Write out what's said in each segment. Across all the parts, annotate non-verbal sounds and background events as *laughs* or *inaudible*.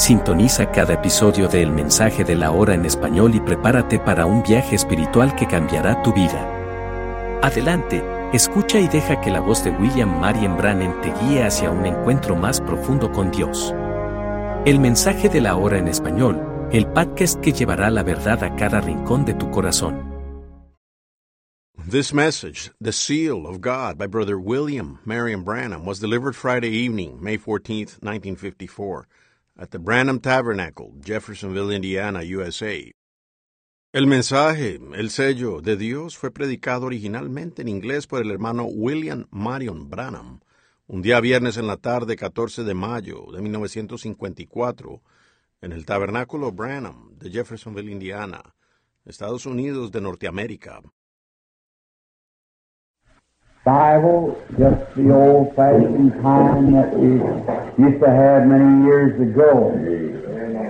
Sintoniza cada episodio de El Mensaje de la Hora en español y prepárate para un viaje espiritual que cambiará tu vida. Adelante, escucha y deja que la voz de William Marion Brannan te guíe hacia un encuentro más profundo con Dios. El Mensaje de la Hora en español, el podcast que llevará la verdad a cada rincón de tu corazón. This message, The Seal of God by Brother William Marion Branham, was delivered Friday evening, May 14, 1954. At the Branham Tabernacle, Jeffersonville, Indiana, USA. El mensaje, el sello de Dios, fue predicado originalmente en inglés por el hermano William Marion Branham, un día viernes en la tarde 14 de mayo de 1954, en el Tabernáculo Branham de Jeffersonville, Indiana, Estados Unidos de Norteamérica. Bible, just the old fashioned kind that we used to have many years ago.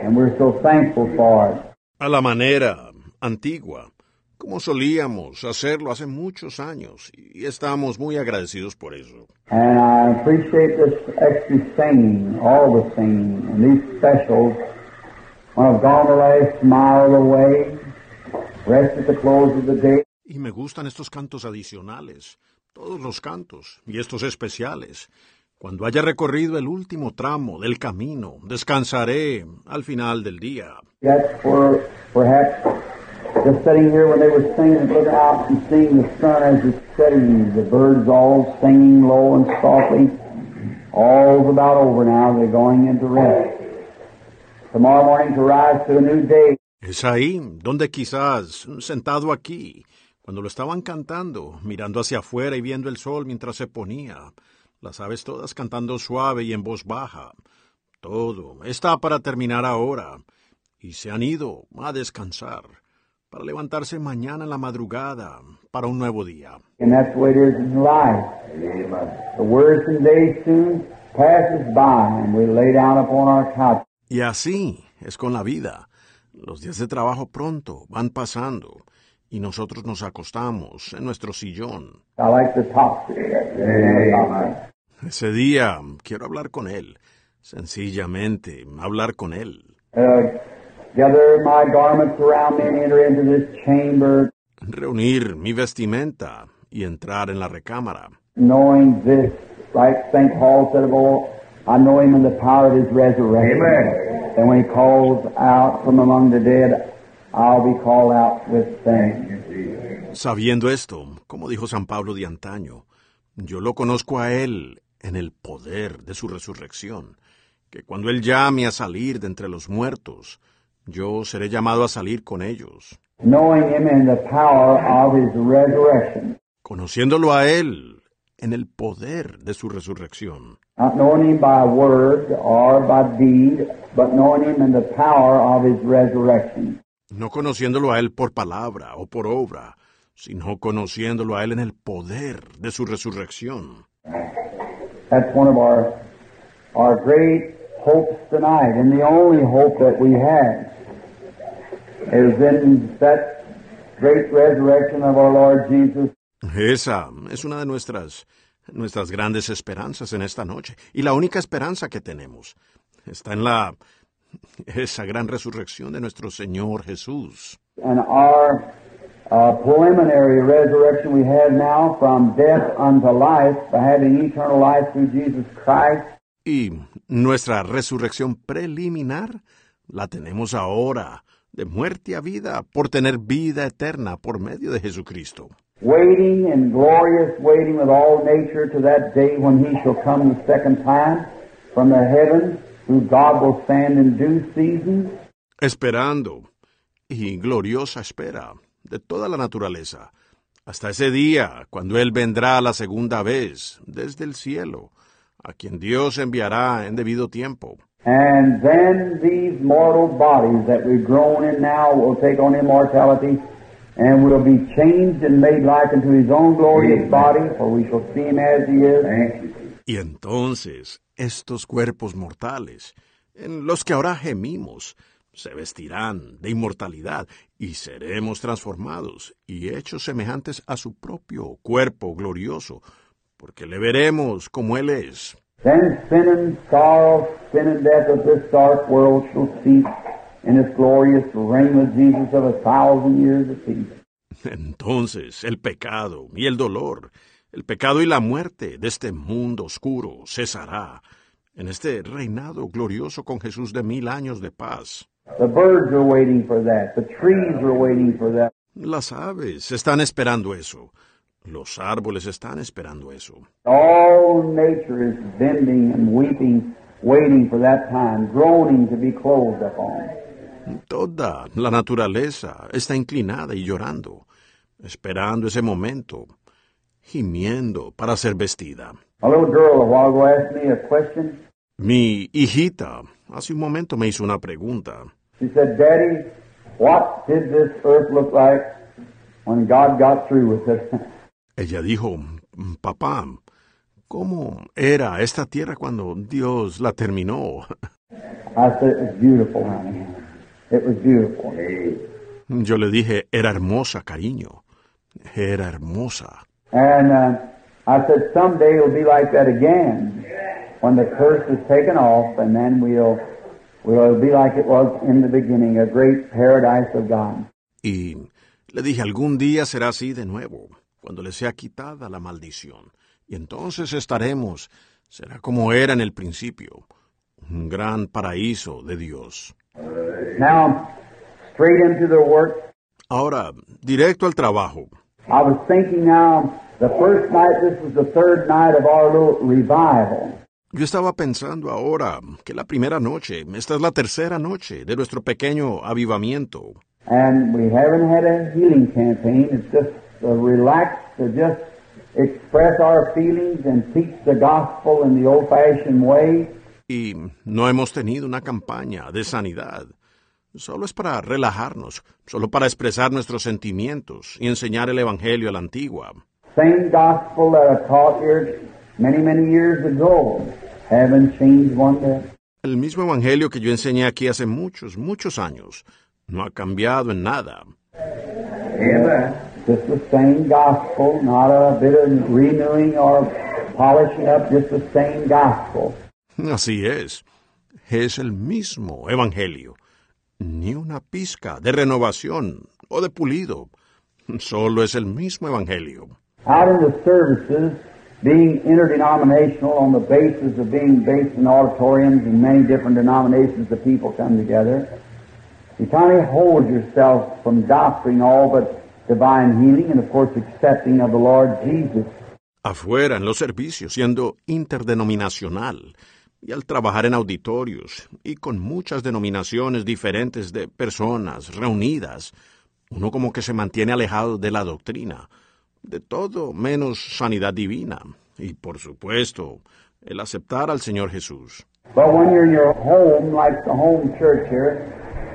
And we're so thankful for it. A la manera antigua, como solíamos hacerlo hace muchos años, y estamos muy agradecidos por eso. And I appreciate this extra singing, all the singing, and these specials. When I've gone the last mile of the way, rest at the close of the day. Y me gustan estos cantos adicionales, todos los cantos y estos especiales. Cuando haya recorrido el último tramo del camino, descansaré al final del día. That's where perhaps just sitting here when they were singing, looking out and seeing the sun as it's setting, the birds all singing low and softly. All's about over now. They're going into rest. Tomorrow morning to rise to a new day. Es ahí donde quizás, sentado aquí, cuando lo estaban cantando, mirando hacia afuera y viendo el sol mientras se ponía, las aves todas cantando suave y en voz baja. Todo está para terminar ahora, y se han ido a descansar, para levantarse mañana en la madrugada, para un nuevo día. And that's the way it is in life. The words and days soon passes by, and we lay down upon our couch. Y así es con la vida. Los días de trabajo pronto van pasando, y nosotros nos acostamos en nuestro sillón. *laughs* Ese día quiero hablar con él, sencillamente hablar con él. Uh, Reunir mi vestimenta y entrar en la recámara, knowing I'll be called out with thanks. sabiendo esto, como dijo San Pablo de antaño, yo lo conozco a él en el poder de su resurrección, que cuando él llame a salir de entre los muertos, yo seré llamado a salir con ellos. Knowing him in the power of his resurrection. conociéndolo a Él en el poder de su resurrección, No conociéndolo a Él por palabra o por obra, sino conociéndolo a Él en el poder de su resurrección. That's one of our our great hopes tonight, and the only hope that we have is in that great resurrection of our Lord Jesus. Esa es una de nuestras, nuestras grandes esperanzas en esta noche, y la única esperanza que tenemos está en la, esa gran resurrección de nuestro Señor Jesús. And our uh, preliminary resurrection we have now from death unto life by having eternal life through Jesus Christ. Y nuestra resurrección preliminar la tenemos ahora de muerte a vida, por tener vida eterna por medio de Jesucristo. Waiting and glorious waiting with all nature to that day when he shall come the second time from the heavens, God will stand in due season. Esperando, y gloriosa espera, de toda la naturaleza, hasta ese día, cuando Él vendrá la segunda vez desde el cielo, a quien Dios enviará en debido tiempo. And then these mortal bodies that we've grown in now will take on immortality and will be changed and made like unto his own glorious body, for we shall see him as he is. Y entonces estos cuerpos mortales, en los que ahora gemimos, se vestirán de inmortalidad y seremos transformados y hechos semejantes a su propio cuerpo glorioso, porque le veremos como Él es. Then sin and sorrow, sin and death of this dark world shall cease in his glorious reign with Jesus of a thousand years of peace. Entonces el pecado y el dolor, el pecado y la muerte de este mundo oscuro cesará en este reinado glorioso con Jesús de mil años de paz. Las aves están esperando eso. Los árboles están esperando eso. All nature is bending and weeping, waiting for that time, groaning to be clothed upon. Toda la naturaleza está inclinada y llorando, esperando ese momento, gimiendo para ser vestida. A little girl a while ago asked me a question. Mi hijita hace un momento me hizo una pregunta. She said, Daddy, what did this earth look like when God got through with it? *laughs* Ella dijo, papá, ¿cómo era esta tierra cuando Dios la terminó? I said, it was beautiful, honey. It was beautiful. Yo le dije, era hermosa, cariño. Era hermosa. And uh, I said, someday it'll be like that again when the curse is taken off, and then we'll, we'll be like it was in the beginning, a great paradise of God. Y le dije, algún día será así de nuevo, cuando le sea quitada la maldición. Y entonces estaremos, será como era en el principio, un gran paraíso de Dios. Now, straight into the work, Ahora, directo al trabajo. I was thinking now, the first night, this was the third night of our little revival. Yo estaba pensando ahora que la primera noche, esta es la tercera noche de nuestro pequeño avivamiento. And we haven't had a healing campaign. It's just uh, relaxed to just express our feelings and teach the gospel in the old-fashioned way. Y no hemos tenido una campaña de sanidad. Solo es para relajarnos, solo para expresar nuestros sentimientos y enseñar el Evangelio a la antigua. Same gospel that I taught here many, many years ago. Haven't changed one bit. El mismo Evangelio que yo enseñé aquí hace muchos, muchos años. No ha cambiado en nada. Amen. Just the same gospel, not a bit of renewing or polishing up, just the same gospel. Así es. Es el mismo Evangelio. Ni una pizca de renovación o de pulido. Solo es el mismo Evangelio. Out in the services, being interdenominational on the basis of being based in auditoriums and many different denominations of people come together, you kind of hold yourself from doctrine all but divine healing and, of course, accepting of the Lord Jesus. Afuera, en los servicios, siendo interdenominacional, y al trabajar en auditorios y con muchas denominaciones diferentes de personas reunidas, uno como que se mantiene alejado de la doctrina, de todo menos sanidad divina, y por supuesto, el aceptar al Señor Jesús. But when you're in your home, like the home church here,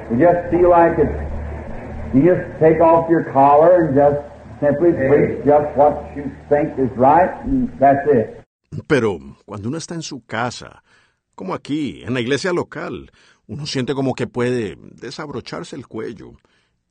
you just feel like it's, you just take off your collar and just simply preach just what you think is right, and that's it. Pero cuando uno está en su casa, como aquí, en la iglesia local, uno siente como que puede desabrocharse el cuello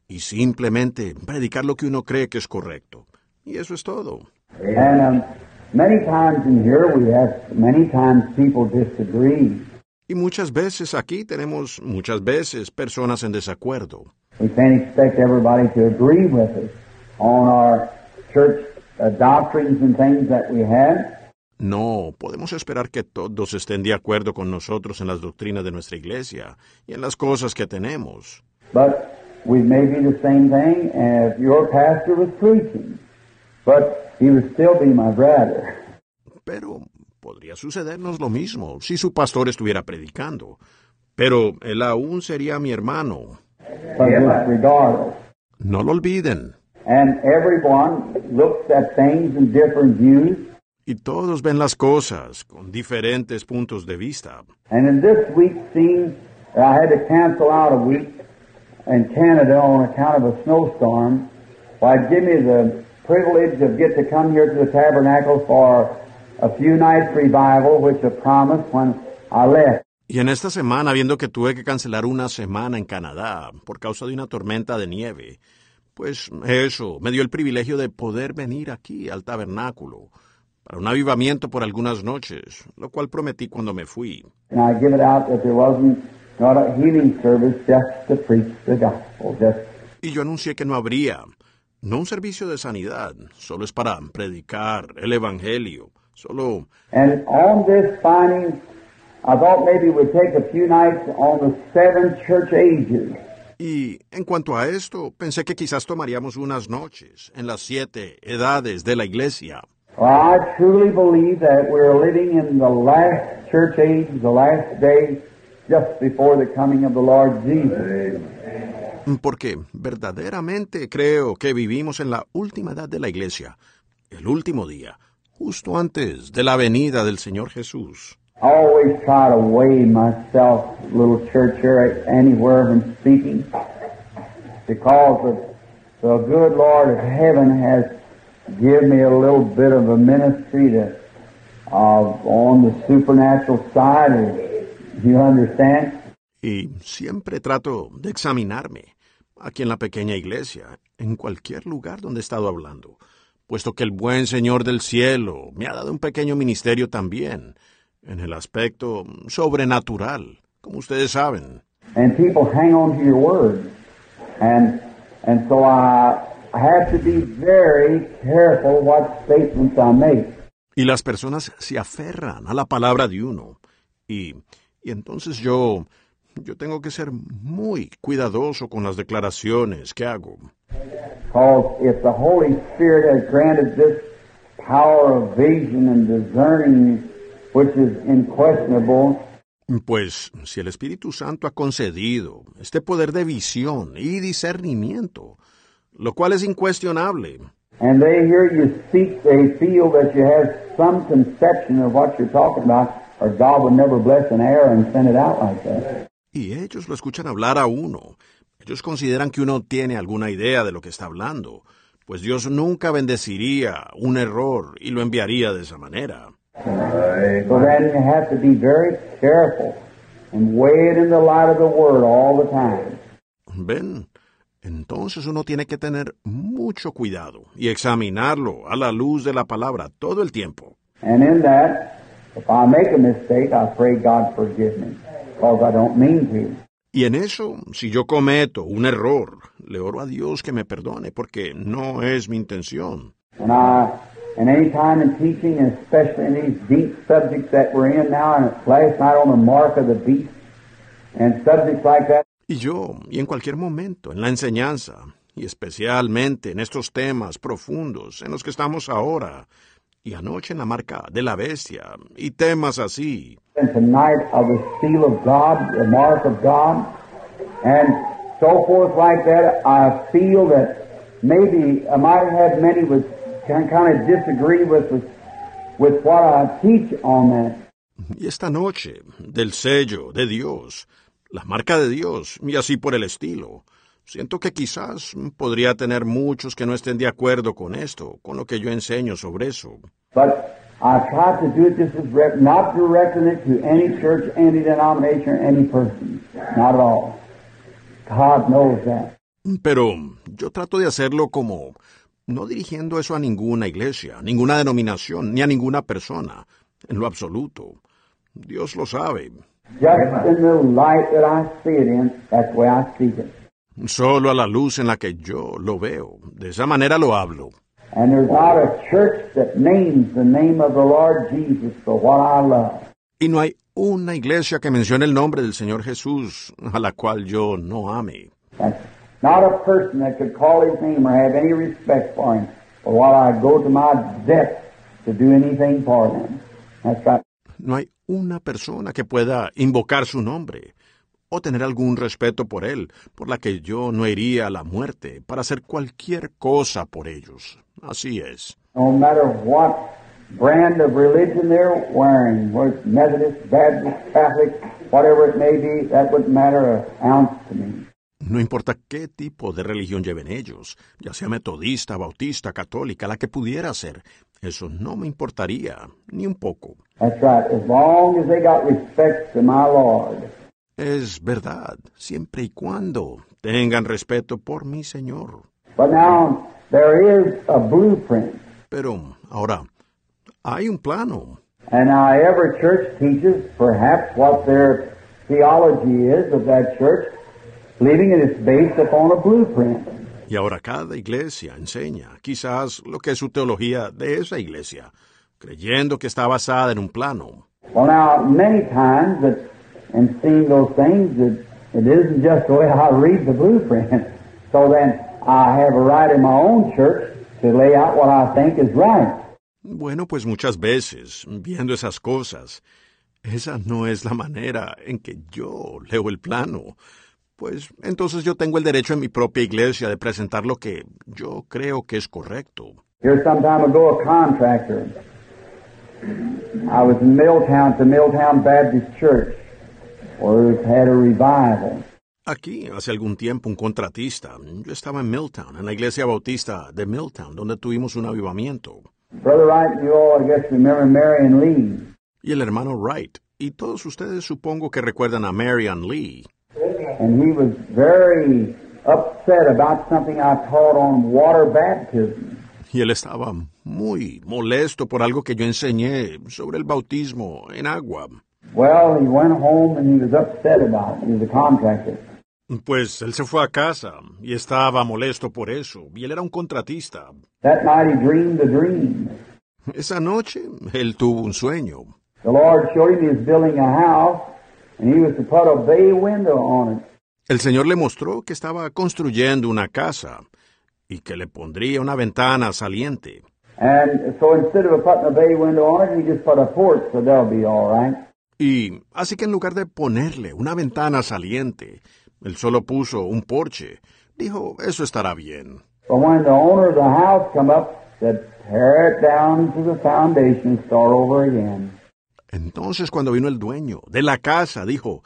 y simplemente predicar lo que uno cree que es correcto. Y eso es todo. And many times in here, we have many times people disagree. Y muchas veces aquí tenemos muchas veces personas en desacuerdo. We can't expect everybody to agree with us on our church doctrines and things that we have. No podemos esperar que todos estén de acuerdo con nosotros en las doctrinas de nuestra iglesia y en las cosas que tenemos. but we may be the same thing if your pastor was preaching. But he would still be my brother. Pero podría sucedernos lo mismo si su pastor estuviera predicando. Pero él aún sería mi hermano. No lo olviden. And everyone looks at things in different views. Y todos ven las cosas con diferentes puntos de vista. And in this week scene, I had to cancel out a week in Canada on account of a snowstorm. Why, give me the privilege of get to come here to the tabernacle for a few nights revival, which I promised when I left. Y en esta semana, viendo que tuve que cancelar una semana en Canadá por causa de una tormenta de nieve, pues eso me dio el privilegio de poder venir aquí al tabernáculo para un avivamiento por algunas noches, lo cual prometí cuando me fui. Y yo anuncié que no habría, no un servicio de sanidad, solo es para predicar el evangelio, solo. And on this finding, I thought maybe we'd take a few nights on the seven church ages. Y en cuanto a esto, pensé que quizás tomaríamos unas noches en las siete edades de la iglesia. Well, I truly believe that we're living in the last church age, the last day, just before the coming of the Lord Jesus. Porque verdaderamente creo que vivimos en la última edad de la iglesia, el último día, justo antes de la venida del Señor Jesús. I always try to weigh myself, little church here, anywhere from speaking, because the good Lord of heaven has given me a little bit of a ministry to, uh, on the supernatural side. You understand? Y siempre trato de examinarme aquí en la pequeña iglesia, en cualquier lugar donde he estado hablando, puesto que el buen Señor del cielo me ha dado un pequeño ministerio también en el aspecto sobrenatural, como ustedes saben. And people hang on to your word. And, and so I have to be very careful what statements I make. Y las personas se aferran a la palabra de uno. Y, y entonces yo, yo tengo que ser muy cuidadoso con las declaraciones que hago. Because if the Holy Spirit has granted this power of vision and discerning which is unquestionable, Pues si el Espíritu Santo ha concedido este poder de visión y discernimiento, lo cual es incuestionable, and they hear you speak, they feel that you have some conception of what you're talking about, or God would never bless an error and send it out like that. y ellos lo escuchan hablar a uno, ellos consideran que uno tiene alguna idea de lo que está hablando, pues Dios nunca bendeciría un error y lo enviaría de esa manera. So then you have to be very careful and weigh it in the light of the Word all the time. Ven, entonces uno tiene que tener mucho cuidado y examinarlo a la luz de la palabra todo el tiempo. And in that, if I make a mistake, I pray God forgive me, because I don't mean to. Y en eso, si yo cometo un error, le oro a Dios que me perdone porque no es mi intención. And I, and any time in teaching, and especially in these deep subjects that we're in now, and last night on the mark of the beast, and subjects like that, Y yo, y en cualquier momento, en la enseñanza, y especialmente en estos temas profundos en los que estamos ahora, y anoche en la marca de la bestia, y temas así, and tonight of the seal of God, the mark of God, and so forth like that, I feel that maybe I might have had many would kind of disagree with, with, with what I teach on that. y esta noche, del sello de Dios, la marca de Dios, y así por el estilo. Siento que quizás podría tener muchos que no estén de acuerdo con esto, con lo que yo enseño sobre eso. But to do it not directing it to any church, any denomination, any person. Not at all. God knows that. Pero yo trato de hacerlo como, no dirigiendo eso a ninguna iglesia, ninguna denominación, ni a ninguna persona, en lo absoluto. Dios lo sabe. Just in the light that I see it in, that's the way I speak it. Solo a la luz en la que yo lo veo. De esa manera lo hablo. And there's not a church that names the name of the Lord Jesus for what I love. Y no hay una iglesia que mencione el nombre del Señor Jesús a la cual yo no ame. That's not a person that could call his name or have any respect for him, but while I go to my death to do anything for them. That's right. No hay una persona que pueda invocar su nombre o tener algún respeto por él, por la que yo no iría a la muerte para hacer cualquier cosa por ellos. Así es. No matter what brand of religion they're wearing, whether it's Methodist, Baptist, Catholic, whatever it may be, that wouldn't matter an ounce to me. No importa qué tipo de religión lleven ellos, ya sea metodista, bautista, católica, la que pudiera ser, eso no me importaría, ni un poco. That's right. As long as they got respect to my Lord. Es verdad, siempre y cuando tengan respeto por mi Señor. But now there is a blueprint. Pero ahora, hay un plano. And now every church teaches perhaps what their theology is of that church, believing it is based upon a blueprint. Y ahora cada iglesia enseña quizás lo que es su teología de esa iglesia, creyendo que está basada en un plano. Well, now, many times that, in seeing those things, it, it isn't just the way I read the blueprint. *laughs* So then I have a right in my own church to lay out what I think is right. Bueno, pues muchas veces, viendo esas cosas, esa no es la manera en que yo leo el plano. Pues entonces yo tengo el derecho en mi propia iglesia de presentar lo que yo creo que es correcto. Here some time ago, a contractor. I was in Milltown, at the Milltown Baptist Church, where it had a revival. Aquí, hace algún tiempo, un contratista. Yo estaba en Milltown, en la iglesia bautista de Milltown, donde tuvimos un avivamiento. Brother Wright, you all, I guess, remember Marion Lee. Y el hermano Wright. Y todos ustedes supongo que recuerdan a Marian Lee. And he was very upset about something I taught on water baptism. Y él estaba muy molesto por algo que yo enseñé sobre el bautismo en agua. Well, he went home and he was upset about it. He was a contractor. Pues él se fue a casa y estaba molesto por eso. Y él era un contratista. That night he dreamed a dream. Esa noche él tuvo un sueño. The Lord showed him he was building a house and he was to put a bay window on it. El Señor le mostró que estaba construyendo una casa y que le pondría una ventana saliente. And so instead of putting a bay window on it, he just put a porch, so they'll be all right. Y así que en lugar de ponerle una ventana saliente, él solo puso un porche. Dijo, eso estará bien. But Entonces cuando vino el dueño de la casa, dijo,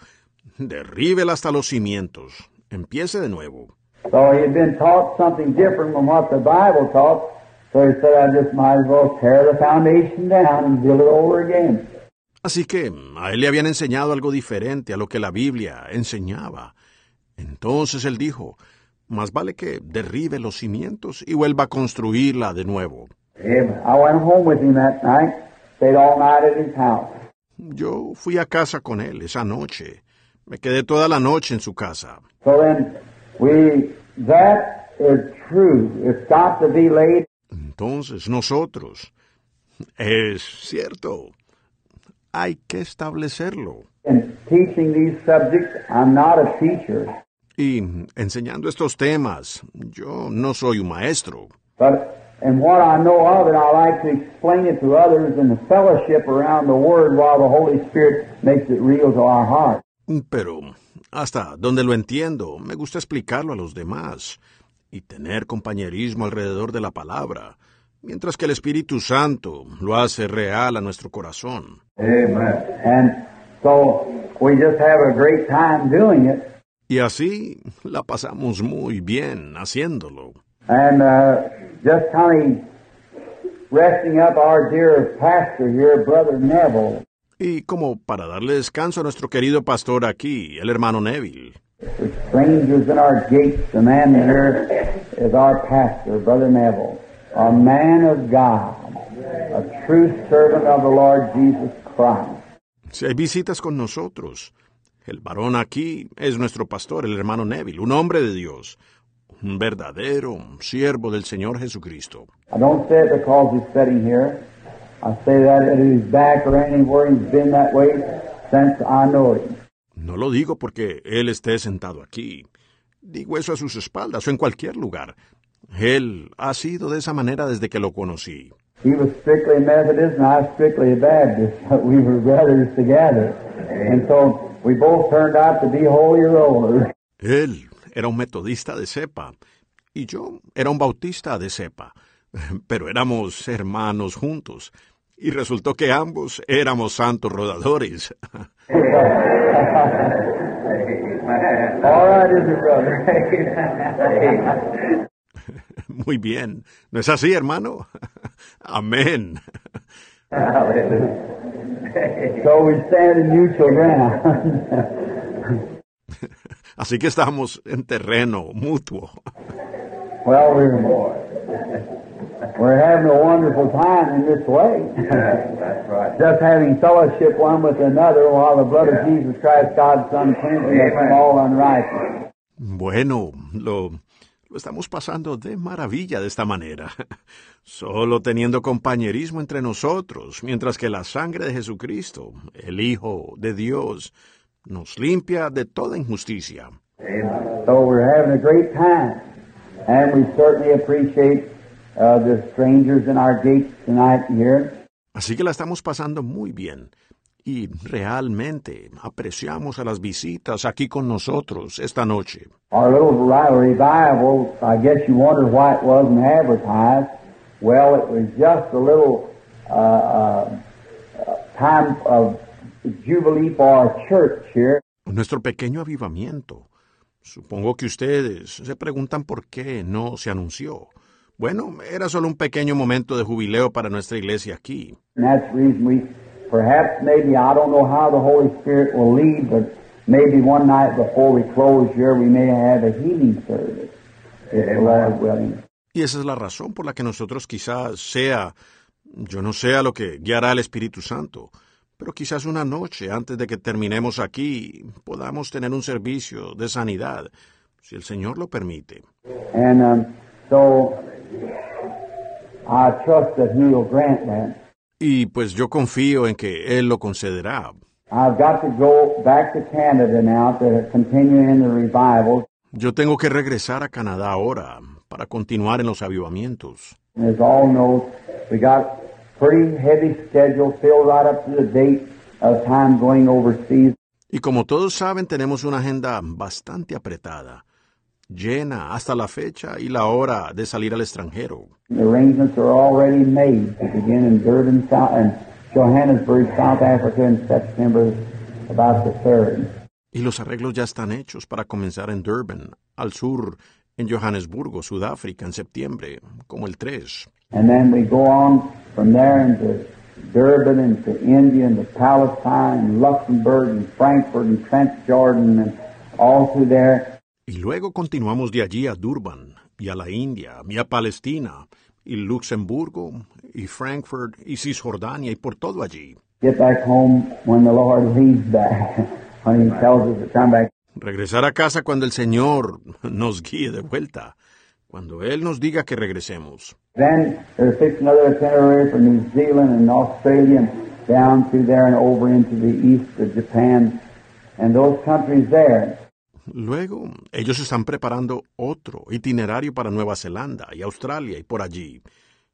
derríbela hasta los cimientos, empiece de nuevo. So he had been taught something different from what the Bible taught, so he said, I just might as well tear the foundation down and build it over again. Así que a él le habían enseñado algo diferente a lo que la Biblia enseñaba. Entonces él dijo, más vale que derribe los cimientos y vuelva a construirla de nuevo. I went home with him that night, stayed all night at his house. Yo fui a casa con él esa noche. Me quedé toda la noche en su casa. Entonces nosotros, es cierto, hay que establecerlo. Y enseñando estos temas, yo no soy un maestro, but in what I know of it, I like to explain it to others in the fellowship around the Word while the Holy Spirit makes it real to our heart. pero hasta donde lo entiendo, me gusta explicarlo a los demás y tener compañerismo alrededor de la palabra, mientras que el Espíritu Santo lo hace real a nuestro corazón. Amen. And so we just have a great time doing it. Y así la pasamos muy bien haciéndolo. And uh, just kind of resting up our dear pastor here, Brother Neville. Y como para darle descanso a nuestro querido pastor aquí, el hermano Neville. Strangers in our gates, the man here is our pastor, Brother Neville, a man of God, a true servant of the Lord Jesus Christ. Si hay visitas con nosotros, el varón aquí es nuestro pastor, el hermano Neville, un hombre de Dios, verdadero siervo del Señor Jesucristo. I don't say it because he's sitting here. I say that at his back or anywhere he's been that way since I know him. No lo digo porque él esté sentado aquí. Digo eso a sus espaldas o en cualquier lugar. Él ha sido de esa manera desde que lo conocí. He was strictly Methodist and I strictly Baptist, *laughs* but we were brothers together. And so we both turned out to be. Él era un metodista de cepa y yo era un bautista de cepa, *laughs* pero éramos hermanos juntos y resultó que ambos éramos santos rodadores. *laughs* Muy bien. ¿No es así, hermano? *laughs* Amén. Así que estamos en terreno mutuo. well, we're, we're having a wonderful time in this way. *laughs* That's right. Just having fellowship one with another while the blood of Jesus Christ, God's Son, cleanses us from all unrighteousness. Bueno, lo, lo estamos pasando de maravilla de esta manera, *laughs* solo teniendo compañerismo entre nosotros, mientras que la sangre de Jesucristo, el Hijo de Dios, nos limpia de toda injusticia. So we're having a great time. And we certainly appreciate uh, the strangers in our gates tonight here. Así que la estamos pasando muy bien. Y realmente apreciamos a las visitas aquí con nosotros esta noche. Our little ri- revival, I guess you wonder why it wasn't advertised. Well, it was just a little uh, uh, time of jubilee for church here. Nuestro pequeño avivamiento. Supongo que ustedes se preguntan por qué no se anunció. Bueno, era solo un pequeño momento de jubileo para nuestra iglesia aquí. And that's the reason we, perhaps maybe, I don't know how the Holy Spirit will lead, but maybe one night before we close here, we may have a healing service, if the Lord willing. Y esa es la razón por la que nosotros quizás sea, yo no sé a lo que guiará el Espíritu Santo, pero quizás una noche antes de que terminemos aquí podamos tener un servicio de sanidad, si el Señor lo permite. And um, so I trust that He will grant that. Y pues yo confío en que Él lo concederá. I've got to go back to Canada now to continue in the revival. Yo tengo que regresar a Canadá ahora para continuar en los avivamientos. As all know, we got pretty heavy schedule filled right up to the date of time going overseas. Y como todos saben, tenemos una agenda bastante apretada, llena hasta la fecha y la hora de salir al extranjero. The arrangements are already made to begin in Durban, South, and Johannesburg, South Africa in September, about the 3rd. Y los arreglos ya están hechos para comenzar en Durban, al sur, en Johannesburgo, Sudáfrica, en septiembre, como el 3. And then we go on from there into Durban and to India and to Palestine and Luxembourg and Frankfurt and Transjordan and all through there. Y luego continuamos de allí a Durban, y a la India, y a Palestina, y Luxemburgo, y Frankfurt, y Cisjordania, y por todo allí. Get back home when the Lord leads back, *laughs* when He tells us to come back. Regresar a casa cuando el Señor nos guíe de vuelta, cuando Él nos diga que regresemos. Then they're fixing another itinerary for New Zealand and Australia and down through there and over into the east of Japan and those countries there. Luego, ellos están preparando otro itinerario para Nueva Zelanda y Australia y por allí,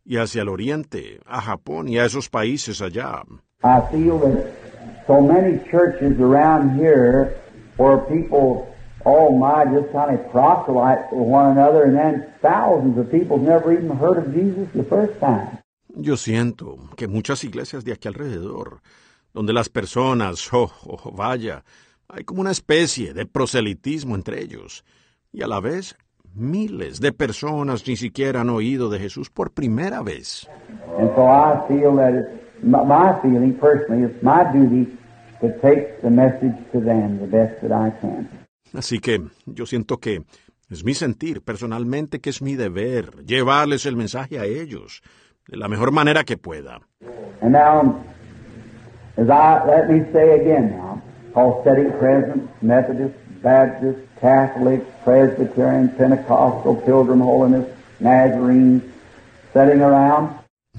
y hacia el oriente, a Japón y a esos países allá. I feel that so many churches around here where people, oh my, just kind of proselyte with one another, and then thousands of people never even heard of Jesus the first time. Yo siento que muchas iglesias de aquí alrededor, donde las personas, *laughs* oh, oh, vaya, hay como una especie de proselitismo entre ellos, y a la vez miles de personas ni siquiera han oído de Jesús por primera vez. And so I feel that it's my, my feeling personally, it's my duty to take the message to them the best that I can. Así que yo siento que es mi sentir personalmente que es mi deber llevarles el mensaje a ellos de la mejor manera que pueda. And now, as I let me say again now, setting present, Methodist, Baptist, Catholic, Presbyterian, Pentecostal, Pilgrim Holiness, Nazarene, sitting around.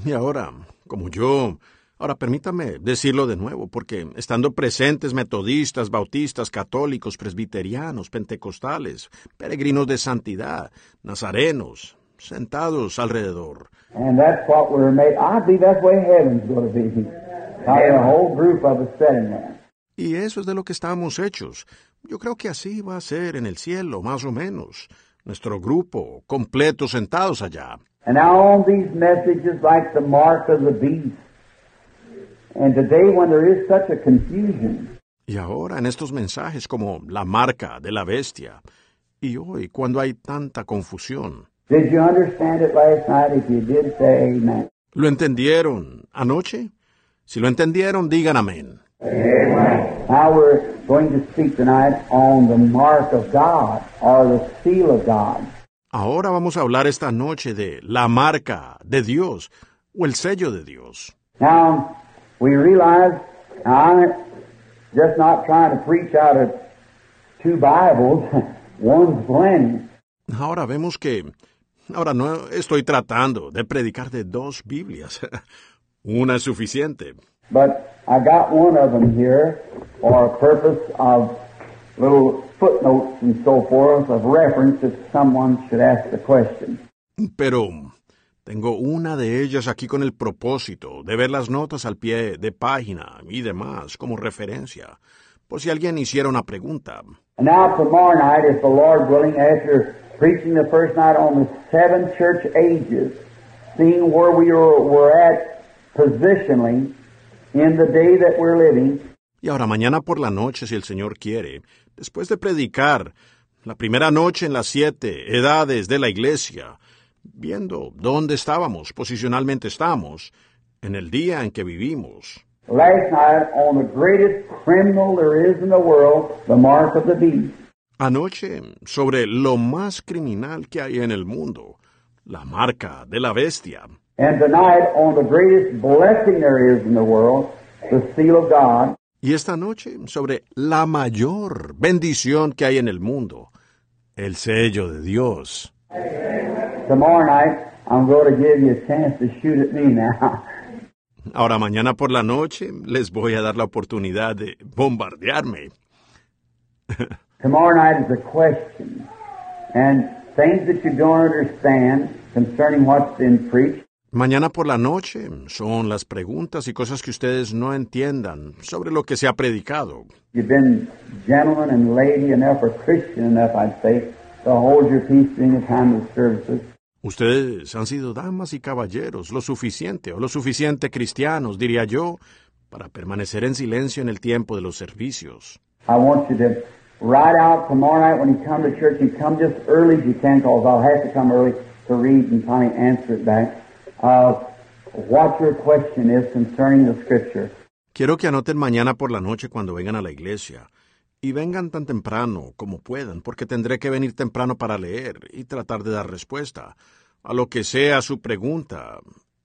Y ahora, como yo Ahora permítame decirlo de nuevo, porque estando presentes metodistas, bautistas, católicos, presbiterianos, pentecostales, peregrinos de santidad, nazarenos, sentados alrededor. And that's what we're made. I believe that's the way heaven's going to be. Having a whole group of us sitting there. Y eso es de lo que estamos hechos. Yo creo que así va a ser en el cielo, más o menos. Nuestro grupo completo sentados allá. And now on these messages like the mark of the beast. And today when there is such a confusion, Y ahora en estos mensajes como la marca de la bestia. Y hoy cuando hay tanta confusión. did you understand it last night? If you did, say amen. ¿Lo entendieron anoche? Si lo entendieron, digan amén. Now we're going to speak tonight on the mark of God or the seal of God. Ahora vamos a hablar esta noche de la marca de Dios o el sello de Dios. Now, we realize, I'm just not trying to preach out of two Bibles, *laughs* one's plenty. Ahora vemos que... Ahora no estoy tratando de predicar de dos Biblias. *laughs* Una es suficiente. But I got one of them here for a purpose of little footnotes and so forth of reference if someone should ask the question. Pero tengo una de ellas aquí con el propósito de ver las notas al pie de página y demás como referencia, por si alguien hiciera una pregunta. And now tomorrow night, if the Lord willing, after preaching the first night on the seven church ages, seeing where we were, were at positionally in the day that we're living, Y ahora mañana por la noche, si el Señor quiere, después de predicar la primera noche en las siete edades de la iglesia, viendo dónde estábamos, posicionalmente estamos, en el día en que vivimos. last night on the greatest criminal there is in the world, the mark of the beast. Anoche, sobre lo más criminal que hay en el mundo, la marca de la bestia. Y esta noche, sobre la mayor bendición que hay en el mundo, el sello de Dios. Tomorrow night, I'm going to give you a chance to shoot at me now. Ahora mañana por la noche les voy a dar la oportunidad de bombardearme. *laughs* Tomorrow night is a question. And things that you don't understand concerning what's been preached, Mañana por la noche son las preguntas y cosas que ustedes no entiendan sobre lo que se ha predicado. you've been gentleman and lady enough or Christian enough, I'd say, to hold your peace during the time of services. Ustedes han sido damas y caballeros lo suficiente o lo suficiente cristianos, diría yo, para permanecer en silencio en el tiempo de los servicios. I want you to write out tomorrow night when you come to church, you come just early as you can, because I'll have to come early to read and kind of answer it back, of what your question is concerning the Scripture. Quiero que anoten mañana por la noche cuando vengan a la iglesia. Y vengan tan temprano como puedan, porque tendré que venir temprano para leer y tratar de dar respuesta a lo que sea su pregunta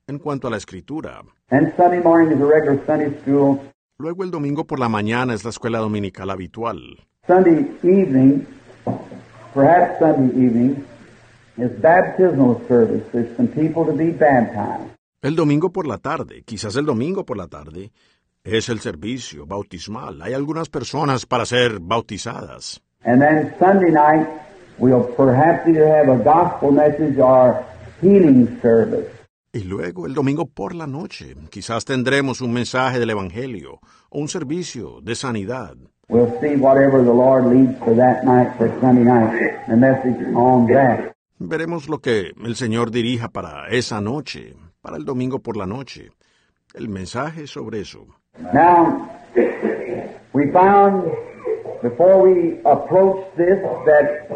en cuanto a la escritura. And Sunday morning is a regular Sunday school. Luego el domingo por la mañana es la escuela dominical habitual. Sunday evening, perhaps Sunday evening, is baptismal service. There's some people to be baptized. El domingo por la tarde, quizás el domingo por la tarde, es el servicio bautismal. Hay algunas personas para ser bautizadas. And then Sunday night, we'll perhaps either have a gospel message or healing service. Y luego el domingo por la noche, quizás tendremos un mensaje del Evangelio o un servicio de sanidad. We'll see whatever the Lord leads for that night, for Sunday night, the message on that. Veremos lo que el Señor dirija para esa noche, para el domingo por la noche. El mensaje sobre eso. Now, we found before we approached this that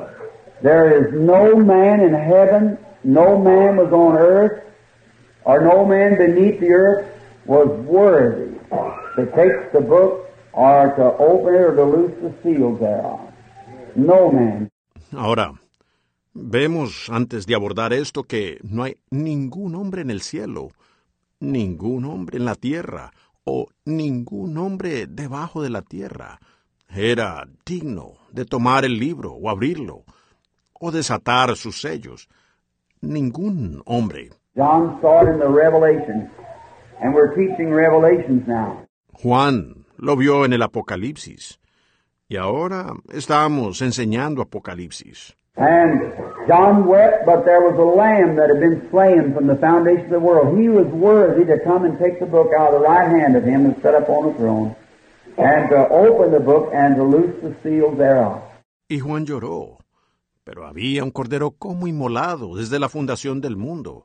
there is no man in heaven, no man was on earth, or no man beneath the earth was worthy to take the book or to open it or to loose the seals thereof. No man. Ahora, vemos antes de abordar esto que no hay ningún hombre en el cielo, ningún hombre en la tierra o ningún hombre debajo de la tierra era digno de tomar el libro o abrirlo o desatar sus sellos. Ningún hombre. John saw it in the Revelation, And we're teaching Revelations now. Juan lo vio en el Apocalipsis. Y ahora estamos enseñando Apocalipsis. And John wept, but there was a lamb that had been slain from the foundation of the world. He was worthy to come and take the book out of the right hand of him and set up on the throne, and to open the book and to loose the seals thereof. Y Juan lloró. Pero había un cordero como inmolado desde la fundación del mundo.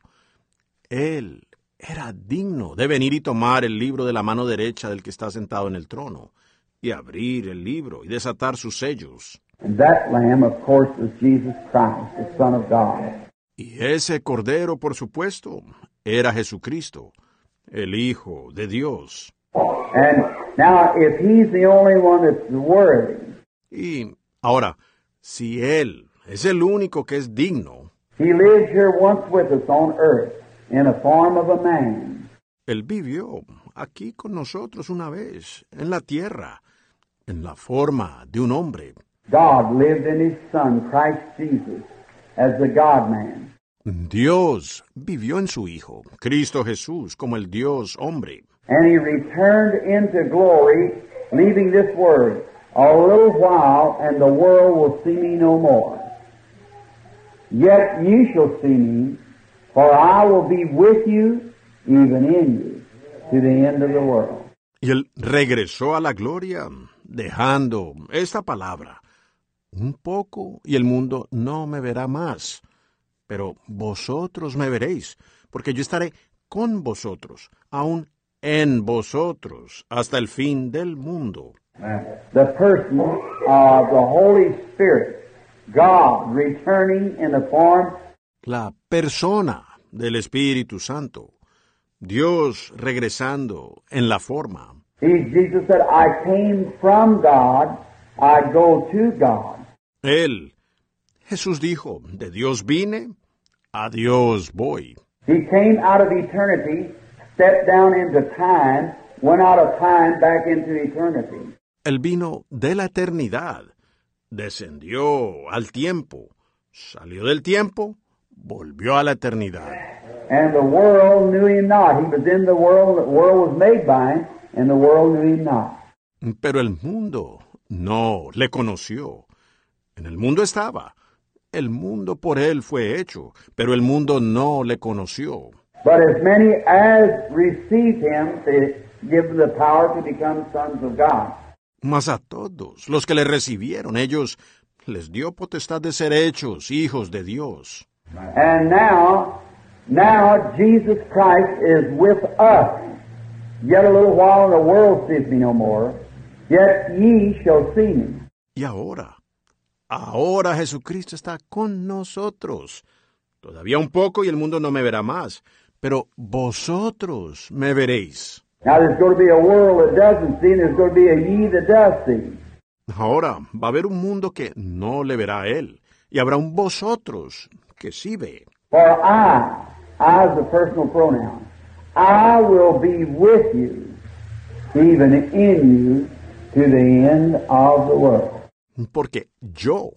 Él era digno de venir y tomar el libro de la mano derecha del que está sentado en el trono, y abrir el libro y desatar sus sellos. And that lamb, of course, was Jesus Christ, the Son of God. Y ese cordero, por supuesto, era Jesucristo, el Hijo de Dios. And now, if he's the only one that's worthy, Y ahora, si Él es el único que es digno, he lived here once with us on earth in a form of a man. Él vivió aquí con nosotros una vez, en la tierra, en la forma de un hombre. God lived in his Son, Christ Jesus, as the God man. Dios vivió en su Hijo, Cristo Jesús, como el Dios hombre. And he returned into glory, leaving this word, A little while, and the world will see me no more. Yet ye shall see me, for I will be with you, even in you, to the end of the world. Y él regresó a la gloria, dejando esta palabra. Un poco y el mundo no me verá más, pero vosotros me veréis, porque yo estaré con vosotros, aún en vosotros, hasta el fin del mundo. The person of the Holy Spirit, God returning in the form La persona del Espíritu Santo, Dios regresando en la forma. Jesus said, I came from God, I go to God. Él, Jesús dijo, de Dios vine, a Dios voy. He came out of eternity, stepped down into time, went out of time back into eternity. Él vino de la eternidad, descendió al tiempo, salió del tiempo, volvió a la eternidad. And the world knew him not. He was in the world, the world was made by him, and the world knew him not. Pero el mundo no le conoció. En el mundo estaba. El mundo por él fue hecho, pero el mundo no le conoció. But as many as received him, to give them the power to become sons of God. Mas a todos los que le recibieron, ellos les dio potestad de ser hechos hijos de Dios. And now, now Jesus Christ is with us. Yet a little while, and the world sees me no more. Yet ye shall see me. Y ahora, ahora Jesucristo está con nosotros. Todavía un poco y el mundo no me verá más, pero vosotros me veréis. Ahora va a haber un mundo que no le verá a él, y habrá un vosotros que sí ve. For I, I is a personal pronoun, I will be with you, even in you, to the end of the world. Porque yo,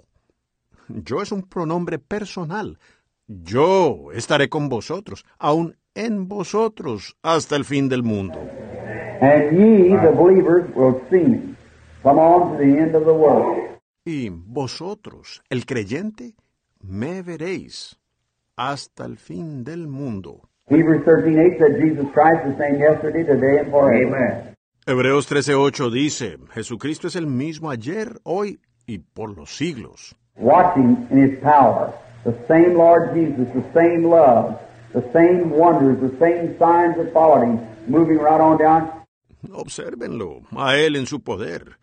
yo es un pronombre personal. Yo estaré con vosotros, aún en vosotros, hasta el fin del mundo. And ye, the believers, will see me. Come on to the end of the world. Y vosotros, el creyente, me veréis hasta el fin del mundo. Hebrews 13:8 said Jesus Christ the same yesterday, today, and forever. Amen. Hebreos 13:8 dice, Jesucristo es el mismo ayer, hoy y por los siglos. Watching in his power, the same Lord Jesus, the same love, the same wonders, the same signs that followed him, moving right on down. Obsérvenlo, a Él en su poder.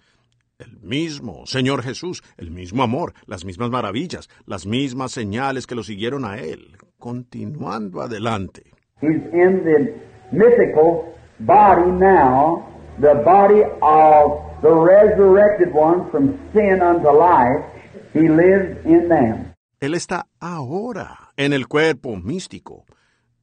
El mismo Señor Jesús, el mismo amor, las mismas maravillas, las mismas señales que lo siguieron a Él, continuando adelante. He's in the mythical body now, the body of the resurrected one from sin unto life. He lives in them. Él está ahora en el cuerpo místico,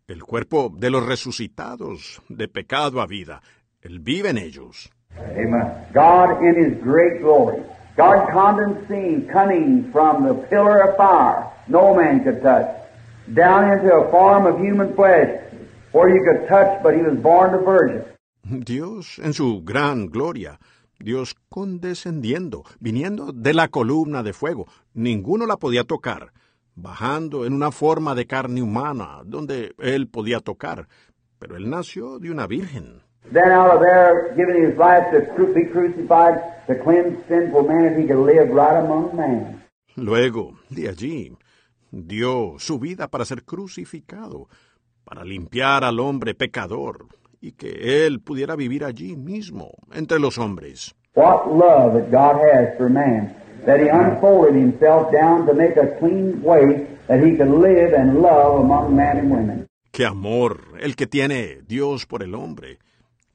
el cuerpo de los resucitados de pecado a vida. Él vive en ellos. Amen. God in His great glory. God condensing coming from the pillar of fire, no man could touch, down into a form of human flesh, where you could touch, but he was born a virgin. Dios en su gran gloria, Dios condescendiendo, viniendo de la columna de fuego, ninguno la podía tocar, bajando en una forma de carne humana, donde él podía tocar, pero él nació de una virgen. Then out of there, giving his life to be crucified to cleanse sinful man, if he could live right among man. Luego, de allí, dio su vida para ser crucificado, para limpiar al hombre pecador, y que él pudiera vivir allí mismo, entre los hombres. What love that God has for man, that he unfolded himself down to make a clean way that he could live and love among men and women. Qué amor el que tiene Dios por el hombre,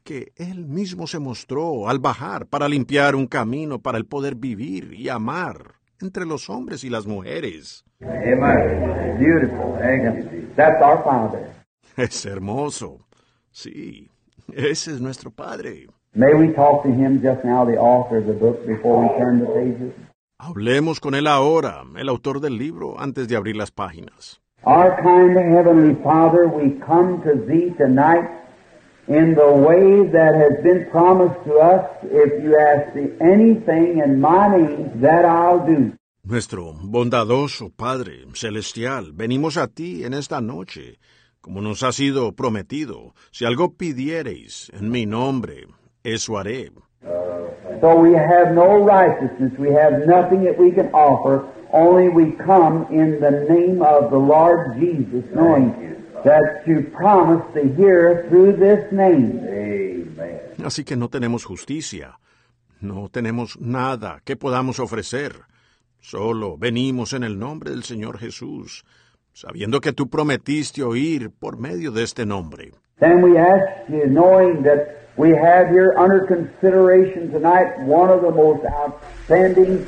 que él mismo se mostró al bajar para limpiar un camino para el poder vivir y amar entre los hombres y las mujeres. Amen. Beautiful. That's our Father. Es hermoso. Sí, ese es nuestro Padre. May we talk to him just now, the author of the book, before we turn the pages? Hablemos con él ahora, el autor del libro, antes de abrir las páginas. Our kind Heavenly Father, we come to Thee tonight in the way that has been promised to us. If you ask me anything in my name, that I'll do. Nuestro bondadoso Padre Celestial, venimos a ti en esta noche, como nos ha sido prometido. Si algo pidiereis en mi nombre, eso haré. So we have no righteousness. We have nothing that we can offer. Only we come in the name of the Lord Jesus, knowing that you promise to hear through this name. Amen. Así que no tenemos justicia, no tenemos nada que podamos ofrecer. Solo venimos en el nombre del Señor Jesús, sabiendo que tú prometiste oír por medio de este nombre. Then we ask you, knowing that we have here under consideration tonight one of the most outstanding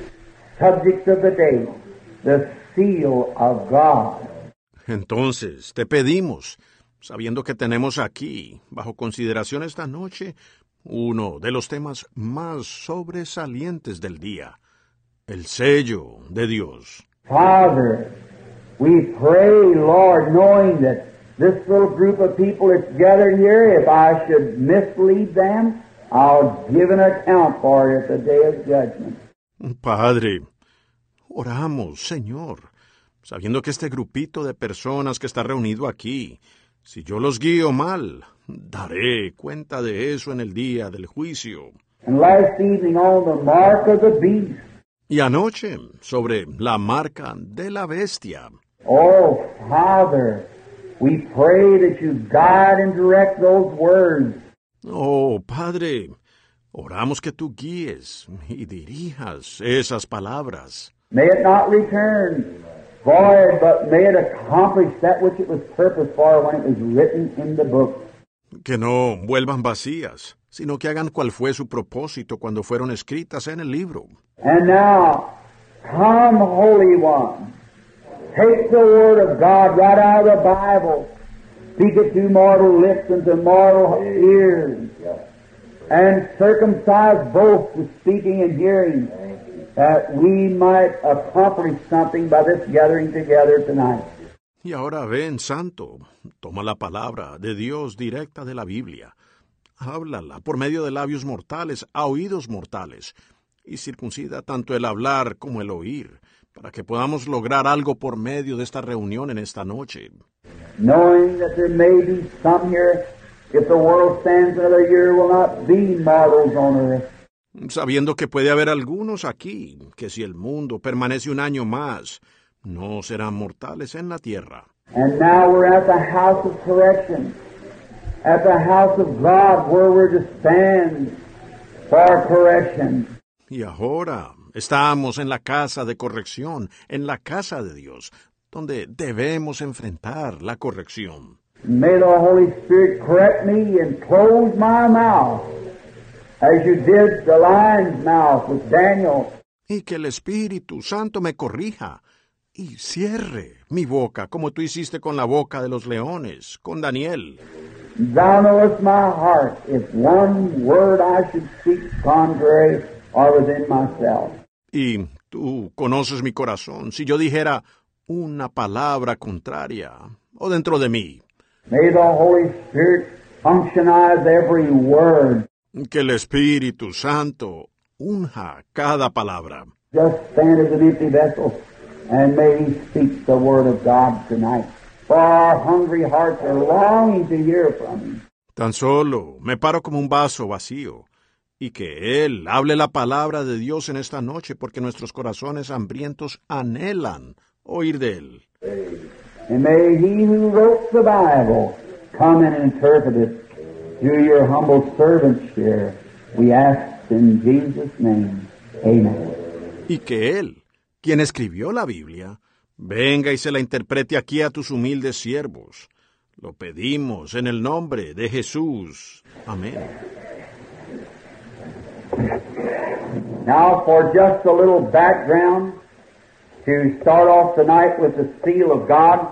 subjects of the day, the seal of God. Entonces, te pedimos, sabiendo que tenemos aquí, bajo consideración esta noche, uno de los temas más sobresalientes del día, el sello de Dios. Father, we pray, Lord, knowing that this little group of people that's gathered here, if I should mislead them, I'll give an account for it at the day of judgment. Padre, oramos, Señor, sabiendo que este grupito de personas que está reunido aquí, si yo los guío mal, daré cuenta de eso en el día del juicio. And last evening on the mark of the beast, Y anoche, sobre la marca de la bestia. Oh, Father, we pray that you guide and direct those words. Oh, Padre, oramos que tú guíes y dirijas esas palabras. May it not return void, but may it accomplish that which it was purposed for when it was written in the book. Que no vuelvan vacías, sino que hagan cual fue su propósito cuando fueron escritas en el libro. And now, come, Holy One, take the Word of God right out of the Bible, speak it to mortal lips and to mortal ears, and circumcise both the speaking and hearing, that we might accomplish something by this gathering together tonight. Y ahora ven, Santo, toma la palabra de Dios directa de la Biblia, háblala por medio de labios mortales a oídos mortales, y circuncida tanto el hablar como el oír, para que podamos lograr algo por medio de esta reunión en esta noche. Knowing that there may be some here, if the world stands another year, will not be mortals on earth. Sabiendo que puede haber algunos aquí, que si el mundo permanece un año más, no serán mortales en la tierra. And now we're at the house of correction, at the house of God where we're to stand for correction. Y ahora estamos en la casa de corrección, en la casa de Dios, donde debemos enfrentar la corrección. May the Holy Spirit correct me and close my mouth as you did the lion's mouth with Daniel. Y que el Espíritu Santo me corrija y cierre mi boca, como tú hiciste con la boca de los leones, con Daniel. Thou knowest my heart, if one word I should speak contrary or within myself. Y tú conoces mi corazón. Si yo dijera una palabra contraria, o dentro de mí, May the Holy Spirit functionize every word. Que el Espíritu Santo unja cada palabra. Just stand as an empty vessel and may He speak the word of God tonight. For our hungry hearts are longing to hear from Him. Tan solo me paro como un vaso vacío y que Él hable la palabra de Dios en esta noche porque nuestros corazones hambrientos anhelan oír de Él. And may He who wrote the Bible come and interpret it through your humble servants here. We ask in Jesus' name. Amen. Y que Él, quien escribió la Biblia, venga y se la interprete aquí a tus humildes siervos. Lo pedimos en el nombre de Jesús. Amén. Now, for just a little background to start off tonight with the seal of God,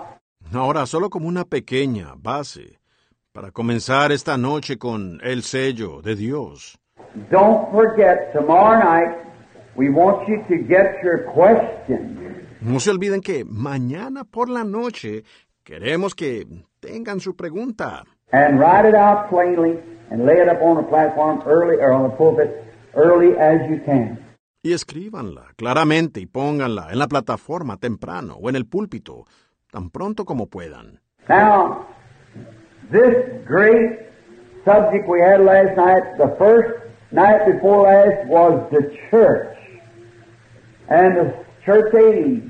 Ahora, solo como una pequeña base para comenzar esta noche con el sello de Dios. don't forget tomorrow night we want you to get your question. No se olviden que mañana por la noche queremos que tengan su pregunta. and write it out plainly and lay it up on the platform early or on the pulpit early as you can. Y escríbanla claramente y pónganla en la plataforma temprano o en el púlpito, tan pronto como puedan. Now, this great subject we had last night, the first night before last was the church and the church age.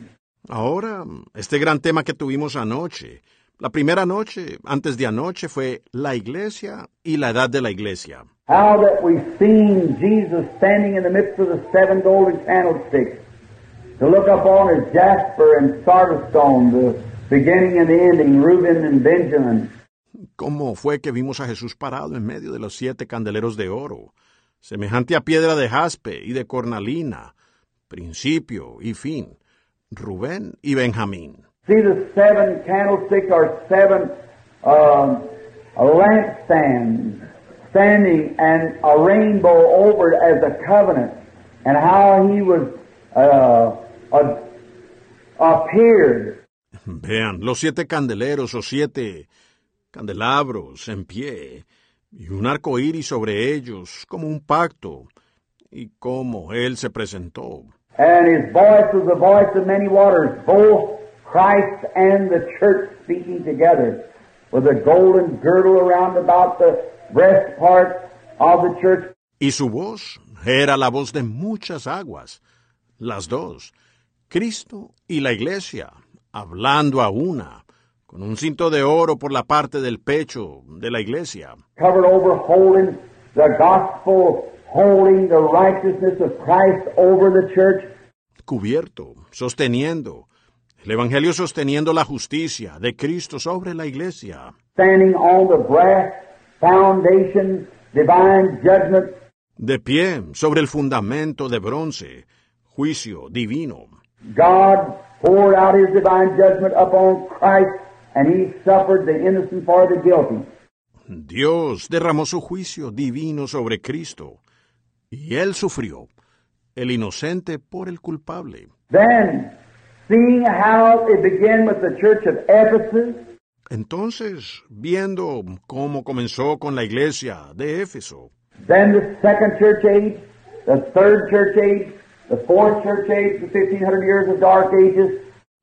Ahora, este gran tema que tuvimos anoche, la primera noche, antes de anoche, fue la iglesia y la edad de la iglesia. How that we've seen Jesus standing in the midst of the seven golden candlesticks to look upon as jasper and sardis stone, the beginning and the ending, Reuben and Benjamin. ¿Cómo fue que vimos a Jesús parado en medio de los siete candeleros de oro, semejante a piedra de jaspe y de cornalina, principio y fin, Rubén y Benjamín? See, the seven candlesticks are seven um, lampstands standing and a rainbow over it as a covenant, and how he was uh, uh, appeared. *laughs* Vean, los siete candeleros o siete candelabros en pie, y un arco iris sobre ellos, como un pacto, y cómo él se presentó. And his voice was the voice of many waters, both Christ and the church speaking together, with a golden girdle around about the Y su voz era la voz de muchas aguas, las dos, Cristo y la iglesia, hablando a una, con un cinto de oro por la parte del pecho de la iglesia. covered over holding the gospel, holding the righteousness of Christ over the church, cubierto, sosteniendo, el Evangelio sosteniendo la justicia de Cristo sobre la iglesia, standing on the brass de pie sobre el fundamento de bronce, juicio divino. God poured out his divine judgment upon Christ, and he suffered the innocent for the guilty. Dios derramó su juicio divino sobre Cristo, y él sufrió, el inocente por el culpable. Then, seeing how it began with the church of Ephesus, Entonces, viendo cómo comenzó con la iglesia de Éfeso, then the second church age, the third church age, the fourth church age, the 1500 years of dark ages,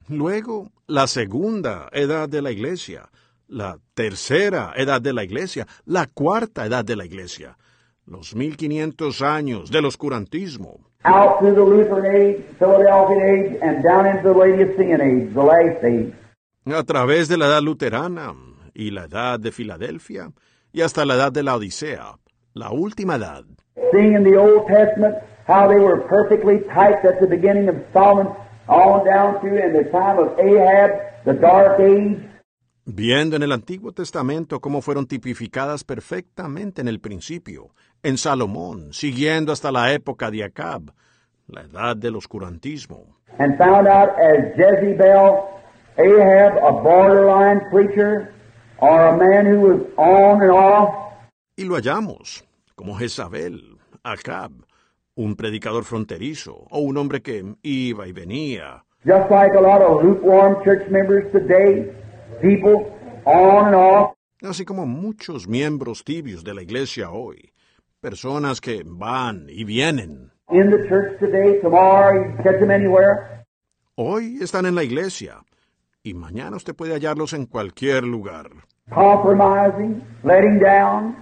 Luego, la segunda edad de la iglesia, la tercera edad de la iglesia, la cuarta edad de la iglesia, los 1500 años del oscurantismo, out through the Lutheran age, Philadelphian age, and down into the Laodicean age, the last age. A través de la edad luterana y la edad de Filadelfia y hasta la edad de la Odisea, la última edad. Seeing in the Old Testament how they were perfectly typed at the beginning of Solomon, all down through in the time of Ahab, the dark age, Viendo en el Antiguo Testamento cómo fueron tipificadas perfectamente en el principio, en Salomón, siguiendo hasta la época de Acab, la edad del oscurantismo. and found out as Jezebel, Ahab, a borderline preacher, or a man who was on and off, Y lo hallamos, como Jezabel, Acab, un predicador fronterizo, o un hombre que iba y venía, just like a lot of lukewarm church members today, people on and off. Así como muchos miembros tibios de la iglesia hoy, personas que van y vienen. In the church today, tomorrow, you catch them anywhere. Hoy están en la iglesia y mañana usted puede hallarlos en cualquier lugar. Compromising, letting down,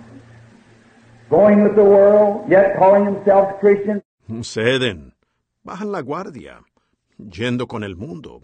going with the world, yet calling themselves Christians. Ceden, bajan la guardia, yendo con el mundo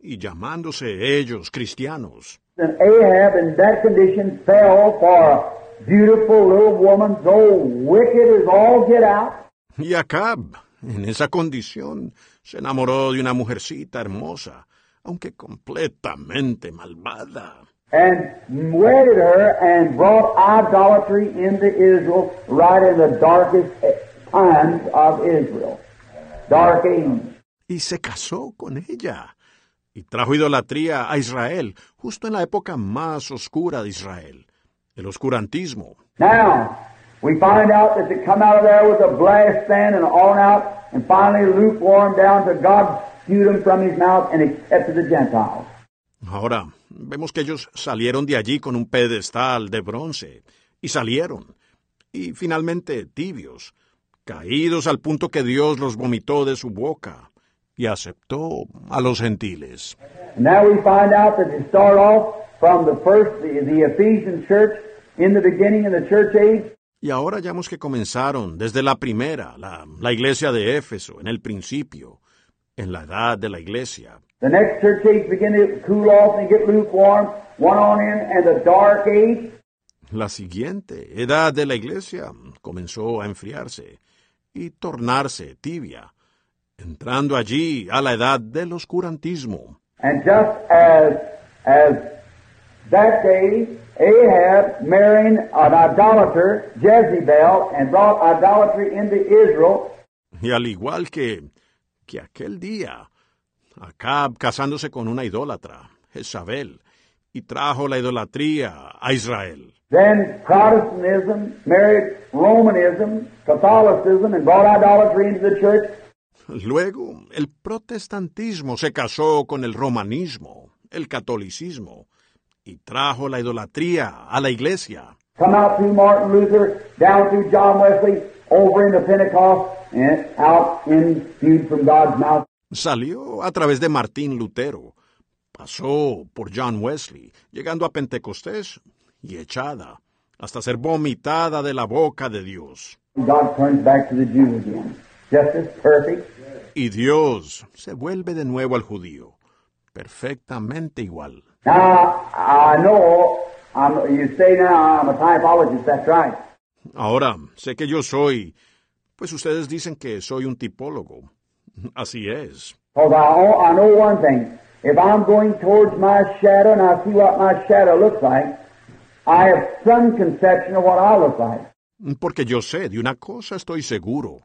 y llamándose ellos cristianos. And Ahab, in that condition, fell for a beautiful little woman, so wicked as all get out. Y Acab, en esa condición, se enamoró de una mujercita hermosa, aunque completamente malvada. and wedded her and brought idolatry into Israel right in the darkest times of Israel. Dark age. Y se casó con ella. Y trajo idolatría a Israel, justo en la época más oscura de Israel, el oscurantismo. Now, we find out that they come out of there with a blast fan and on out, and finally lukewarm down to God spewed them from his mouth and accepted the Gentiles. Ahora, vemos que ellos salieron de allí con un pedestal de bronce, y salieron, y finalmente tibios, caídos al punto que Dios los vomitó de su boca, y aceptó a los gentiles. And now we find out that they start off from the first, the, the Ephesian church, in the beginning of the church age, Y ahora hallamos que comenzaron desde la primera, la, la iglesia de Éfeso, en el principio, en la edad de la iglesia. The next church age begin to cool off and get lukewarm, one on in, and the dark age. La siguiente edad de la iglesia comenzó a enfriarse y tornarse tibia, entrando allí a la edad del oscurantismo. And just as as that day Ahab marrying an idolater, Jezebel, and brought idolatry into Israel, Y al igual que, que aquel día, Acab casándose con una idólatra, Jezabel, y trajo la idolatría a Israel. then Protestantism married Romanism, Catholicism, and brought idolatry into the church. Luego, el protestantismo se casó con el romanismo, el catolicismo, y trajo la idolatría a la iglesia. Come out through Martin Luther, down through John Wesley, over into Pentecost, and out in spewed from God's mouth. Salió a través de Martín Lutero, pasó por John Wesley, llegando a Pentecostés y echada, hasta ser vomitada de la boca de Dios. God turns back to the Jew again. Just as perfect, Y Dios se vuelve de nuevo al judío, perfectamente igual. Now, I know, I'm, you say now I'm a typologist, that's right. Ahora, sé que yo soy, pues ustedes dicen que soy un tipólogo. Así es. Because I, know- I know one thing. If I'm going towards my shadow and I see what my shadow looks like, I have some conception of what I look like. Porque yo sé, de una cosa estoy seguro.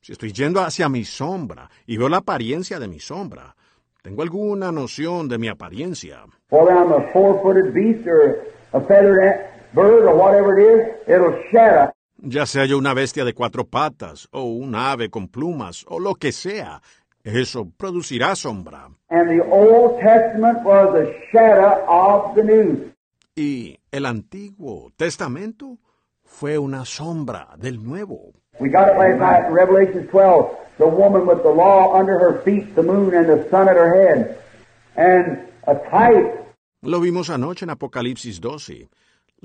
Si estoy yendo hacia mi sombra y veo la apariencia de mi sombra, tengo alguna noción de mi apariencia. Whether I'm a four-footed beast or a feathered bird or whatever it is, it'll shadow. Ya sea yo una bestia de cuatro patas, o un ave con plumas, o lo que sea, eso producirá sombra. And the Old Testament was a shadow of the New. Y el Antiguo Testamento fue una sombra del Nuevo. We got it last night in Revelation 12. The woman with the law under her feet, the moon and the sun at her head. And a type Lo vimos anoche en Apocalipsis 12.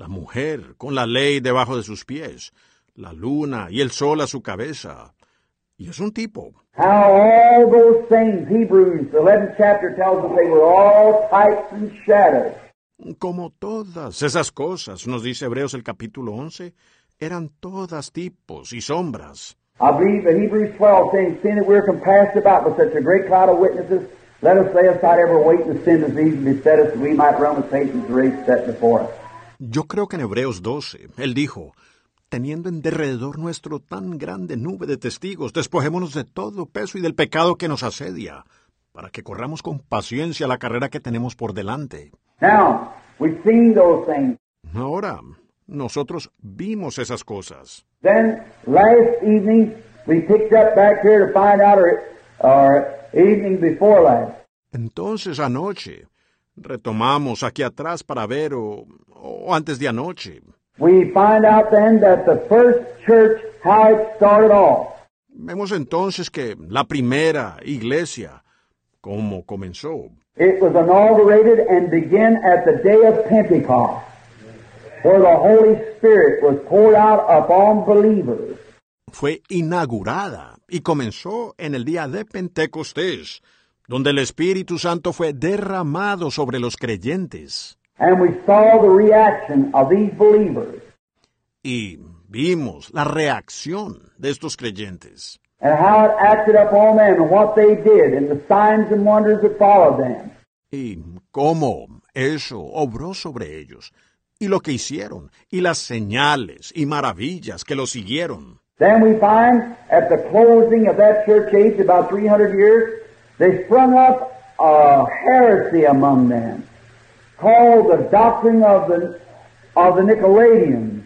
La mujer con la ley debajo de sus pies, la luna y el sol a su cabeza. Y es un tipo. How all those things, Hebrews, the 11th chapter tells us they were all types and shadows. Como todas esas cosas, nos dice Hebreos el capítulo 11, eran todas tipos y sombras. I believe that Hebrews 12 saying, seeing that we're compassed about with such a great cloud of witnesses, let us lay aside every weight and the sin that easily beset us, that we might run with patience the race set before us. Yo creo que en Hebreos 12, él dijo, teniendo en derredor nuestro tan grande nube de testigos, despojémonos de todo peso y del pecado que nos asedia, para que corramos con paciencia la carrera que tenemos por delante. Now, we've seen those things. Ahora, nosotros vimos esas cosas. Then, last evening, we picked up back here to find out, or evening before last, Entonces anoche retomamos aquí atrás para ver o, o antes de anoche. We find out then that the first church, how it started off. Vemos entonces que la primera iglesia, cómo comenzó. It was inaugurated and began at the day of Pentecost, where the Holy Spirit was poured out upon believers. Fue inaugurada y comenzó en el día de Pentecostés, donde el Espíritu Santo fue derramado sobre los creyentes. And we saw the reaction of these believers Y vimos la reacción de estos creyentes and how it acted upon them and what they did and the signs and wonders that followed them. y cómo eso obró sobre ellos y lo que hicieron y las señales y maravillas que lo siguieron. Then we find at the closing of that church age, about 300 years, they sprung up a heresy among them called the doctrine of the, of the Nicolaitans.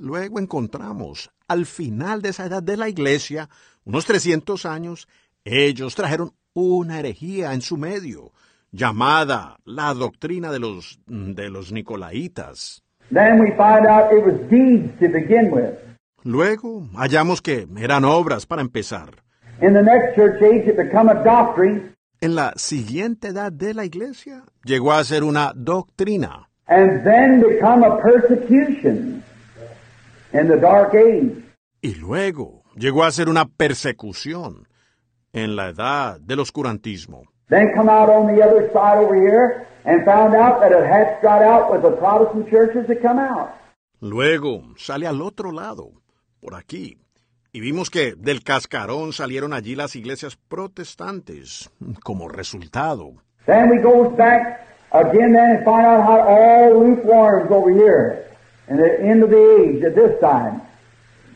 Luego encontramos, al final de esa edad de la iglesia, unos 300 años, ellos trajeron una herejía en su medio, llamada la doctrina de los, de los Nicolaitas. Then we find out it was deeds to begin with. Luego hallamos que eran obras para empezar. In the next church age, it become a doctrine, En la siguiente edad de la iglesia llegó a ser una doctrina. and then become a persecution in the dark age. Y luego llegó a ser una persecución en la edad del oscurantismo. Then come out on the other side over here and found out that it had got out with the Protestant churches that come out. Luego sale al otro lado, por aquí, y vimos que del cascarón salieron allí las iglesias protestantes como resultado. Then we goes back again then and find out how all lukewarms over here and the end of the age at this time.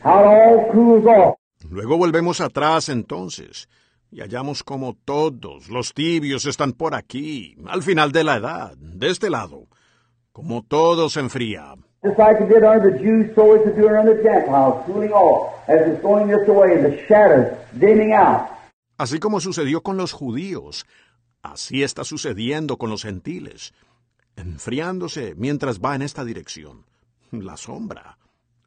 How it all cools off. Luego volvemos atrás entonces y hallamos como todos los tibios están por aquí, al final de la edad, de este lado, como todo se enfría. Just like it did under the Jews, so is it doing under the Gentiles, cooling off as it's going this way, the shadows dimming out. Así como sucedió con los judíos, así está sucediendo con los gentiles, enfriándose mientras va en esta dirección, la sombra,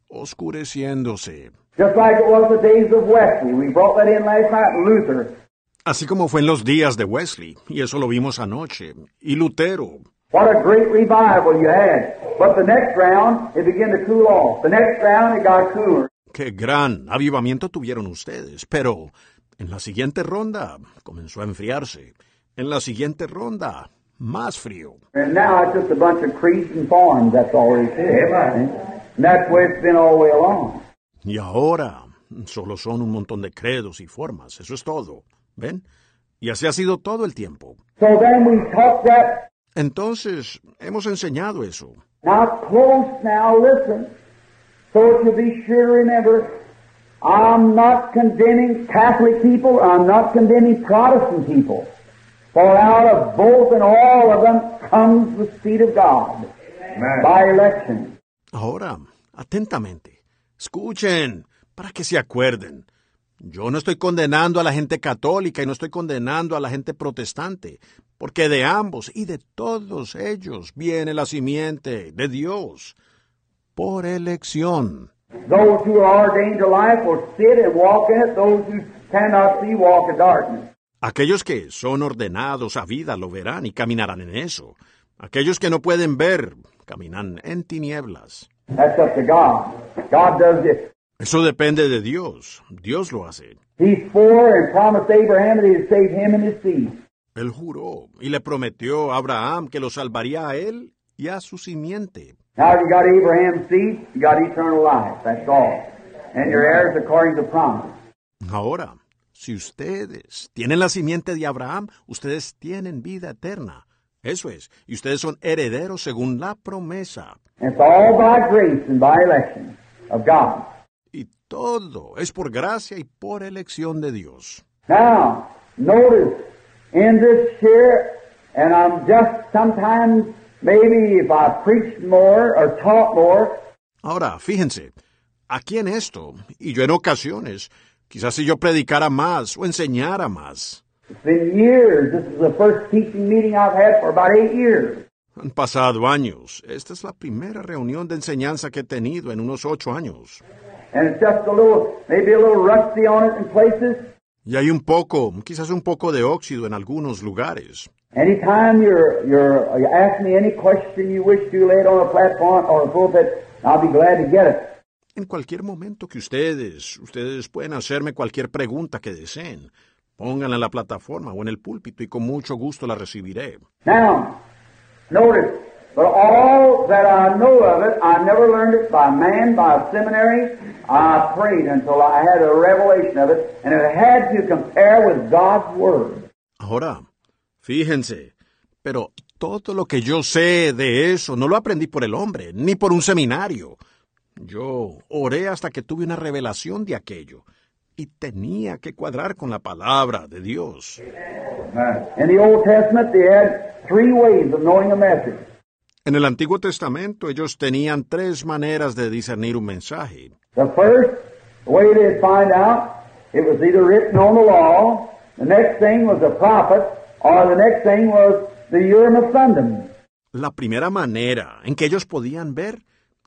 oscureciéndose. Just like it was the days of Wesley. We brought that in last night, Luther. Así como fue en los días de Wesley, y eso lo vimos anoche, y Lutero. What a great revival you had. But the next round, it began to cool off. The next round, it got cooler. Qué gran avivamiento tuvieron ustedes, pero en la siguiente ronda comenzó a enfriarse. En la siguiente ronda, más frío. And now it's just a bunch of creeds and forms, that's all it is. And that's the way it's been all the way along. Y ahora solo son un montón de credos y formas, eso es todo. ¿Ven? Y así ha sido todo el tiempo. So then we taught that. Entonces, hemos enseñado eso. Now close now, listen. So to be sure to remember, I'm not condemning Catholic people, I'm not condemning Protestant people. For out of both and all of them comes the seed of God by election. Ahora, atentamente, escuchen, para que se acuerden. Yo no estoy condenando a la gente católica y no estoy condenando a la gente protestante, porque de ambos y de todos ellos viene la simiente de Dios por elección. Those who are ordained to life will sit and walk in it. Those who cannot see walk in darkness. Aquellos que son ordenados a vida lo verán y caminarán en eso. Aquellos que no pueden ver caminan en tinieblas. That's up to God. God does this. Eso depende de Dios. Dios lo hace. He swore and promised Abraham that he'd save him and his seed. Él juró y le prometió a Abraham que lo salvaría a él y a su simiente. Now you got Abraham's seed, you got eternal life. That's all. And your heirs according to promise. Ahora, si ustedes tienen la simiente de Abraham, ustedes tienen vida eterna. Eso es, y ustedes son herederos según la promesa. And it's all by grace and by election of God. Y todo es por gracia y por elección de Dios. Now, notice in this here, and I'm just sometimes, maybe if I preached more or taught more, Ahora, fíjense, aquí en esto, y yo en ocasiones, quizás si yo predicara más o enseñara más, It's been years. This is the first teaching meeting I've had for about eight years. Han pasado años. Esta es la primera reunión de enseñanza que he tenido en unos ocho años. And it's just a little, maybe a little rusty on it in places. Y hay un poco, quizás un poco de óxido en algunos lugares. Anytime you're, you're, you ask me any question you wish to, lay it on a platform or a pulpit, I'll be glad to get it. En cualquier momento que ustedes, ustedes pueden hacerme cualquier pregunta que deseen. Pónganla en la plataforma o en el púlpito y con mucho gusto la recibiré. Now, notice, but all that I know of it, I never learned it by man, by a seminary. I prayed until I had a revelation of it, and it had to compare with God's Word. Ahora, fíjense, pero todo lo que yo sé de eso no lo aprendí por el hombre, ni por un seminario. Yo oré hasta que tuve una revelación de aquello y tenía que cuadrar con la palabra de Dios. In the Old Testament, they had three ways of knowing a message. En el Antiguo Testamento ellos tenían tres maneras de discernir un mensaje. The first way they'd find out, it was either written on the law, the next thing was a prophet, or the next thing was the Urim and Thummim. La primera manera en que ellos podían ver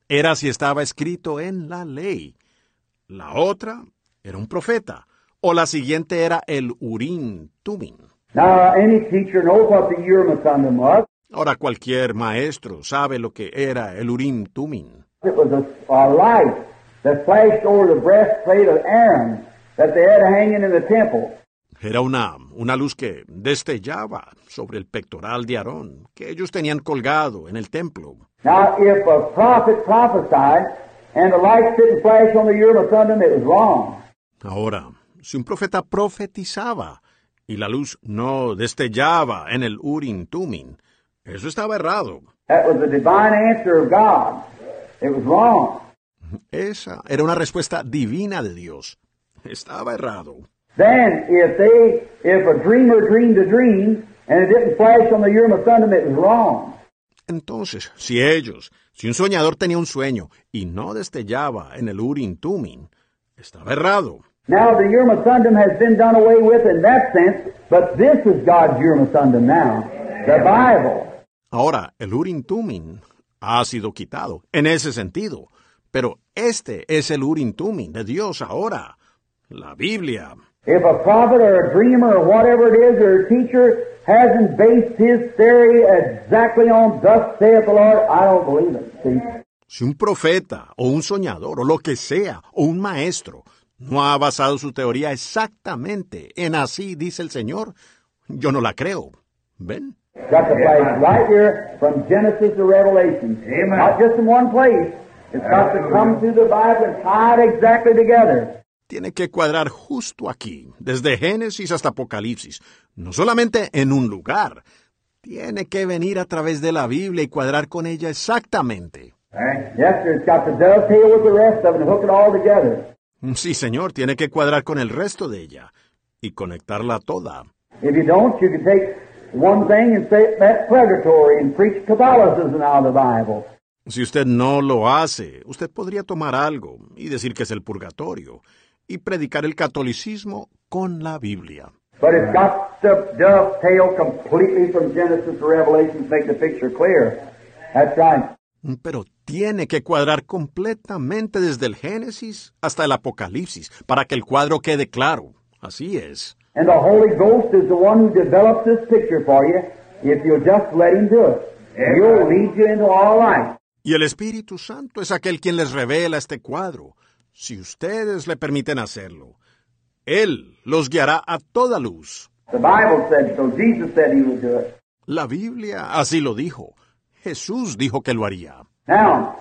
era si estaba escrito en la ley. La otra era un profeta. O la siguiente era el Urim Tumim. Now, any teacher knows what the Urim and Thummim was. Ahora cualquier maestro sabe lo que era el Urim Tumim. It was a, a light that flashed over the breastplate of Aaron that they had hanging in the temple. Era una, una luz que destellaba sobre el pectoral de Aarón, que ellos tenían colgado en el templo. Now, if a prophet prophesied and the light didn't flash on the Urim and Thummim, it was wrong. Ahora, si un profeta profetizaba y la luz no destellaba en el Urim Tumim, eso estaba errado. That was the divine answer of God. It was wrong. Esa era una respuesta divina de Dios. Estaba errado. Then, if they, if a dreamer dreamed a dream and it didn't flash on the Urim Thummim, it was wrong. Entonces, si ellos, si un soñador tenía un sueño y no destellaba en el Urim Tumim, estaba errado. Now, the Urim Thummim has been done away with in that sense, but this is God's Urim Thummim now, the Bible. Ahora, el Urim Tumim ha sido quitado en ese sentido, pero este es el Urim Tumim de Dios ahora, la Biblia. If a prophet or a dreamer or whatever it is or a teacher hasn't based his theory exactly on thus saith the Lord, I don't believe it. See? Si un profeta o un soñador o lo que sea o un maestro no ha basado su teoría exactamente en así dice el Señor, yo no la creo. ¿Ven? Got to flash right here from Genesis to Revelation. Not just in one place. It's got to come through the Bible and tie it exactly together. Tiene que cuadrar justo aquí, desde Génesis hasta Apocalipsis, no solamente en un lugar. Tiene que venir a través de la Biblia y cuadrar con ella exactamente. Yes, sir. It's got to dovetail with the rest of it and hook it all together. Sí, señor, tiene que cuadrar con el resto de ella y conectarla toda. If you don't, you can take one thing and say that's purgatory and preach Catholicism out of the Bible. Si usted no lo hace, usted podría tomar algo y decir que es el purgatorio y predicar el catolicismo con la Biblia. But it's got to dovetail completely from Genesis to Revelation to make the picture clear. That's right. Pero tiene que cuadrar completamente desde el Génesis hasta el Apocalipsis para que el cuadro quede claro. Así es. And the Holy Ghost is the one who develops this picture for you if you'll just let Him do it. He'll lead you into all light. Y el Espíritu Santo es aquel quien les revela este cuadro, si ustedes le permiten hacerlo. Él los guiará a toda luz. The Bible said so. Jesus said He would do it. La Biblia así lo dijo. Jesús dijo que lo haría. Now,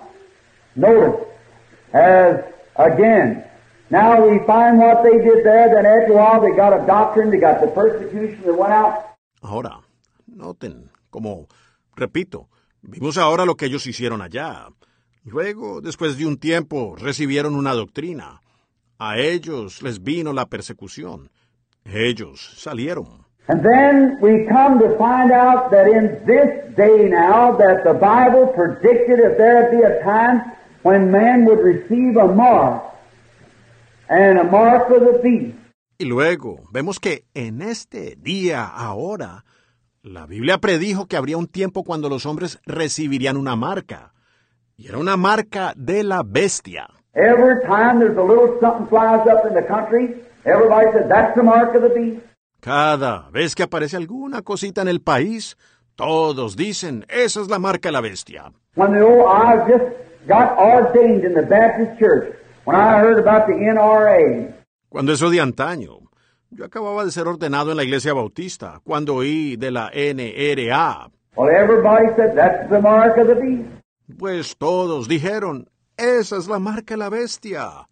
notice, as again, now we find what they did there, then after a while they got a doctrine, they got the persecution that went out. Ahora, noten, como, repito, vimos ahora lo que ellos hicieron allá. Luego, después de un tiempo, recibieron una doctrina. A ellos les vino la persecución. Ellos salieron. And then we come to find out that in this day now that the Bible predicted that there'd be a time when man would receive a mark and a mark of the beast. Y luego vemos que en este día, ahora, la Biblia predijo que habría un tiempo cuando los hombres recibirían una marca. Y era una marca de la bestia. Every time there's a little something flies up in the country, everybody says, that's the mark of the beast. Cada vez que aparece alguna cosita en el país, todos dicen, esa es la marca de la bestia. When the old, I just got ordained in the Baptist church, when I heard about the NRA, Cuando eso de antaño. Yo acababa de ser ordenado en la iglesia bautista, cuando oí de la NRA. well, everybody said, that's the mark of the beast. Pues todos dijeron, esa es la marca de la bestia.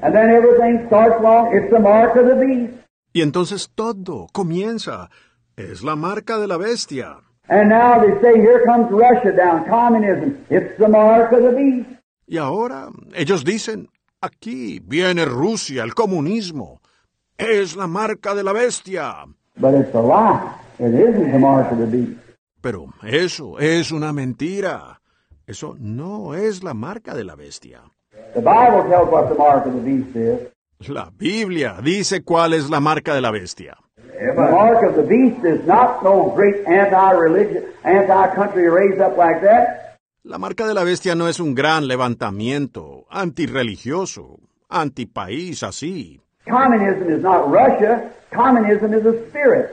And then everything starts along, it's the mark of the beast. Y entonces todo comienza. Es la marca de la bestia. And now they say, here comes Russia down, communism. It's the mark of the beast. Y ahora ellos dicen, aquí viene Rusia, el comunismo. Es la marca de la bestia. But it's a lie. It isn't the mark of the beast. Pero eso es una mentira. Eso no es la marca de la bestia. The Bible tells what the mark of the beast is. La Biblia dice cuál es la marca de la bestia. The mark of the beast is not no great anti-religion, anti-country raised up like that. La marca de la bestia no es un gran levantamiento antirreligioso, antipaís así. Communism is not Russia. Communism is a spirit.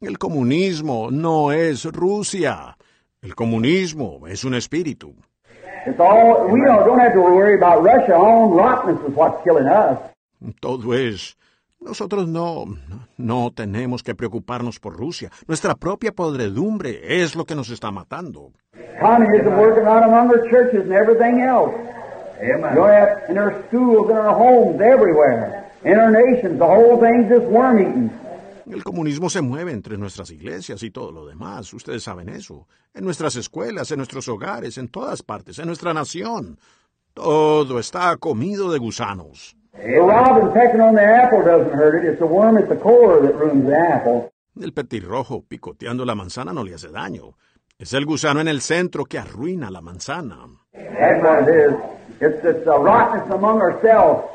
El comunismo no es Rusia. El comunismo es un espíritu. It's all, we don't, don't have to worry about Russia. Our own rottenness is what's killing us. Todo es. Nosotros no, no tenemos que preocuparnos por Rusia. Nuestra propia podredumbre es lo que nos está matando. Communism working out among our churches and everything else. You know, that in our schools, in our homes, everywhere. In our nations, the whole thing's just worm eaten. El comunismo se mueve entre nuestras iglesias y todo lo demás. Ustedes saben eso. En nuestras escuelas, en nuestros hogares, en todas partes, en nuestra nación. Todo está comido de gusanos. The robin pecking on the apple doesn't hurt it. It's the worm at the core that ruins the apple. El petirrojo picoteando la manzana no le hace daño. Es el gusano en el centro que arruina la manzana. That's what it is. It's, rottenness among ourselves.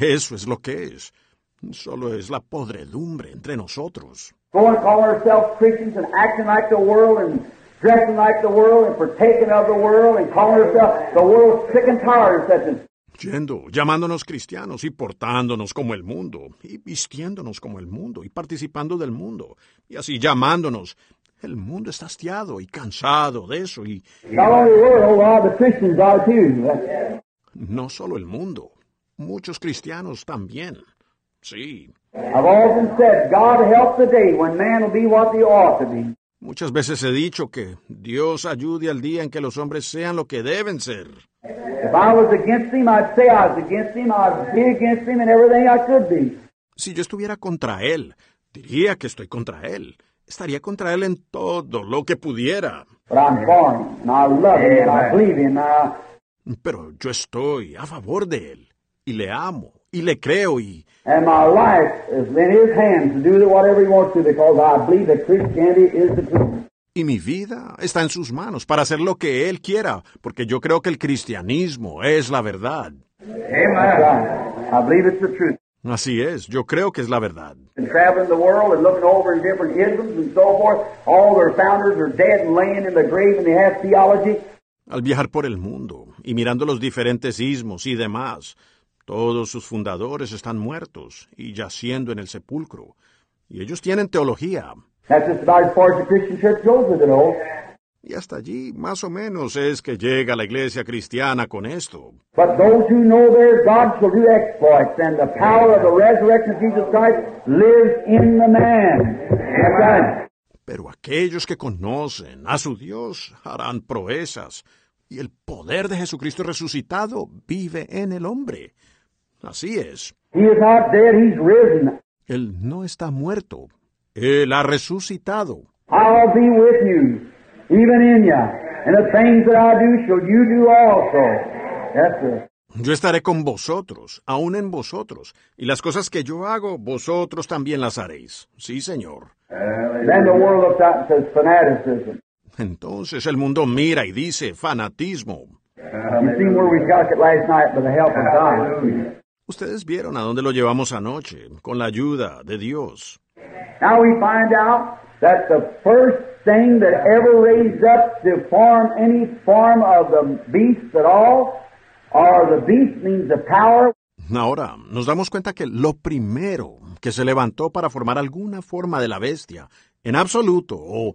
Eso es lo que es. Solo es la podredumbre entre nosotros. Going ourselves Christians and acting like the world and dressing like the world and partaking of the world and calling ourselves the world's sick and tired of such and Yendo, llamándonos cristianos y portándonos como el mundo, y vistiéndonos como el mundo, y participando del mundo, y así llamándonos. El mundo está hastiado y cansado de eso, y not only the world, a lot of the Christians are too. No solo el mundo, muchos cristianos también. Sí, I've often said, God help the day when man will be what they ought to be. muchas veces he dicho que Dios ayude al día en que los hombres sean lo que deben ser. If I was against him, I'd say I was against him. I'd be against him in everything I could be. Si yo estuviera contra Él, diría que estoy contra Él. Estaría contra Él en todo lo que pudiera. But I'm him, and I love him, and I believe him, and I, Pero yo estoy a favor de Él, y le amo, y le creo, y, and my life is in his hands to do whatever he wants to because I believe that Christianity is the truth. y mi vida está en sus manos para hacer lo que Él quiera, porque yo creo que el cristianismo es la verdad. That's right. I believe it's the truth. Así es, yo creo que es la verdad. Al viajar por el mundo y mirando los diferentes ismos y demás, todos sus fundadores están muertos y yaciendo en el sepulcro, y ellos tienen teología. Y hasta allí, más o menos, es que llega la iglesia cristiana con esto. Pero aquellos que conocen a su Dios harán proezas, y el poder de Jesucristo resucitado vive en el hombre. Así es. He is not dead. Él no está muerto. Él ha resucitado. Yo estaré con vosotros, aún en vosotros, y las cosas que yo hago, vosotros también las haréis. Sí, Señor. Entonces el mundo mira y dice fanatismo. Ustedes vieron a dónde lo llevamos anoche, con la ayuda de Dios. Now we find out that the first thing that ever raised up to form any form of the beast at all, or the beast means the power. Ahora, nos damos cuenta que lo primero que se levantó para formar alguna forma de la bestia, en absoluto, o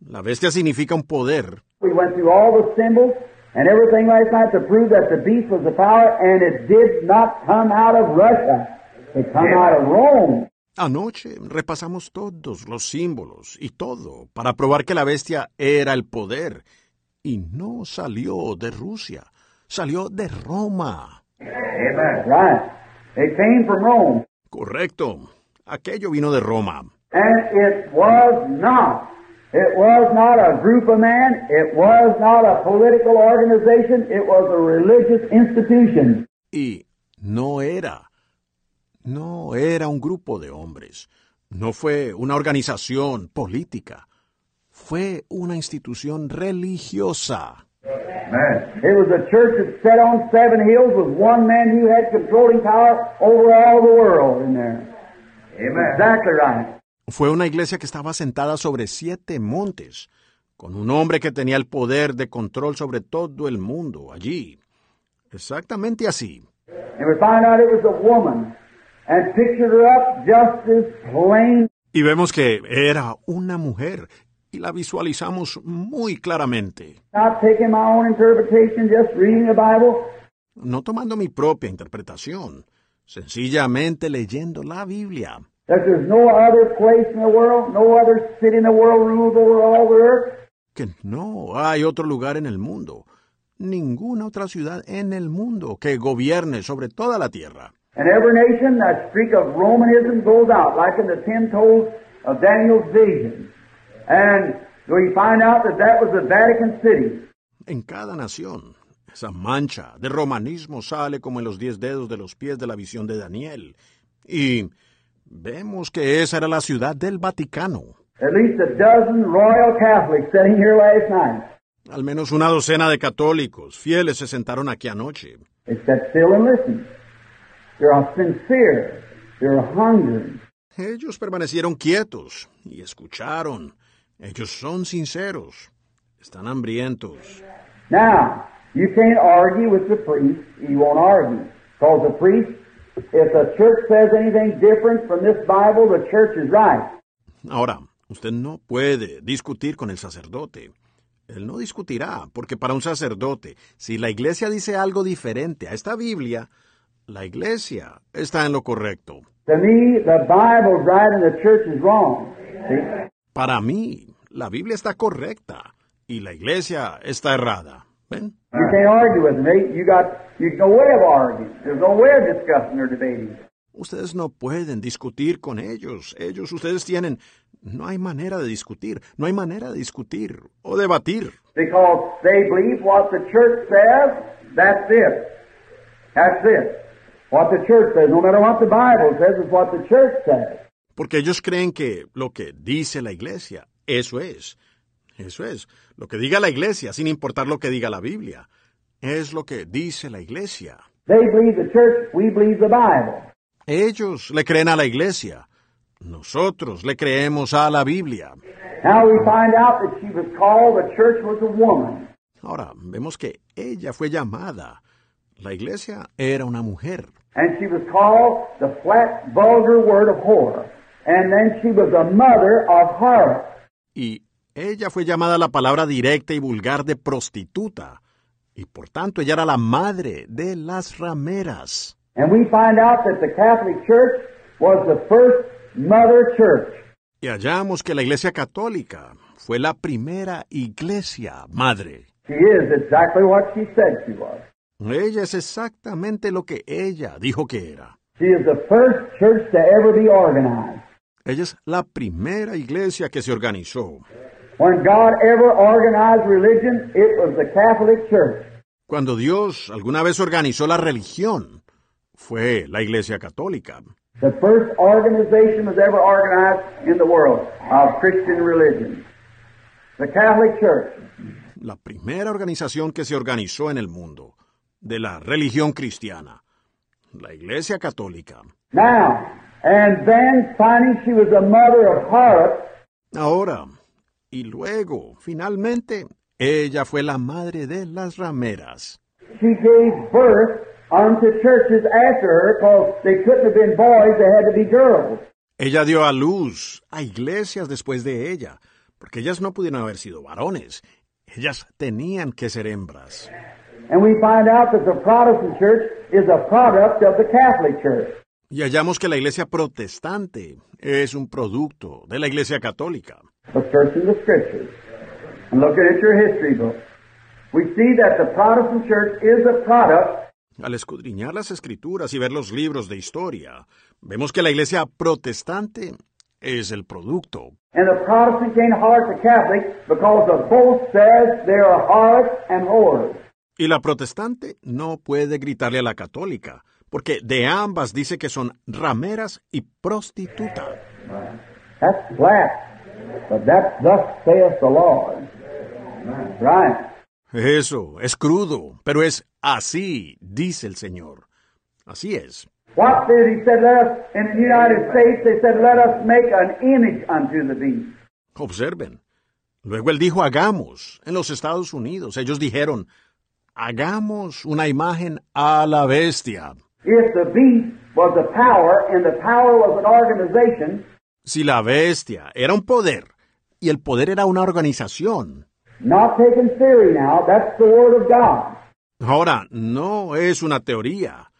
la bestia significa un poder. We went through all the symbols and everything last night to prove that the beast was the power, and it did not come out of Russia. It come out of Rome. Anoche repasamos todos los símbolos y todo para probar que la bestia era el poder y no salió de Rusia, salió de Roma. Amen. Right. It came from Rome. Correcto. Aquello vino de Roma. And it was not. It was not a group of men. It was not a political organization. It was a religious institution. Y no era. No era un grupo de hombres. No fue una organización política. Fue una institución religiosa. Amen. It was a church that sat on seven hills with one man who had controlling power over all the world in there. Amen. Exactly right. Fue una iglesia que estaba sentada sobre siete montes, con un hombre que tenía el poder de control sobre todo el mundo allí. Exactamente así. And we find out it was a woman and pictured her up just as plain. Y vemos que era una mujer y la visualizamos muy claramente. No tomando mi propia interpretación, sencillamente leyendo la Biblia. Que no hay otro lugar en el mundo, ninguna otra ciudad en el mundo que gobierne sobre toda la tierra. And every nation, that streak of Romanism goes out, like in the ten toes of Daniel's vision. And we find out that that was the Vatican City. En cada nación, esa mancha de romanismo sale como en los diez dedos de los pies de la visión de Daniel. Y vemos que esa era la ciudad del Vaticano. At least a dozen Royal Catholics sitting here last night. Al menos una docena de católicos fieles se sentaron aquí anoche. They sat still and listened. They're sincere. They're hungry. Ellos permanecieron quietos y escucharon. Ellos son sinceros. Están hambrientos. Now, you can't argue with the priest. You won't argue. Because the priest, if the church says anything different from this Bible, the church is right. Ahora, usted no puede discutir con el sacerdote. Él no discutirá, porque para un sacerdote, si la iglesia dice algo diferente a esta Biblia, la iglesia está en lo correcto. To me, the Bible's right and the church is wrong. See? Para mí, la Biblia está correcta y la iglesia está errada. ¿Ven? You can't argue with me. You got you no way of arguing. There's no way of discussing or debating. Ustedes no pueden discutir con ellos. Ellos, ustedes tienen... No hay manera de discutir. No hay manera de discutir o debatir. Because they believe what the church says, that's it. That's it. What the church says, no matter what the Bible says, is what the church says. Porque ellos creen que lo que dice la iglesia, eso es. Eso es. Lo que diga la iglesia, sin importar lo que diga la Biblia. Es lo que dice la iglesia. They believe the church, we believe the Bible. Ellos le creen a la iglesia. Nosotros le creemos a la Biblia. Ahora, vemos que ella fue llamada. La iglesia era una mujer. And she was called the flat, vulgar word of whore. And then she was a mother of. Y ella fue llamada la palabra directa y vulgar de prostituta. Y por tanto ella era la madre de las rameras. And we find out that the Catholic Church was the first mother church. Y hallamos que la iglesia católica fue la primera iglesia madre. She is exactly what she said she was. Ella es exactamente lo que ella dijo que era. She is the first church to ever be organized. Ella es la primera iglesia que se organizó. Cuando Dios alguna vez organizó la religión, fue la iglesia católica. The first organization was ever organized in the world of Christian religion. The Catholic Church. La primera organización que se organizó en el mundo de la religión cristiana. la Iglesia Católica. Now, and then finding she was a mother of harlots, Ahora, y luego, finalmente, ella fue la madre de las rameras. she gave birth unto churches after her, because they couldn't have been boys, they had to be girls. Ella dio a luz a iglesias después de ella, porque ellas no pudieron haber sido varones. Ellas tenían que ser hembras. And we find out that the Protestant church is a product of the Catholic church. Y hallamos que la iglesia protestante es un producto de la iglesia católica. But searching the scriptures and looking at your history book, we see that the Protestant church is a product Al escudriñar las escrituras y ver los libros de historia, vemos que la iglesia protestante es el producto. And the Protestant can't heart the Catholic because the both says they are harlots and whores. Y la protestante no puede gritarle a la católica, porque de ambas dice que son rameras y prostitutas. That's flat, but thus saith the Lord. Right. Eso, es crudo, pero es así, dice el Señor. Así es. What did he said? Let us in the United States. They said, "Let us make an image unto the beast." Observen. Luego él dijo, hagamos. En los Estados Unidos, ellos dijeron, hagamos una imagen a la bestia. If the beast was a power and the power was an organization, Si la bestia era un poder y el poder era una organización, not taking theory now, that's the word of God. ahora no es una teoría,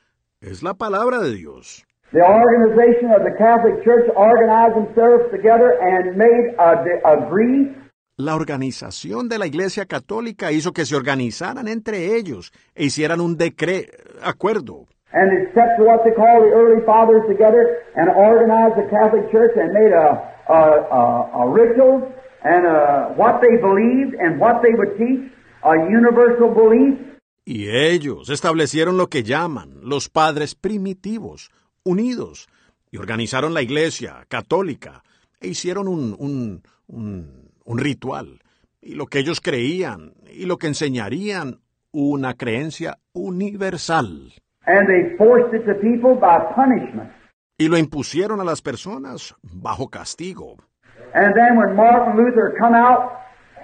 es la palabra de Dios. The organization of the Catholic Church organized themselves together and made a de- agree La organización de la Iglesia Católica hizo que se organizaran entre ellos e hicieran un decreto, acuerdo. And accepted what they call the early fathers together and organized the Catholic Church and made a, a, a, a ritual and a, what they believed and what they would teach, a universal belief. Y ellos establecieron lo que llaman los padres primitivos, unidos, y organizaron la Iglesia Católica e hicieron un, un, un, un ritual, y lo que ellos creían, y lo que enseñarían, una creencia universal. And they forced it to people by punishment. Y lo impusieron a las personas bajo castigo. And then when Martin Luther come out,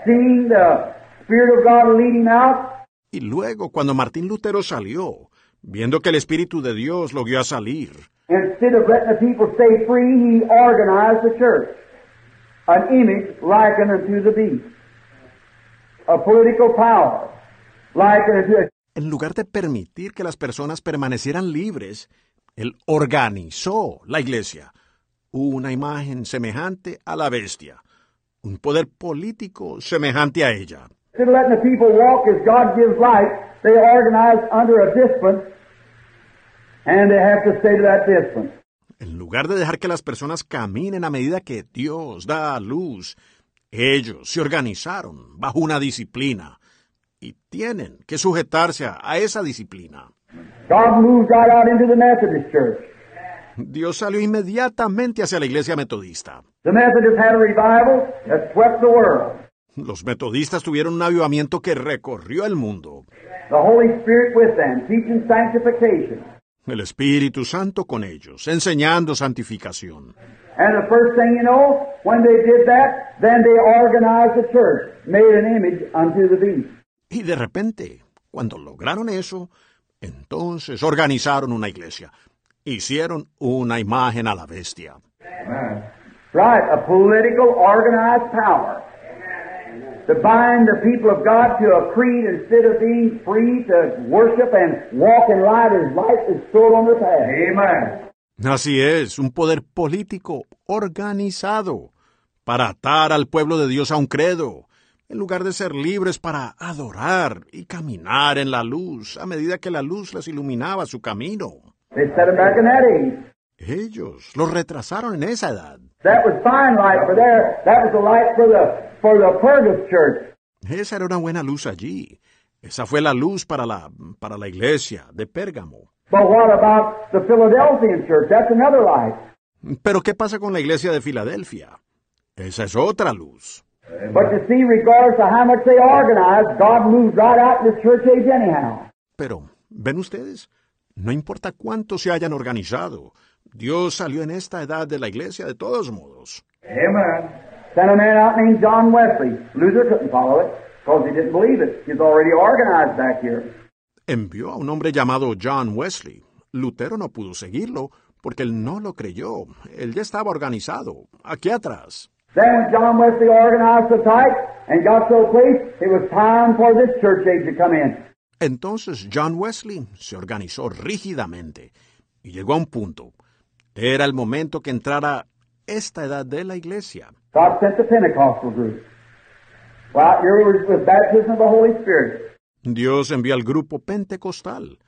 seeing the Spirit of God lead him out, Y luego, cuando Martín Lutero salió, viendo que el Espíritu de Dios lo guió a salir, instead of letting the people stay free, he organized the church. An image likened unto the beast. A political power likened unto a en lugar de permitir que las personas permanecieran libres, él organizó la iglesia, una imagen semejante a la bestia, un poder político semejante a ella. En lugar de dejar que las personas caminen a medida que Dios da luz, ellos se organizaron bajo una disciplina y tienen que sujetarse a, a esa disciplina. God moved right out into the Methodist Church. Dios salió inmediatamente hacia la iglesia metodista. The Methodists had a revival that swept the world. Los metodistas tuvieron un avivamiento que recorrió el mundo. El Espíritu Santo con ellos, enseñando santificación. The the the. Y de repente, cuando lograron eso, entonces organizaron una iglesia. Hicieron una imagen a la bestia. Right, a political organized power. To bind the people of God to a creed instead of being free to worship and walk in light as light is stored on their path. Amen. Así es, un poder político organizado para atar al pueblo de Dios a un credo, en lugar de ser libres para adorar y caminar en la luz a medida que la luz les iluminaba su camino. They set them back in that age. Ellos los retrasaron en esa edad. Esa era una buena luz allí. Esa fue la luz para la, para la iglesia de Pérgamo. But what about the Philadelphian church? That's another light. Pero ¿qué pasa con la iglesia de Filadelfia? Esa es otra luz. But you see, regardless of how much they organize, God moves right out in the church age anyhow. Pero, ¿ven ustedes? No importa cuánto se hayan organizado, Dios salió en esta edad de la iglesia de todos modos. Amen. Sent a man out named John Wesley. Luther couldn't follow it because he didn't believe it. He's already organized back here. Envió a un hombre llamado John Wesley. Lutero no pudo seguirlo porque él no lo creyó. Él ya estaba organizado, aquí atrás. Then when John Wesley organized so tight and got so placed, it was time for this church age to come in. Entonces John Wesley se organizó rígidamente y llegó a un punto. Era el momento que entrara esta edad de la iglesia. God sent the Pentecostal group. Well, here was baptism of the Holy Spirit. Dios envía al grupo pentecostal.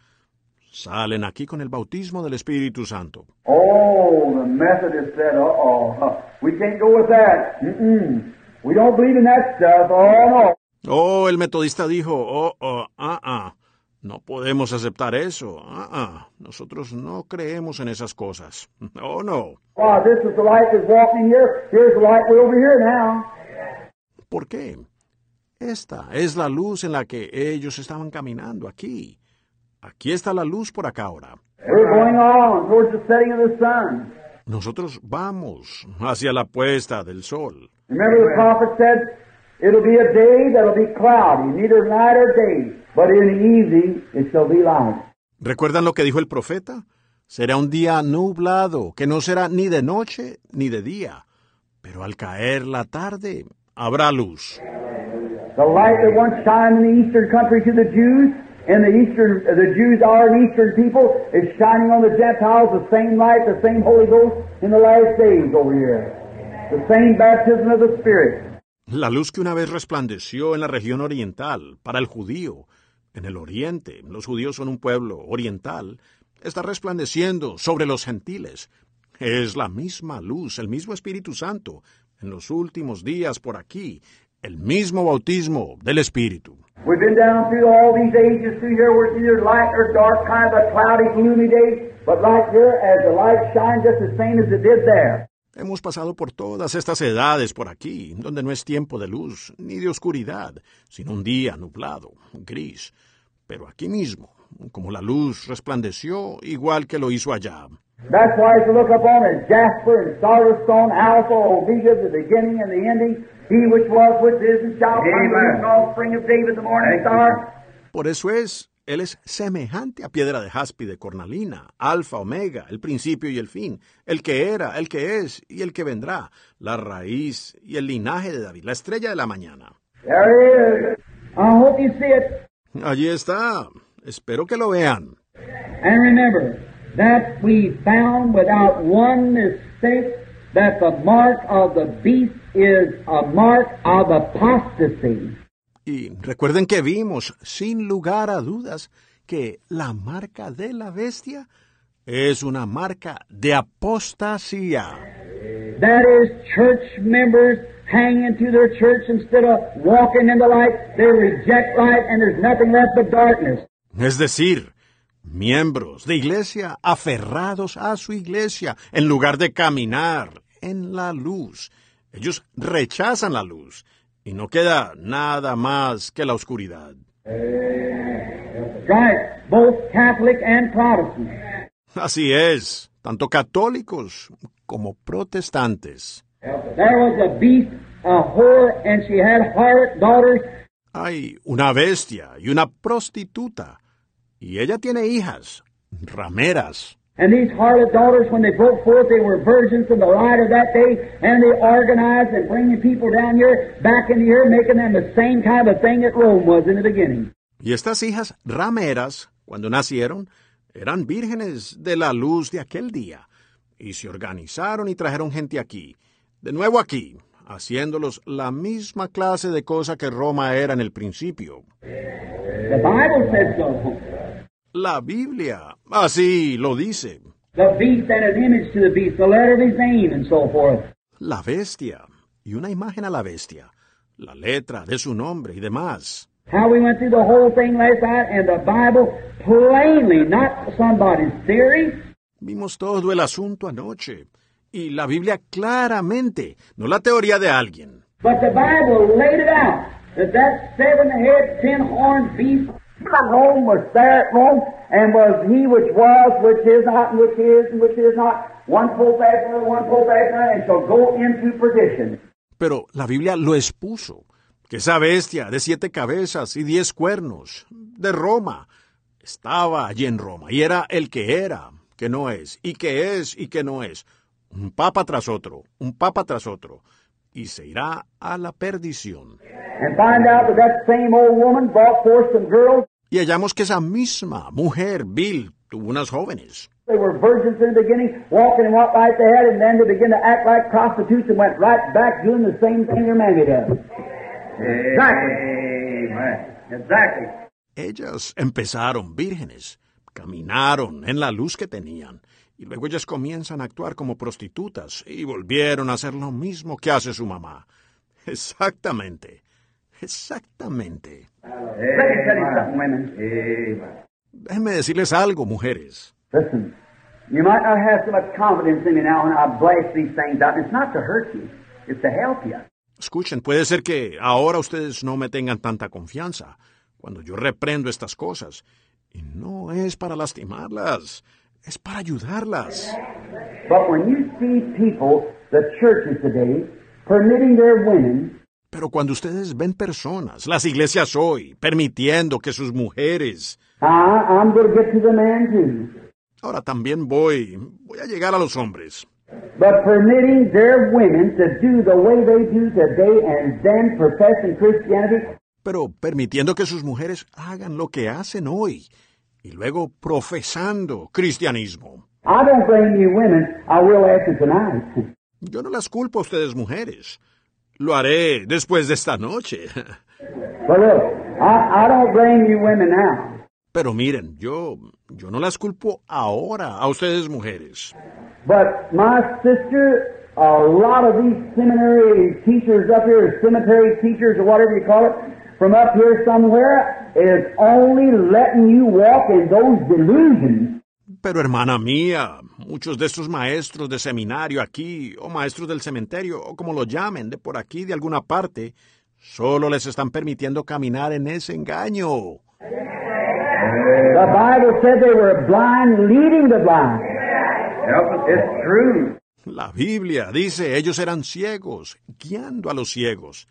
Salen aquí con el bautismo del Espíritu Santo. Oh, the Methodists said, uh-oh, we can't go with that. Mm-mm. We don't believe in that stuff. Oh, no. Oh, el metodista dijo, oh, oh, ah, ah. No podemos aceptar eso. Ah, ah. Nosotros no creemos en esas cosas. *laughs* Oh, no. Wow, this is the light that's walking here. Here's the light way over here now. ¿Por qué? Esta es la luz en la que ellos estaban caminando aquí. Aquí está la luz por acá ahora. We're going on towards the setting of the sun. Nosotros vamos hacia la puesta del sol. Remember the prophet said, it'll be a day that'll be cloudy, neither night or day, but in the evening it shall be light. ¿Recuerdan lo que dijo el profeta? Será un día nublado, que no será ni de noche ni de día, pero al caer la tarde habrá luz. The light that once shined in the eastern country to the Jews, and the eastern, the Jews are an eastern people, is shining on the Gentiles the same light, the same Holy Ghost in the last days over here. The same baptism of the Spirit. La luz que una vez resplandeció en la región oriental para el judío, en el oriente, los judíos son un pueblo oriental, está resplandeciendo sobre los gentiles. Es la misma luz, el mismo Espíritu Santo, en los últimos días por aquí, el mismo bautismo del Espíritu. We've been down through all these ages through here where it's either light or dark, kind of a cloudy, gloomy day, but right here, as the light shines just the same as it did there. Hemos pasado por todas estas edades por aquí, donde no es tiempo de luz ni de oscuridad, sino un día nublado, gris. Pero aquí mismo, como la luz resplandeció igual que lo hizo allá. That's why to look upon as jasper and stone, alpha, omega, the beginning and the ending, he which was, which is, and shall come, the offspring of David, the morning star. Por eso es, él es semejante a piedra de jaspe y de cornalina, alfa, omega, el principio y el fin, el que era, el que es y el que vendrá, la raíz y el linaje de David, la estrella de la mañana. There he is. I hope you see it. Allí está. Espero que lo vean. And remember that we found without one mistake that the mark of the beast is a mark of apostasy. Y recuerden que vimos, sin lugar a dudas, que la marca de la bestia es una marca de apostasía. That is, church members hanging to their church instead of walking in the light. They reject light and there's nothing left but darkness. Es decir, miembros de iglesia aferrados a su iglesia en lugar de caminar en la luz. Ellos rechazan la luz y no queda nada más que la oscuridad. Así es, tanto católicos como protestantes. Hay una bestia y una prostituta, y ella tiene hijas, rameras. And these harlot daughters, when they broke forth, they were virgins from the light of that day, and they organized and bringing people down here, back in here, making them the same kind of thing that Rome was in the beginning. Y estas hijas rameras, cuando nacieron, eran vírgenes de la luz de aquel día, y se organizaron y trajeron gente aquí, de nuevo aquí, haciéndolos la misma clase de cosa que Roma era en el principio. The Bible said so. La Biblia así lo dice. The beast and his image to the beast, the letter of his name, and so forth. La bestia y una imagen a la bestia, la letra de su nombre y demás. How we went through the whole thing last night, and the Bible plainly, not somebody's theory, Vimos todo el asunto anoche, y la Biblia claramente, no la teoría de alguien. but the Bible laid it out that that seven-head, ten-horned beast Come home was there at Rome, and was he which was, which is not, and which is, and which is not, one pope after another, one pope after another, and shall go into perdition. Pero la Biblia lo expuso, que esa bestia de siete cabezas y diez cuernos, de Roma, estaba allí en Roma, y era el que era, que no es, y que es, y que no es, un papa tras otro, un papa tras otro, y se irá a la perdición. And find out that that same old woman brought forth some girls. Y hallamos que esa misma mujer, Bill, tuvo unas jóvenes. They were virgins in the beginning, walking in what light they had, and then they began to act like prostitutes and went right back doing the same thing their mammy does. Exactly. Exactly. Ellas empezaron vírgenes, caminaron en la luz que tenían, y luego ellas comienzan a actuar como prostitutas y volvieron a hacer lo mismo que hace su mamá. Exactamente. Exactamente. Déjenme decirles algo, mujeres. Listen, you might not have so much confidence in me now when I blast these things out. It's not to hurt you, it's to help you. Escuchen, puede ser que ahora ustedes no me tengan tanta confianza cuando yo reprendo estas cosas. Y no es para lastimarlas, es para ayudarlas. But when you see people, the churches today, permitting their women Pero cuando ustedes ven personas, las iglesias hoy, permitiendo que sus mujeres... I, I'm going to get to the man too. Ahora también voy, voy a llegar a los hombres. But permitting their women to do the way they do today and then professing Christianity, Pero permitiendo que sus mujeres hagan lo que hacen hoy y luego profesando cristianismo. I don't blame you women. I will after tonight. Yo no las culpo a ustedes mujeres. Lo haré después de esta noche. *laughs* But look, I, I don't blame you women now. Pero miren, yo, yo no las culpo ahora a ustedes mujeres. But my sister, a lot of these seminary teachers up here, cemetery teachers or whatever you call it, from up here somewhere, is only letting you walk in those delusions. Pero hermana mía, muchos de estos maestros de seminario aquí, o maestros del cementerio, o como lo llamen, de por aquí, de alguna parte, solo les están permitiendo caminar en ese engaño. The Bible said they were blind leading the blind. It's true. La Biblia dice, ellos eran ciegos, guiando a los ciegos.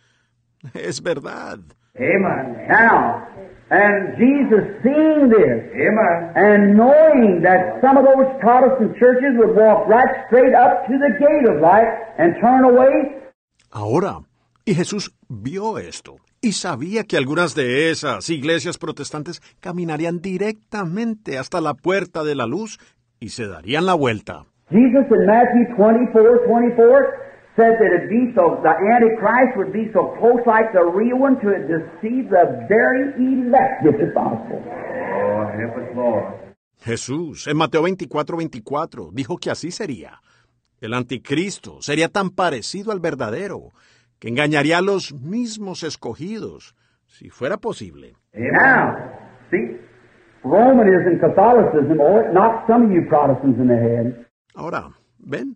Es verdad. Amen. Now, and Jesus seeing this, Amen. and knowing that some of those Protestant churches would walk right straight up to the gate of light and turn away, Ahora, y Jesús vio esto y sabía que algunas de esas iglesias protestantes caminarían directamente hasta la puerta de la luz y se darían la vuelta. Jesus in Matthew 24, 24 said that it'd be so, the Antichrist would be so close like the real one to deceive the very elect, if it's possible. Oh, help us, Lord. Jesús, en Mateo 24, 24, dijo que así sería. El anticristo sería tan parecido al verdadero que engañaría a los mismos escogidos, si fuera posible. Now, see, Romanism, Catholicism, it knocked some of you Protestants in the head. Ahora, ¿ven?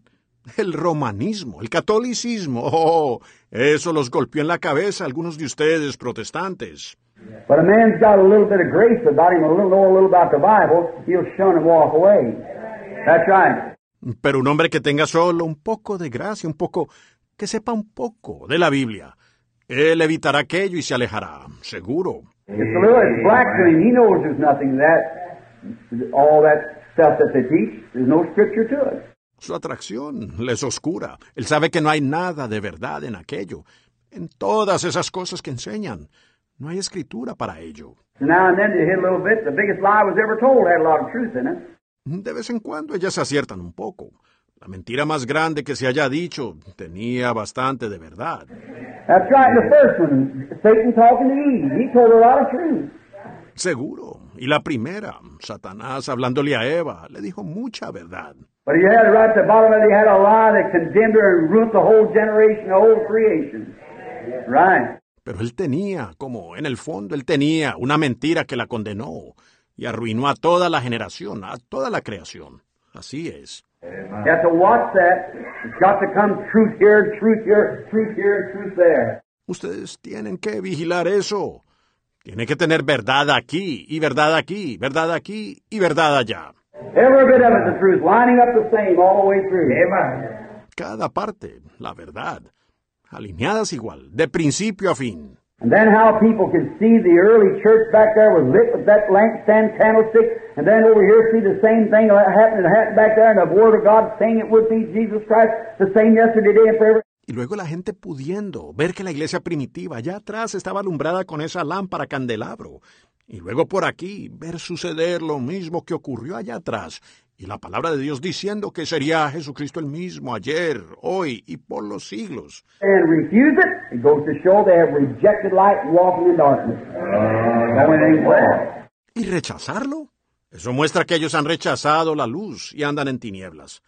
El romanismo, el catolicismo, oh, eso los golpeó en la cabeza a algunos de ustedes protestantes. But a man's got a little bit of grace about him, a little know a little about the Bible, he'll shun and walk away. That's right. Pero un hombre que tenga solo un poco de gracia, un poco, que sepa un poco de la Biblia, él evitará aquello y se alejará, seguro. It's a little, it's black to him. He knows there's nothing that, all that stuff that they teach, there's no scripture to it. Su atracción le es oscura. Él sabe que no hay nada de verdad en aquello, en todas esas cosas que enseñan. No hay escritura para ello. So now and then to hit a little bit, the biggest lie was ever told had a lot of truth in it. De vez en cuando ellas aciertan un poco. La mentira más grande que se haya dicho tenía bastante de verdad. That's right, the first one, Satan talking to Eve, he told a lot of truth. Seguro. Y la primera, Satanás hablándole a Eva, le dijo mucha verdad. But he had right at the bottom of it, he had a lie that condemned her and ruined the whole generation, the whole creation. Right. Pero él tenía, como en el fondo él tenía, una mentira que la condenó y arruinó a toda la generación, a toda la creación. Así es. Ustedes tienen que vigilar eso. Tiene que tener verdad aquí, y verdad aquí, verdad aquí, y verdad allá. Every bit of it the truth, lining up the same all the way through. Amen. Cada parte, la verdad, alineadas igual, de principio a fin. And then how people can see the early church back there was lit with that lampstand candlestick, and then over here see the same thing that happened, that happened back there, and the Word of God saying it would be Jesus Christ, the same yesterday, today, and forever. Y luego la gente pudiendo ver que la iglesia primitiva allá atrás estaba alumbrada con esa lámpara candelabro. Y luego por aquí ver suceder lo mismo que ocurrió allá atrás. Y la palabra de Dios diciendo que sería Jesucristo el mismo ayer, hoy y por los siglos. ¿Y rechazarlo? Eso muestra que ellos han rechazado la luz y andan en tinieblas.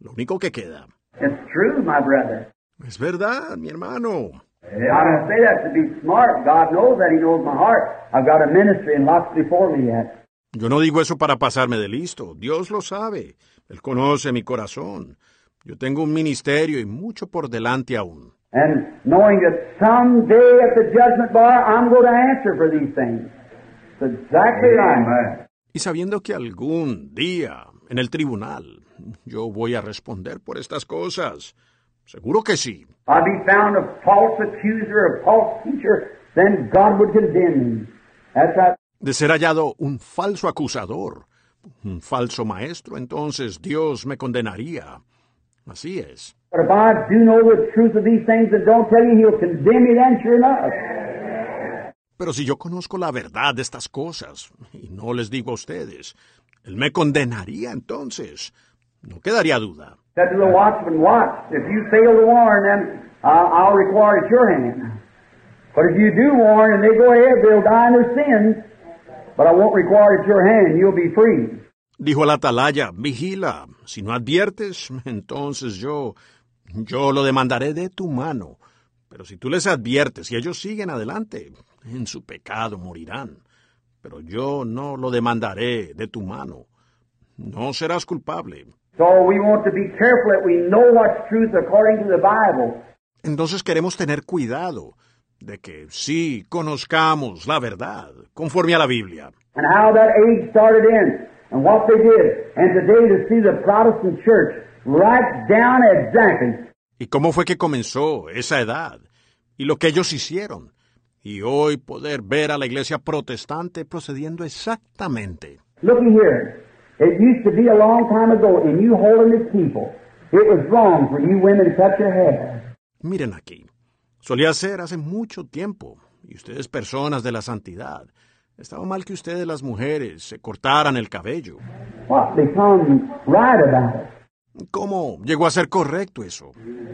Lo único que queda. It's true, my brother. Es verdad, mi hermano. I don't say that to be smart. God knows that He knows my heart. I've got a ministry and lots before me yet. Yo no digo eso para pasarme de listo. Dios lo sabe. Él conoce mi corazón. Yo tengo un ministerio y mucho por delante aún. And knowing that someday at the judgment bar, I'm going to answer for these things. It's exactly right. Amen. Y sabiendo que algún día, en el tribunal, yo voy a responder por estas cosas. Seguro que sí. I'd be found a false accuser, a false teacher, then God would condemn me. That's right. De ser hallado un falso acusador, un falso maestro, entonces Dios me condenaría. Así es. Pero si yo conozco la verdad de estas cosas y no les digo a ustedes, Él me condenaría entonces. No quedaría duda. Said to the watchman, watch. If you fail to warn them, uh, I'll require it at your hand. But if you do warn and they go ahead, they'll die in their sins. But I won't require it at your hand. You'll be free. Dijo el atalaya, vigila, si no adviertes, entonces yo, yo lo demandaré de tu mano. Pero si tú les adviertes y ellos siguen adelante, en su pecado morirán. Pero yo no lo demandaré de tu mano. No serás culpable. So we want to be careful that we know what's truth according to the Bible. Entonces queremos tener cuidado de que sí conozcamos la verdad conforme a la Biblia. and how that age started in and what they did. And today to see the Protestant church right down exactly. y cómo fue que comenzó esa edad y lo que ellos hicieron. Y hoy poder ver a la iglesia protestante procediendo exactamente. Looky here. It used to be a long time ago in you holiness people. It was wrong for you women to cut your hair. Miren aquí. Solía ser hace mucho tiempo, y ustedes personas de la santidad. Estaba mal que ustedes las mujeres se cortaran el cabello. What become right about it? ¿Cómo llegó a ser correcto eso?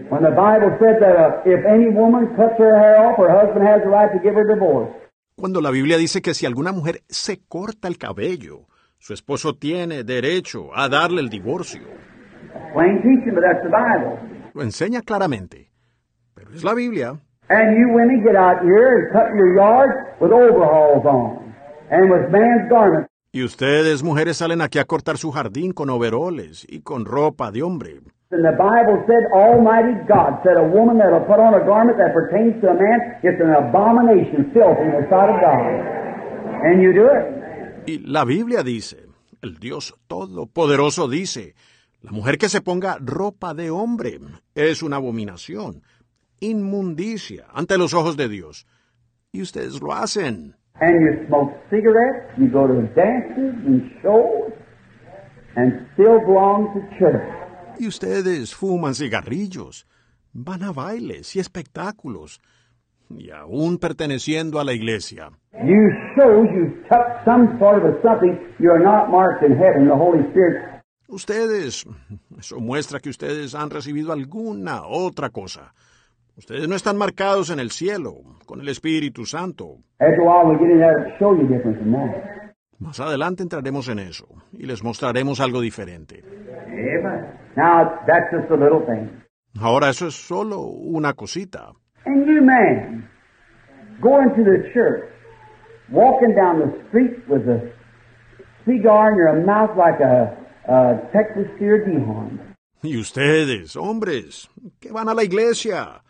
When the Bible said that uh, if any woman cuts her hair off, her husband has the right to give her divorce. Cuando la Biblia dice que si alguna mujer se corta el cabello, su esposo tiene derecho a darle el divorcio. Lo enseña claramente. Pero es la Biblia. And you women get out here and cut your yard with overalls on and with man's garments. Y ustedes, mujeres, salen aquí a cortar su jardín con overoles y con ropa de hombre. And the Bible said, Almighty God said, a woman that'll put on a garment that pertains to a man, it's an abomination, filth in the sight of God. And you do it. Y la Biblia dice, el Dios Todopoderoso dice, la mujer que se ponga ropa de hombre es una abominación, inmundicia ante los ojos de Dios. Y ustedes lo hacen. And you smoke cigarettes, you go to dances and shows, and still belong to church. Y ustedes fuman cigarrillos, van a bailes y espectáculos, y aún perteneciendo a la iglesia. You shows you've touched some sort of a something, you're not marked in heaven. The Holy Spirit Ustedes, eso muestra que ustedes han recibido alguna otra cosa. Ustedes no están marcados en el cielo con el Espíritu Santo. Más adelante entraremos en eso y les mostraremos algo diferente. Ahora eso es solo una cosita. And you, man, going to the church, walking down the street with a cigar in your mouth like a, a Texas steer dehorn. Y ustedes, hombres, que van a la iglesia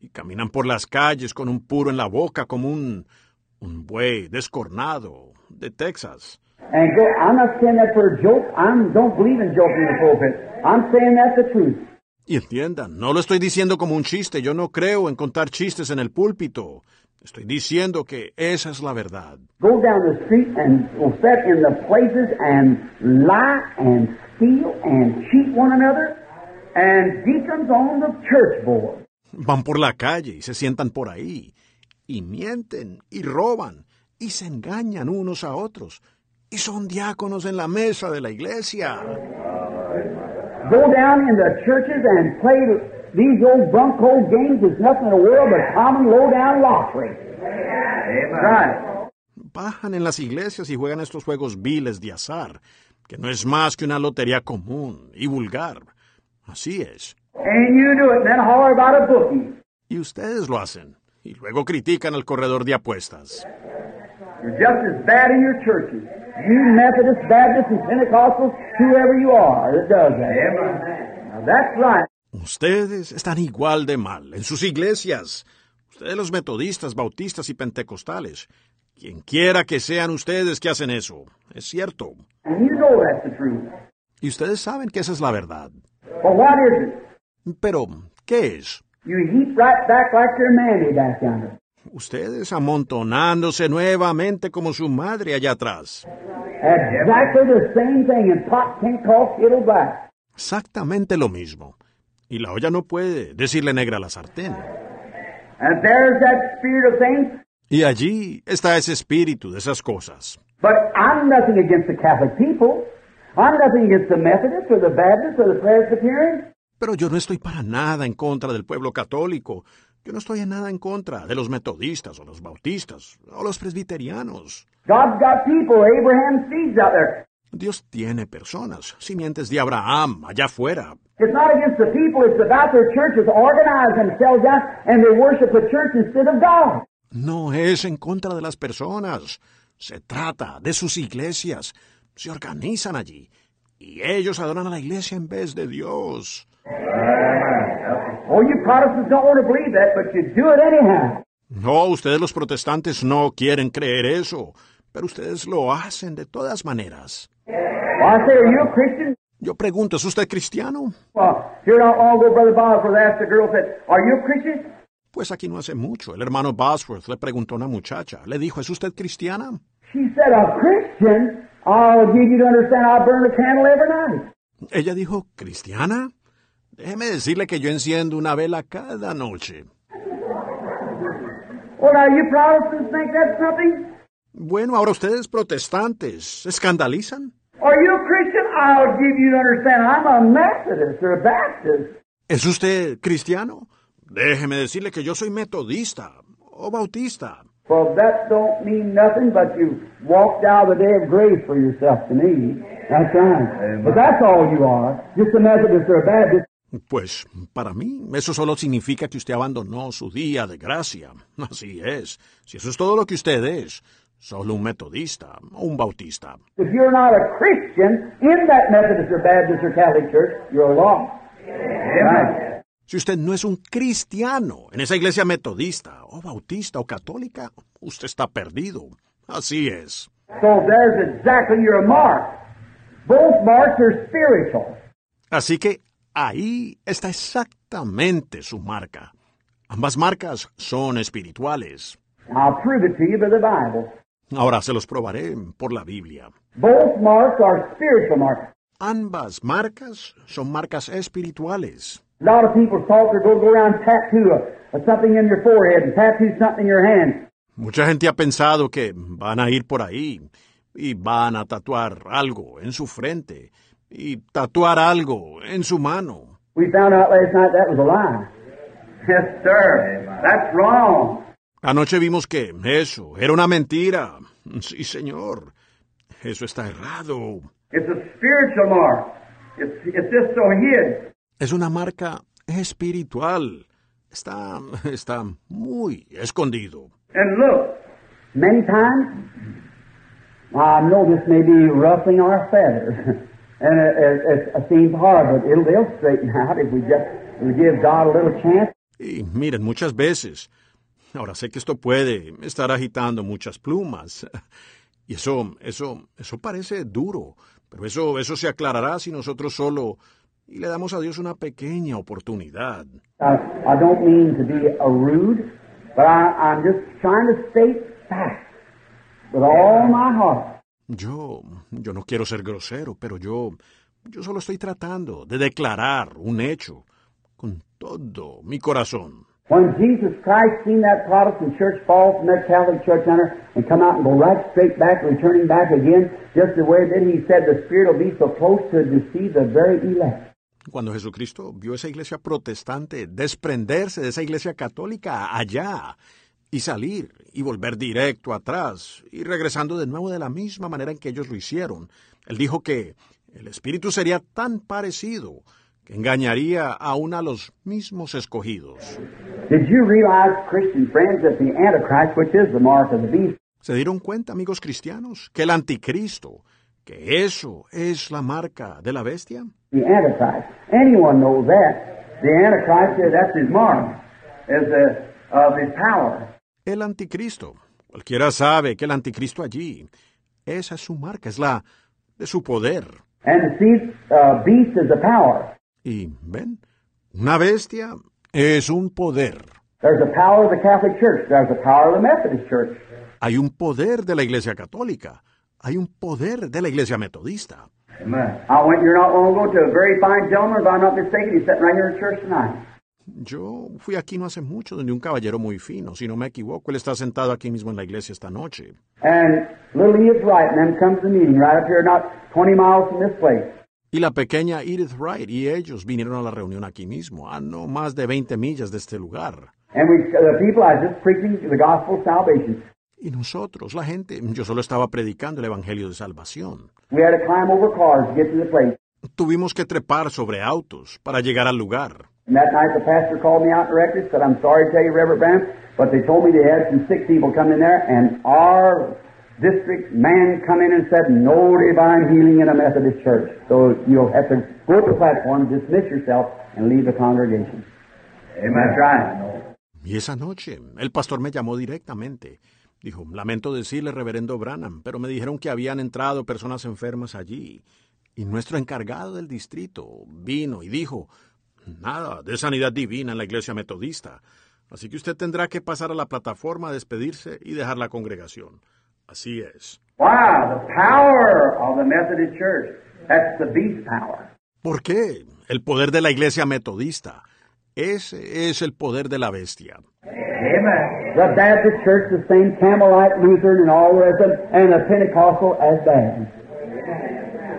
y caminan por las calles con un puro en la boca como un, Un buey descornado de Texas. And go, I'm not saying that for a joke. I don't believe in joking in the pulpit. I'm saying that's the truth. Y entiendan, no lo estoy diciendo como un chiste, yo no creo en contar chistes en el púlpito. Estoy diciendo que esa es la verdad. Go down the street and will sit in the places and lie and steal and cheat one another. And deacons on the church board. Van por la calle y se sientan por ahí. Y mienten y roban y se engañan unos a otros. Y son diáconos en la mesa de la iglesia. Go down in the churches and play these old bunko games is nothing in the world but common low-down lottery. Right. Bajan en las iglesias y juegan estos juegos viles de azar, que no es más que una lotería común y vulgar. Así es. And you do it then holler about a bookie. Y ustedes lo hacen. Y luego critican al corredor de apuestas. You're just as bad in your churches. You Methodists, Baptists, and Pentecostals, whoever you are that does that. Now that's right. Ustedes están igual de mal en sus iglesias. Ustedes los metodistas, bautistas y pentecostales. Quien quiera que sean ustedes que hacen eso. Es cierto. And you know that's the truth. Y ustedes saben que esa es la verdad. But what is it? Pero, ¿qué es? You heap right back like your mammy back yonder. Ustedes amontonándose nuevamente como su madre allá atrás. Exactly the same thing, and pot can't call kettle black. Exactamente lo mismo. Y la olla no puede decirle negra a la sartén. And there's that spirit of things. Y allí está ese espíritu de esas cosas. But I'm nothing against the Catholic people. I'm nothing against the Methodists or the Baptists or the Presbyterians. Pero yo no estoy para nada en contra del pueblo católico. Yo no estoy en nada en contra de los metodistas o los bautistas o los presbiterianos. God's got people, Abraham's seeds out there. Dios tiene personas, simientes de Abraham, allá afuera. It's not against the people, it's about their churches organize themselves out and they worship the church instead of God. No es en contra de las personas. Se trata de sus iglesias. Se organizan allí. Y ellos adoran a la iglesia en vez de Dios. Oh, you Protestants don't want to believe that, but you do it anyhow. No, ustedes los protestantes no quieren creer eso, pero ustedes lo hacen de todas maneras. Well, I say, are you a Christian? Yo pregunto, ¿es usted cristiano? Well, here not long ago, Brother Bosworth asked a girl, said, are you a Christian? Pues aquí no hace mucho. El hermano Bosworth le preguntó a una muchacha. Le dijo, ¿es usted cristiana? She said, a Christian? I'll give you to understand I burn a candle every night. Ella dijo, ¿cristiana? Déjeme decirle que yo enciendo una vela cada noche. Bueno, ahora ustedes protestantes, ¿se escandalizan? Are you a Christian? I'll give you to understand I'm a Methodist or a Baptist. ¿Es usted cristiano? Déjeme decirle que yo soy metodista o bautista. Well, that don't mean nothing, but you walked out of the day of grace for yourself to me. That's right. But that's all you are. Just a Methodist or a Baptist. Pues para mí eso solo significa que usted abandonó su día de gracia. Así es. Si eso es todo lo que usted es, solo un metodista o un bautista. If you're not a Christian in that Methodist or Baptist or Catholic church, you're lost. Right. Si usted no es un cristiano en esa iglesia metodista o bautista o católica, usted está perdido. Así es. So there's exactly your mark. Both marks are spiritual. Así que ahí está exactamente su marca. Ambas marcas son espirituales. I'll prove it to you by the Bible. Ahora se los probaré por la Biblia. Both marks are spiritual marks. Ambas marcas son marcas espirituales. A lot of people talk or go, go around and tattoo a, a something in your forehead and tattoo something in your hand. Mucha gente ha pensado que van a ir por ahí y van a tatuar algo en su frente y tatuar algo en su mano. We found out last night that was a lie. Yes, sir. That's wrong. Anoche vimos que eso era una mentira. Sí, señor. Eso está errado. It's a spiritual mark. It's, it's just so hid. Es una marca espiritual. Está, está muy escondido. And look, many times, I know this may be ruffling our feathers, *laughs* and it, it, it seems hard, but it'll, they'll straighten out if we just we give God a little chance. Y miren, muchas veces, Ahora sé que esto puede estar agitando muchas plumas. *laughs* Y eso, eso, eso parece duro. Pero eso, eso se aclarará si nosotros solo y le damos a Dios una pequeña oportunidad. I, I don't mean to be a rude, but I, I'm just trying to state facts with all my heart. Yo, yo no quiero ser grosero, pero yo, yo solo estoy tratando de declarar un hecho con todo mi corazón. When Jesus Christ seen that Protestant church fall from that Catholic church under and come out and go right straight back, returning back again, just the way that he said the Spirit will be so close to deceive the very elect. Cuando Jesucristo vio esa iglesia protestante desprenderse de esa iglesia católica allá y salir y volver directo atrás y regresando de nuevo de la misma manera en que ellos lo hicieron, él dijo que el espíritu sería tan parecido que engañaría aún a los mismos escogidos. Did you realize, Christian friends, that the Antichrist, which is the mark of the beast, ¿Se dieron cuenta, amigos cristianos, que el anticristo, que eso es la marca de la bestia? the Antichrist, anyone knows that. The Antichrist, that's his mark, is the, of his power. El anticristo. Cualquiera sabe que el anticristo allí, esa es su marca, es la de su poder. Uh, beast is the power. Y ven, una bestia es un poder. Hay un poder de la iglesia católica. Hay un poder de la iglesia metodista. Yo fui aquí no hace mucho donde un caballero muy fino, si no me equivoco, él está sentado aquí mismo en la iglesia esta noche. And little Edith Wright and them comes to the meeting right up here, not 20 miles from this place. Y la pequeña Edith Wright y ellos vinieron a la reunión aquí mismo, a no más de 20 millas de este lugar. And we, the people, I was just preaching the gospel of salvation. Y nosotros, la gente, yo solo estaba predicando el Evangelio de Salvación. We had to climb over cars to get to the place. Tuvimos que trepar sobre autos para llegar al lugar. And that night the pastor called me out directly, said, I'm sorry to tell you, Reverend Branham, but they told me they had some sick people come in there, and our district man come in and said, no divine healing in a Methodist church. So you'll have to go to the platform, dismiss yourself, and leave the congregation. Amen. That's right. Y esa noche, el pastor me llamó directamente. Dijo, lamento decirle, reverendo Branham, pero me dijeron que habían entrado personas enfermas allí. Y nuestro encargado del distrito vino y dijo, nada de sanidad divina en la iglesia metodista. Así que usted tendrá que pasar a la plataforma a despedirse y dejar la congregación. Así es. Wow, the power of the Methodist Church. That's the beast power. ¿Por qué? El poder de la iglesia metodista. Ese es el poder de la bestia. Amen. The Baptist Church, the same Campbellite, Lutheran, and all the rest of them, and the Pentecostal as bad.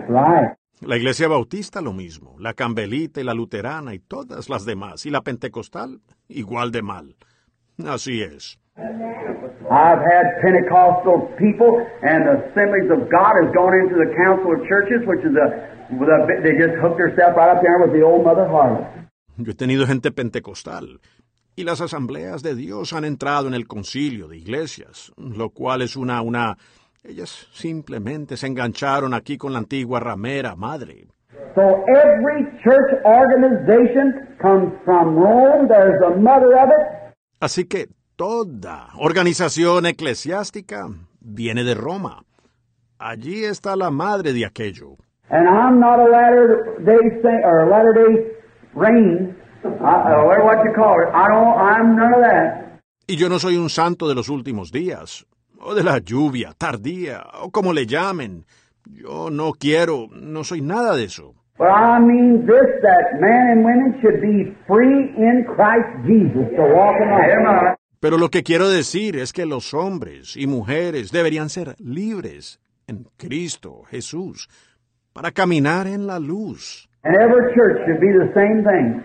Right. La iglesia bautista lo mismo, la cambelita y la luterana y todas las demás, y la pentecostal igual de mal. Así es. I've had Pentecostal people, and the Assemblies of God has gone into the Council of Churches, which is a, they just hooked themselves right up there with the old Mother Harlot. Yo he tenido gente pentecostal, y las asambleas de Dios han entrado en el concilio de iglesias, lo cual es una, una... Ellas simplemente se engancharon aquí con la antigua ramera madre. So every church organization comes from Rome. There's the mother of it. Así que toda organización eclesiástica viene de Roma. Allí está la madre de aquello. And I'm not a latter day saint or a latter day rain, or what you call it. I don't. I'm none of that. Y yo no soy un santo de los últimos días, o de la lluvia tardía, o como le llamen. Yo no quiero, no soy nada de eso. But I mean this: that men and women should be free in Christ Jesus to walk in life. Amen. Pero lo que quiero decir es que los hombres y mujeres deberían ser libres en Cristo Jesús para caminar en la luz. And every church should be the same thing.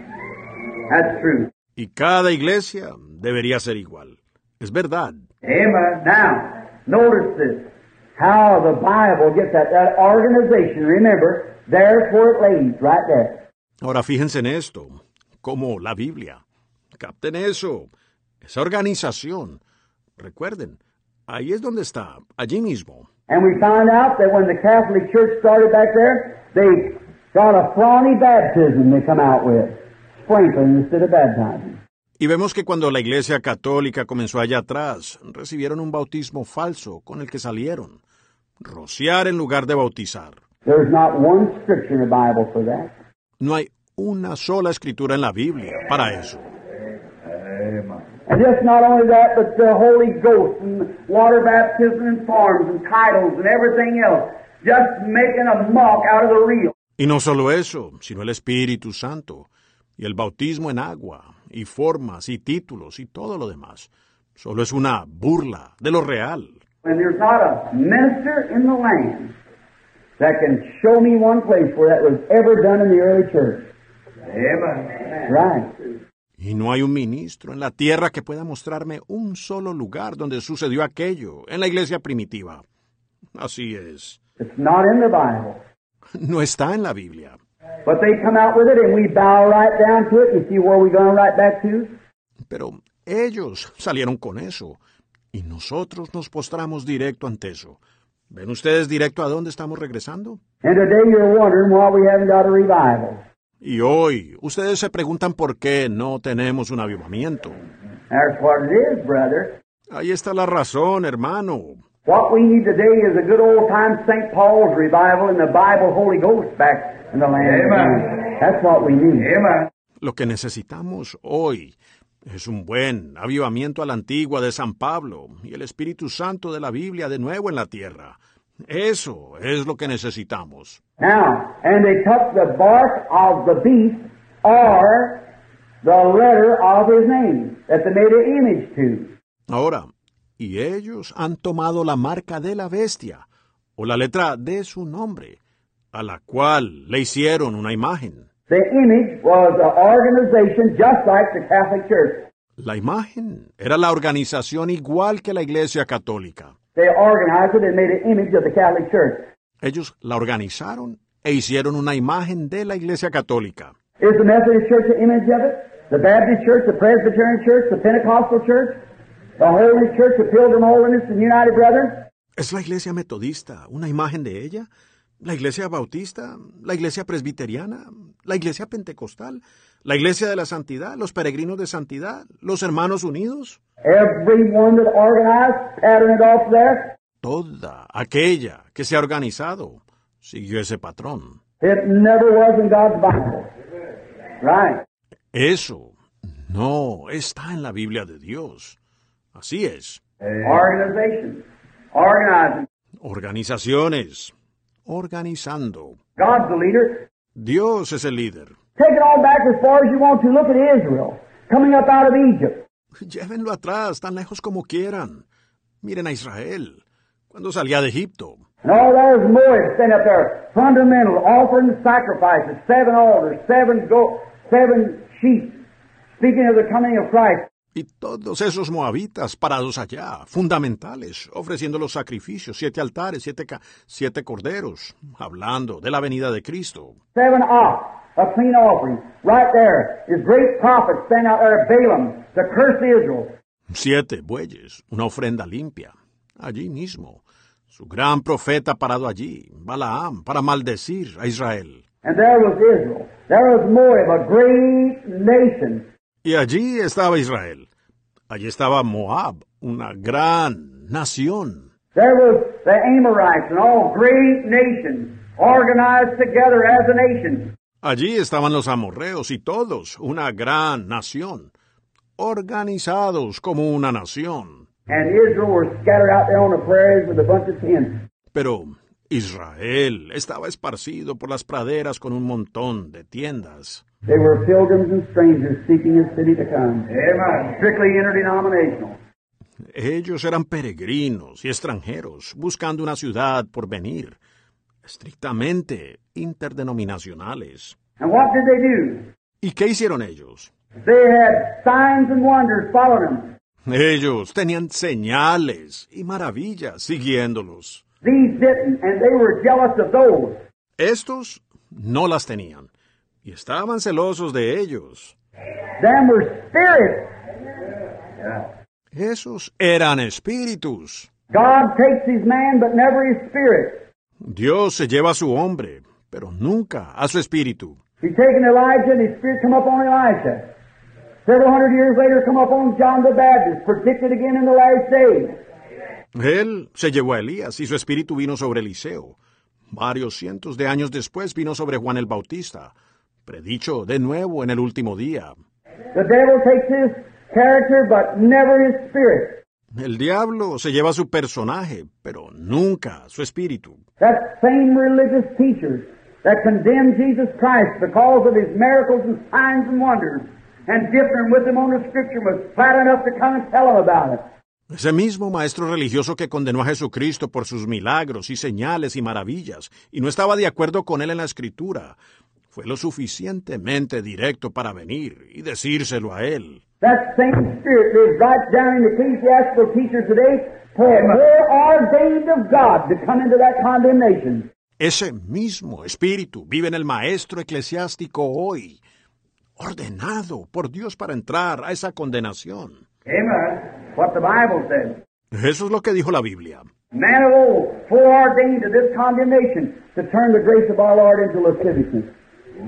That's true. Y cada iglesia debería ser igual. Es verdad. Amen. Now, notice this. How the Bible gets that, that organization, remember, there's where it lays, right there. Ahora fíjense en esto, como la Biblia. Capten eso. Esa organización. Recuerden, ahí es donde está, allí mismo. And we found out that when the Catholic Church started back there, they got a phony baptism they come out with. Sprinkling instead of baptizing. Y vemos que cuando la Iglesia Católica comenzó allá atrás, recibieron un bautismo falso con el que salieron. Rociar en lugar de bautizar. No hay una sola escritura en la Biblia para eso. Amen. And just not only that, but the Holy Ghost and water baptism and forms and titles and everything else. Just making a mock out of the real. Y no solo eso, sino el Espíritu Santo, y el bautismo en agua, y formas, y títulos, y todo lo demás. Solo es una burla de lo real. And there's not a minister in the land that can show me one place where that was ever done in the early church. Amen. Right. Y no hay un ministro en la tierra que pueda mostrarme un solo lugar donde sucedió aquello en la iglesia primitiva. Así es. It's not in the Bible. No está en la Biblia. But they come out with it and we bow right down to it. You see where we're going right back to? Pero ellos salieron con eso. Y nosotros nos postramos directo ante eso. ¿Ven ustedes directo a dónde estamos regresando? And today you're wondering why we haven't got a revival. Y hoy ustedes se preguntan por qué no tenemos un avivamiento. That's what it is, brother. Ahí está la razón, hermano. What we need today is a good old time St. Paul's revival and the Bible Holy Ghost back in the land. Amen. That's what we need. Amen. Lo que necesitamos hoy es un buen avivamiento a la antigua de San Pablo y el Espíritu Santo de la Biblia de nuevo en la tierra. Eso es lo que necesitamos. Now, and they took the bark of the beast or the letter of his name that they made an image to. Ahora, y ellos han tomado la marca de la bestia o la letra de su nombre, a la cual le hicieron una imagen. The image was an organization just like the Catholic Church. La imagen era la organización igual que la Iglesia Católica. They organized it and made an image of the Catholic Church. Ellos la organizaron e hicieron una imagen de la Iglesia Católica. Is the Methodist Church an image of it? The Baptist Church, the Presbyterian Church, the Pentecostal Church, the Holy Church, the Pilgrim Holiness, and United Brethren? ¿Es la Iglesia Metodista una imagen de ella? ¿La Iglesia Bautista? ¿La Iglesia Presbiteriana? ¿La Iglesia Pentecostal? ¿La Iglesia de la Santidad? ¿Los Peregrinos de Santidad? ¿Los Hermanos Unidos? That. Toda aquella que se ha organizado siguió ese patrón. It never was in God's Bible. Right. Eso no está en la Biblia de Dios. Así es. Organization. Organizing. Organizaciones. Organizando. God's the leader. Dios es el líder. Take it all back as far as you want to. Look at Israel coming up out of Egypt. Llévenlo atrás, tan lejos como quieran. Miren a Israel, cuando salía de Egipto. And all there's Moab standing up there, fundamental, offering sacrifices, seven altars, seven go, seven sheep, speaking of the coming of Christ. Y todos esos moabitas parados allá, fundamentales, ofreciendo los sacrificios, siete altares, siete, ca- siete corderos, hablando de la venida de Cristo. Seven ox, a clean offering. Right there is great prophet standing out there, Balaam, to curse Israel. Siete bueyes, una ofrenda limpia. Allí mismo. Su gran profeta parado allí, Balaam, para maldecir a Israel. And there was Israel. There was Moab, a great nation. Y allí estaba Israel. Allí estaba Moab, una gran nación. There was the Amorites, and all great nations, organized together as a nation. Allí estaban los amorreos y todos, una gran nación, organizados como una nación. And Israel were scattered out there on the prairies with a bunch of tents. Pero Israel estaba esparcido por las praderas con un montón de tiendas. They were pilgrims and strangers seeking a city to come. Amen. Strictly interdenominational. Ellos eran peregrinos y extranjeros buscando una ciudad por venir, estrictamente interdenominacionales. And what did they do? ¿Y qué hicieron ellos? They had signs and wonders following them. Ellos tenían señales y maravillas siguiéndolos. These didn't, and they were jealous of those. Estos no las tenían y estaban celosos de ellos. Esos eran espíritus. God takes his man, but never his spirit. Dios se lleva a su hombre, pero nunca a su espíritu. He's taken Elijah, and his spirit come up on Elisha. Several hundred years later, come upon John the Baptist, predicted again in the last days. Él se llevó a Elías y su espíritu vino sobre Eliseo. Varios cientos de años después vino sobre Juan el Bautista, predicho de nuevo en el último día. The devil takes his character, but never his spirit. El diablo se lleva su personaje, pero nunca su espíritu. That same religious teachers that condemned Jesus Christ because of his miracles and signs and wonders, and differing with him on the scripture, was flat enough to come and tell him about it. Ese mismo maestro religioso que condenó a Jesucristo por sus milagros y señales y maravillas, y no estaba de acuerdo con él en la escritura, fue lo suficientemente directo para venir y decírselo a él. That same spirit lives right down in the ecclesiastical teachers today, foreordained of God to come into that condemnation. Ese mismo espíritu vive en el maestro eclesiástico hoy, ordenado por Dios para entrar a esa condenación. Amen. What the Bible says. Eso es lo que dijo la Biblia. Man of old, foreordained to this condemnation to turn the grace of our Lord into lasciviousness.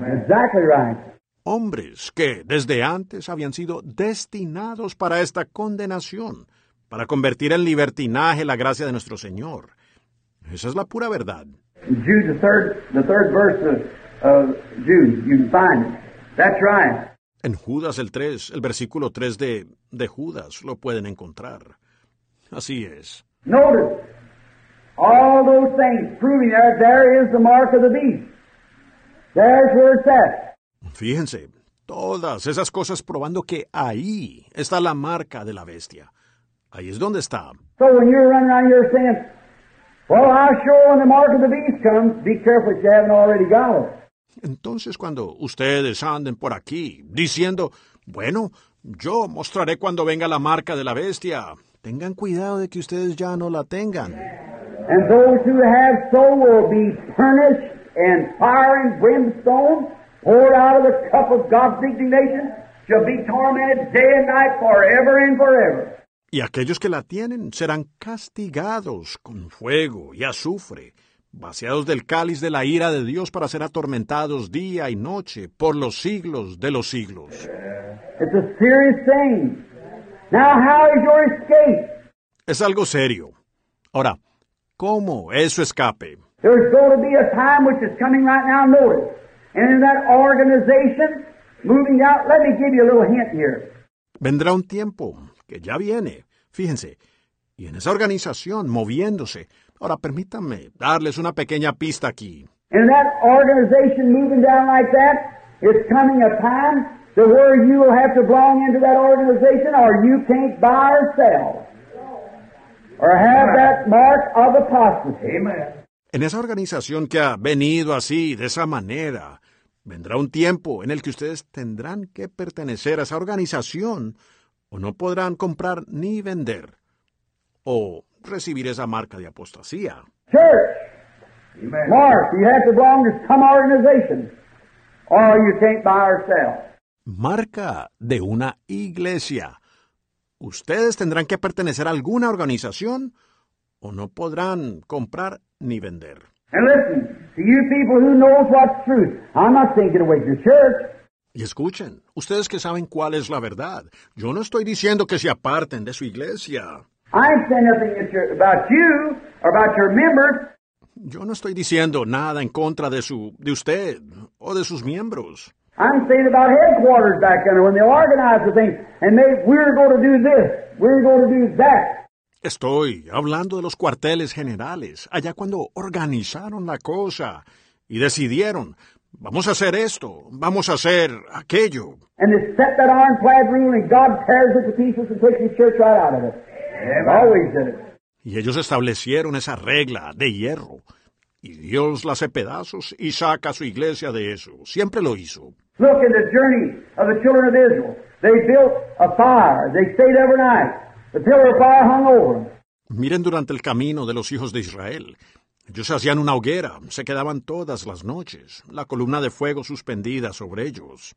Exactly right. Hombres que desde antes habían sido destinados para esta condenación, para convertir en libertinaje la gracia de nuestro Señor. Esa es la pura verdad. En Judas el 3, el versículo 3 de, de Judas, lo pueden encontrar. Así es. Notice all those things proving there, there is the mark of the beast. There's where it's at. Fíjense, todas esas cosas probando que ahí está la marca de la bestia. Ahí es donde está. So when you're running around here saying, well, I'll show when the mark of the beast comes, be careful if you haven't already got it. Entonces cuando ustedes anden por aquí diciendo, bueno, yo mostraré cuando venga la marca de la bestia, tengan cuidado de que ustedes ya no la tengan. And those who have so will be punished and fire and brimstone poured out of the cup of God's indignation shall be tormented day and night forever and forever. Y aquellos que la tienen serán castigados con fuego y azufre, vaciados del cáliz de la ira de Dios para ser atormentados día y noche por los siglos de los siglos. It's a serious thing. Now, how is your escape? Es algo serio. Ahora, ¿cómo es su escape? There's going to be a time which is coming right now, notice. And in that organization, moving out, let me give you a little hint here. Vendrá un tiempo que ya viene, fíjense, y en esa organización moviéndose. Ahora permítanme darles una pequeña pista aquí. In that organization moving down like that, it's coming a time to where you will have to belong into that organization or you can't buy or sell. Or have that mark of apostasy. Amen. En esa organización que ha venido así, de esa manera, vendrá un tiempo en el que ustedes tendrán que pertenecer a esa organización o no podrán comprar ni vender o recibir esa marca de apostasía. Church, mark, you have to belong to some organization or you can't buy or sell. Marca de una iglesia. Ustedes tendrán que pertenecer a alguna organización o no podrán comprar ni vender. And listen, to you people who knows what's truth, I'm not saying get away from your church. Y escuchen, ustedes que saben cuál es la verdad, yo no estoy diciendo que se aparten de su iglesia. I ain't saying nothing at your, about you or about your members. Yo no estoy diciendo nada en contra de su, de usted o de sus miembros. I'm saying about headquarters back there when they organize the thing and they we're going to do this, we're going to do that. Estoy hablando de los cuarteles generales, allá cuando organizaron la cosa y decidieron, vamos a hacer esto, vamos a hacer aquello. And they set that ironclad rule and God tears it to pieces and takes his church right out of it. Always did it. Y ellos establecieron esa regla de hierro. Y Dios la hace pedazos y saca a su iglesia de eso. Siempre lo hizo. Look at the journey of the children of Israel. They built a fire. They stayed overnight. Miren durante el camino de los hijos de Israel. Ellos hacían una hoguera, se quedaban todas las noches, la columna de fuego suspendida sobre ellos.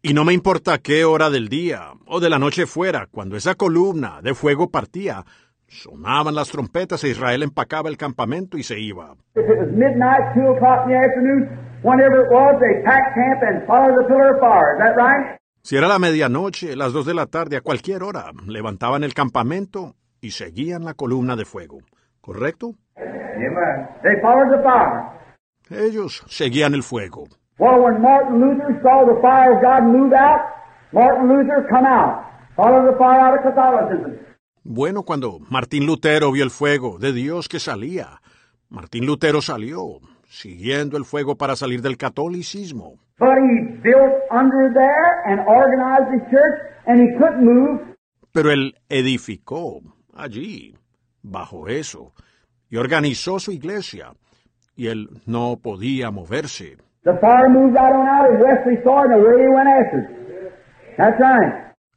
Y no me importa qué hora del día o de la noche fuera, cuando esa columna de fuego partía, Sonaban las trompetas e Israel empacaba el campamento y se iba. If it was midnight, two o'clock in the afternoon, whenever it was, they packed camp and followed the pillar of fire. Is that right? Si era la medianoche, las dos de la tarde, a cualquier hora, levantaban el campamento y seguían la columna de fuego. ¿Correcto? Amen. They followed the fire. Ellos seguían el fuego. Well, when Martin Luther saw the fire of God move out, Martin Luther come out. Followed the fire out of Catholicism. Bueno, cuando Martín Lutero vio el fuego de Dios que salía, Martín Lutero salió, siguiendo el fuego para salir del catolicismo. But he built under there and organized his church, and he couldn't move. Pero él edificó allí, bajo eso, y organizó su iglesia, y él no podía moverse.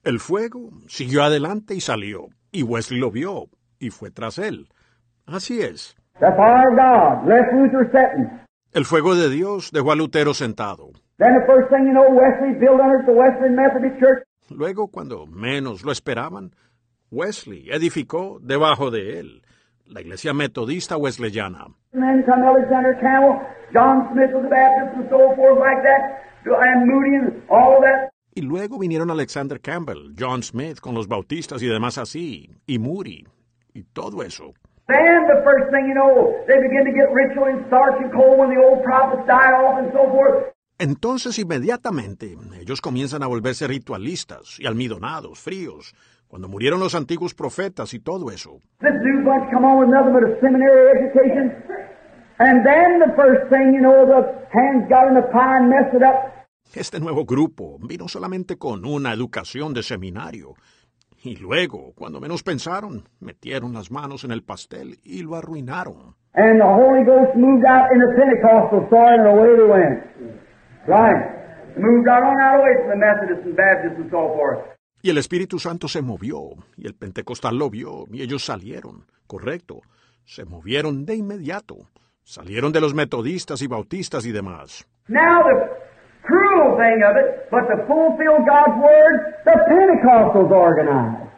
El fuego siguió adelante y salió, y Wesley lo vio, y fue tras él. Así es. The fire of God left Luther sitting. El fuego de Dios dejó a Lutero sentado. Then the first thing you know, Wesley built under the Wesleyan Methodist Church. Luego, cuando menos lo esperaban, Wesley edificó debajo de él la iglesia metodista wesleyana. Then come Alexander Campbell, John Smith of the Baptist, and so forth like that, and Moody and all that. Y luego vinieron Alexander Campbell, John Smith con los bautistas y demás así, y Moody, y todo eso. Then the first thing you know, they begin to get ritual and starch and cold when the old prophets died off and so forth. Entonces inmediatamente ellos comienzan a volverse ritualistas y almidonados, fríos, cuando murieron los antiguos profetas y todo eso. This new bunch come on with nothing but a seminary education. And then the first thing you know, the hands got in the pie and messed it up. Este nuevo grupo vino solamente con una educación de seminario. Y luego, cuando menos pensaron, metieron las manos en el pastel y lo arruinaron. And the Holy Ghost moved out in the Pentecostal side and away they went. Right. Moved right on out away from the Methodists and Baptists and so forth. Y el Espíritu Santo se movió, y el Pentecostal lo vio, y ellos salieron, correcto, se movieron de inmediato, salieron de los metodistas y bautistas y demás. Now the thing of it, but to fulfill God's word, the Pentecostals organized.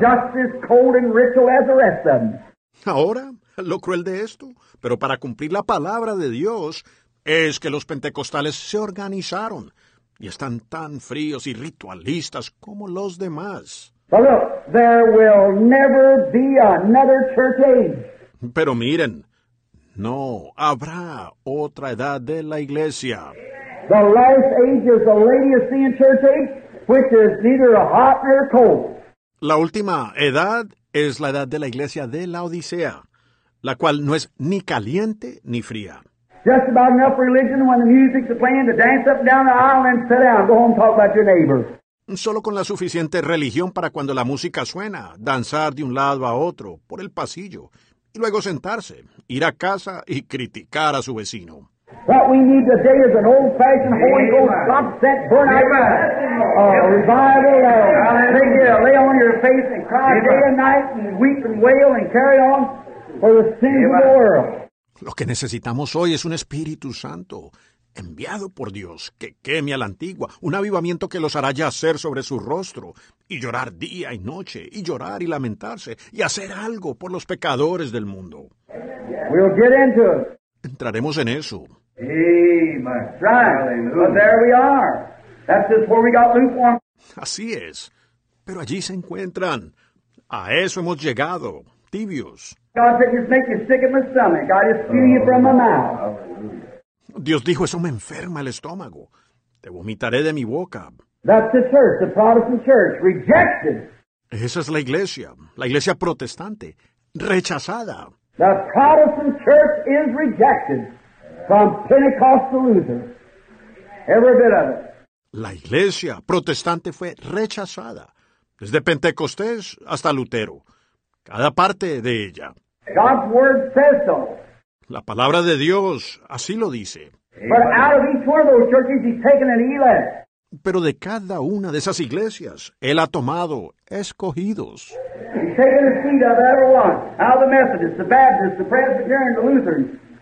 Just as cold and ritual as the rest of them. Ahora, lo cruel de esto, pero para cumplir la palabra de Dios, es que los pentecostales se organizaron y están tan fríos y ritualistas como los demás. But look, there will never be another church age. Pero miren, no habrá otra edad de la iglesia. The last age is the Laodicean church age, which is neither hot nor cold. La última edad es la edad de la iglesia de la Odisea, la cual no es ni caliente ni fría. Just about enough religion when the music's playing to dance up and down the aisle and sit down. Go home and talk about your neighbor. Solo con la suficiente religión para cuando la música suena, danzar de un lado a otro, por el pasillo, y luego sentarse, ir a casa y criticar a su vecino. What we need today is an old-fashioned Holy Ghost burn out uh, revival. Uh, lay on your face and cry day and night and weep and wail and carry on for the sins of the world. Lo que necesitamos hoy es un Espíritu Santo, enviado por Dios, que queme a la antigua, un avivamiento que los hará yacer sobre su rostro, y llorar día y noche, y llorar y lamentarse, y hacer algo por los pecadores del mundo. We'll get into it. Entraremos en eso. Amen. That's right. But there we are. That's just where we got lukewarm. Así es. Pero allí se encuentran. A eso hemos llegado, tibios. God said, just make you sick in my stomach. I just spew you from my mouth. Dios dijo, eso me enferma el estómago. Te vomitaré de mi boca. That's the church, the Protestant church, rejected. Esa es la iglesia, la iglesia protestante, rechazada. The Protestant church is rejected from Pentecost to Luther. Every bit of it. La iglesia protestante fue rechazada, desde Pentecostés hasta Lutero, cada parte de ella. God's word says so. La palabra de Dios así lo dice. But out of each one of those churches, he's taken an elect. Pero de cada una de esas iglesias, Él ha tomado escogidos.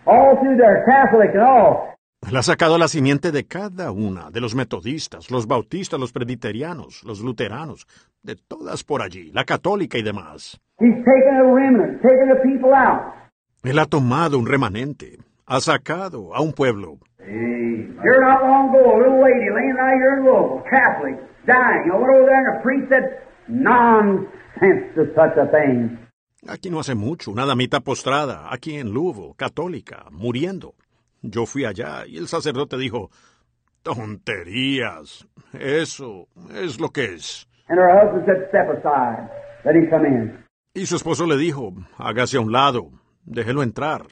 Out all through there, Catholic and all. Él ha sacado la simiente de cada una, de los metodistas, los bautistas, los presbiterianos, los luteranos, de todas por allí, la católica y demás. He's taken a remnant, taken the people out. Él ha tomado un remanente, ha sacado a un pueblo. Here not long ago, a little lady laying right here in Louisville, Catholic, dying. I went over there and the priest said, nonsense to such a thing. Aquí no hace mucho, una damita postrada, aquí en Louisville, católica, muriendo. Yo fui allá y el sacerdote dijo, tonterías, eso es lo que es. And her husband said, step aside, let him come in. Y su esposo le dijo, hágase a un lado, déjelo entrar.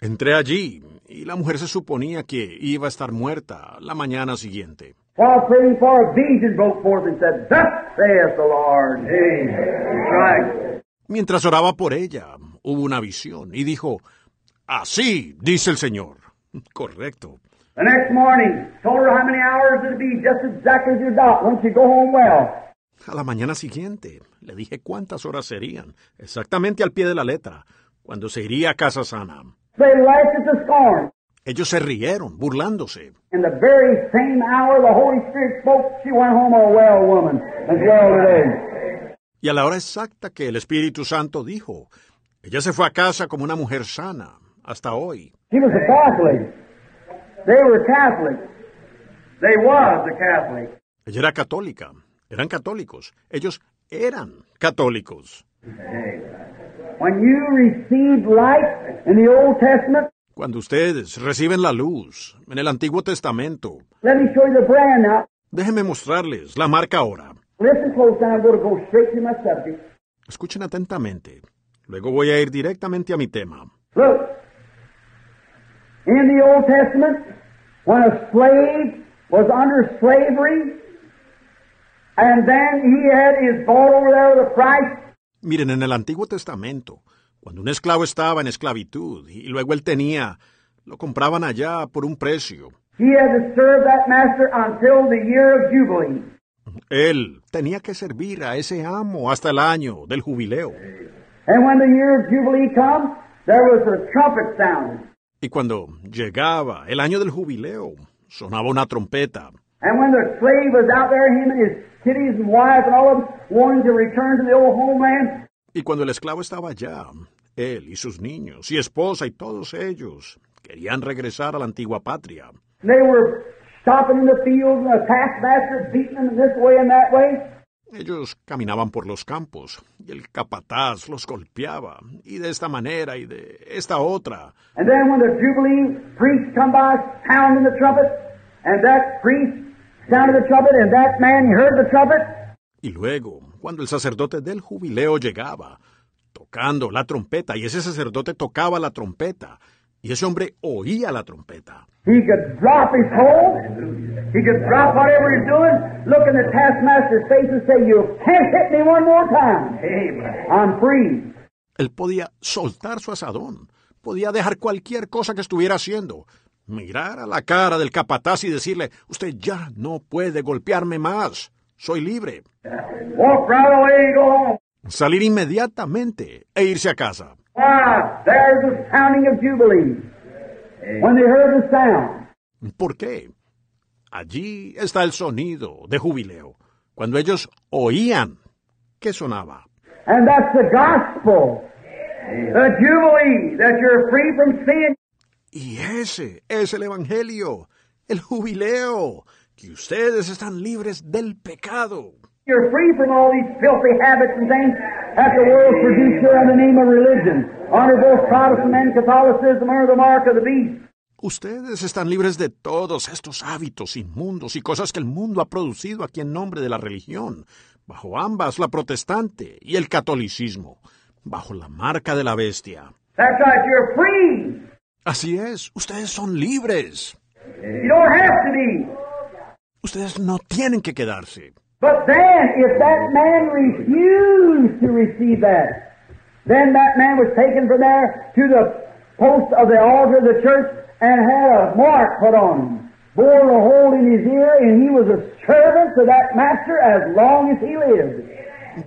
Entré allí y la mujer se suponía que iba a estar muerta la mañana siguiente. While praying for a vision broke forth and said, Thus saith the Lord. Right. Mientras oraba por ella, hubo una visión y dijo, así dice el Señor. Correcto. The next morning, told her how many hours it'd be, just exactly as your dot, once you go home well. A la mañana siguiente le dije cuántas horas serían, exactamente al pie de la letra, cuando se iría a casa sana. They laughed at the scorn. Ellos se rieron, burlándose. In the very same hour the Holy Spirit spoke, she went home a well woman, as well today. Y a la hora exacta que el Espíritu Santo dijo, ella se fue a casa como una mujer sana, hasta hoy. She was a Catholic. They were Catholic. They was a Catholic. Ella era católica, eran católicos, ellos eran católicos. When you received light in the Old Testament, Cuando ustedes reciben la luz en el Antiguo Testamento, let me show you the brand now. déjenme mostrarles la marca ahora. Listen close now. I'm going to go straight to my subject. Escuchen atentamente. Luego voy a ir directamente a mi tema. Look, in the Old Testament, when a slave was under slavery, and then he had his bought over there with a price, Miren, en el Antiguo Testamento, cuando un esclavo estaba en esclavitud y luego él tenía, lo compraban allá por un precio. Él tenía que servir a ese amo hasta el año del jubileo. Y cuando llegaba el año del jubileo, sonaba una trompeta. And when the slave was out there, him and his kiddies and wives and all of them wanting to return to the old homeland, Y cuando el esclavo estaba allá, él y sus niños y esposa y todos ellos querían regresar a la antigua patria. they were stopping in the fields and the taskmaster beating them this way and that way. Ellos caminaban por los campos y el capataz los golpeaba, y de esta manera y de esta otra. And then when the Jubilee priest come by pounding the trumpet, and that priest sounded the trumpet, and that man heard the trumpet, Y luego, cuando el sacerdote del jubileo llegaba, tocando la trompeta, y ese sacerdote tocaba la trompeta, y ese hombre oía la trompeta. he could drop his hoe, he could drop whatever he's doing, look in the taskmaster's face and say, You can't hit me one more time. I'm free. Él podía soltar su asadón, podía dejar cualquier cosa que estuviera haciendo, mirar a la cara del capataz y decirle, usted ya no puede golpearme más, soy libre. Walk right away and go home. Salir inmediatamente e irse a casa. Why? There's the sounding of Jubilee. When they heard the sound, ¿Por qué? Allí está el sonido de jubileo. Cuando ellos oían, ¿qué sonaba? and that's the gospel. The Jubilee, that you're free from sin. Y ese es el Evangelio, el jubileo, que ustedes están libres del pecado. You're free from all these filthy habits and things that the world produced here in the name of religion, under both Protestant and Catholicism under the mark of the beast. Ustedes están libres de todos estos hábitos inmundos y cosas que el mundo ha producido aquí en nombre de la religión, bajo ambas, la protestante y el catolicismo, bajo la marca de la bestia. That's right, you're free. Así es, ustedes son libres. You don't have to be. Ustedes no tienen que quedarse. But then, if that man refused to receive that, then that man was taken from there to the post of the altar of the church and had a mark put on him, bore a hole in his ear, and he was a servant to that master as long as he lived.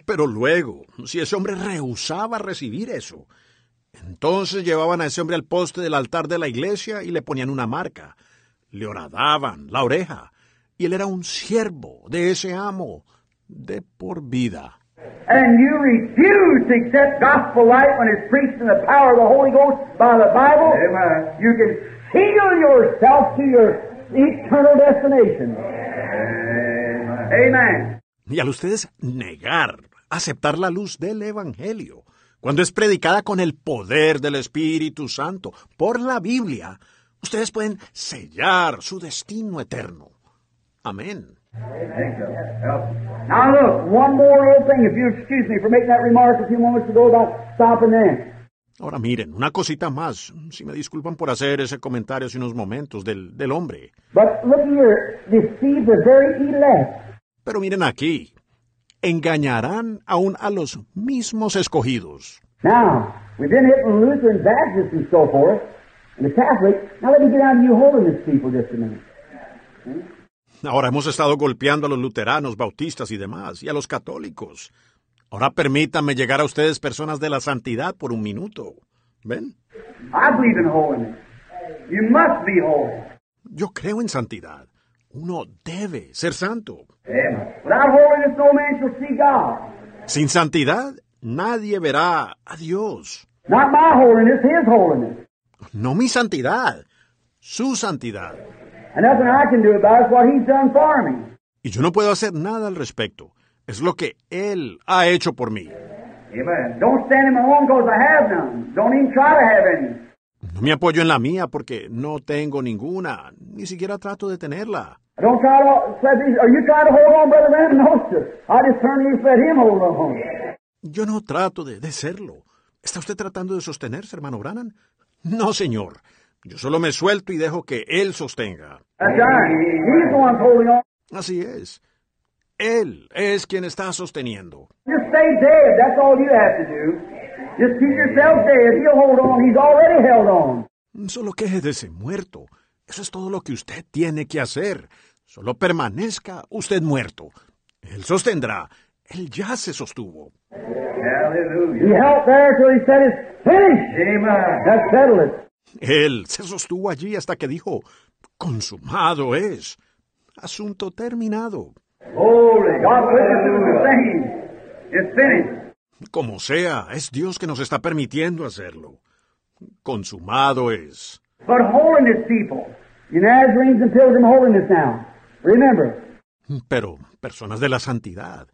Pero luego, si ese hombre rehusaba recibir eso, entonces llevaban a ese hombre al poste del altar de la iglesia y le ponían una marca. Le horadaban la oreja. Y él era un siervo de ese amo de por vida. and you refuse to accept gospel light when it's preached in the power of the Holy Ghost by the Bible, Amen. you can seal yourself to your eternal destination. Amen. Y al ustedes negar, aceptar la luz del Evangelio, cuando es predicada con el poder del Espíritu Santo por la Biblia, ustedes pueden sellar su destino eterno. Amén. Now look, one more little thing, if you excuse me for making that remark a few moments ago about stopping there. Ahora miren, una cosita más, si me disculpan por hacer ese comentario hace unos momentos del, del hombre. But look here, deceive the very elect. Pero miren aquí, engañarán aún a los mismos escogidos. Now, we've been hitting Lutheran, Baptists, and so forth, and the Catholic. Now let me get down to you holiness people just a minute. Ahora hemos estado golpeando a los luteranos, bautistas y demás, y a los católicos. Ahora permítanme llegar a ustedes personas de la santidad por un minuto. ¿Ven? I believe in holiness. You must be holy. Yo creo en santidad. Uno debe ser santo. Without holiness, no man shall see God. Sin santidad, nadie verá a Dios. Not my holiness, His holiness. No mi santidad, su santidad. And nothing I can do about it is what He's done for me. Y yo no puedo hacer nada al respecto. Es lo que Él ha hecho por mí. Amen. Don't stand in my own because I have none. Don't even try to have any. No me apoyo en la mía porque no tengo ninguna. Ni siquiera trato de tenerla. Yo no trato de, de serlo. ¿Está usted tratando de sostenerse, hermano Brannan? No, señor. Yo solo me suelto y dejo que Él sostenga. Así es. Él es quien está sosteniendo. Just stay dead. That's all you have to do. Just keep yourself dead. He'll hold on. He's already held on. Solo quédese muerto. Eso es todo lo que usted tiene que hacer. Solo permanezca usted muerto. Él sostendrá. Él ya se sostuvo. He held there till he said it's finished. Amen. That settled it. Él se sostuvo allí hasta que dijo, consumado es. Asunto terminado. Como sea, es Dios que nos está permitiendo hacerlo. Consumado es. Pero, personas de la santidad.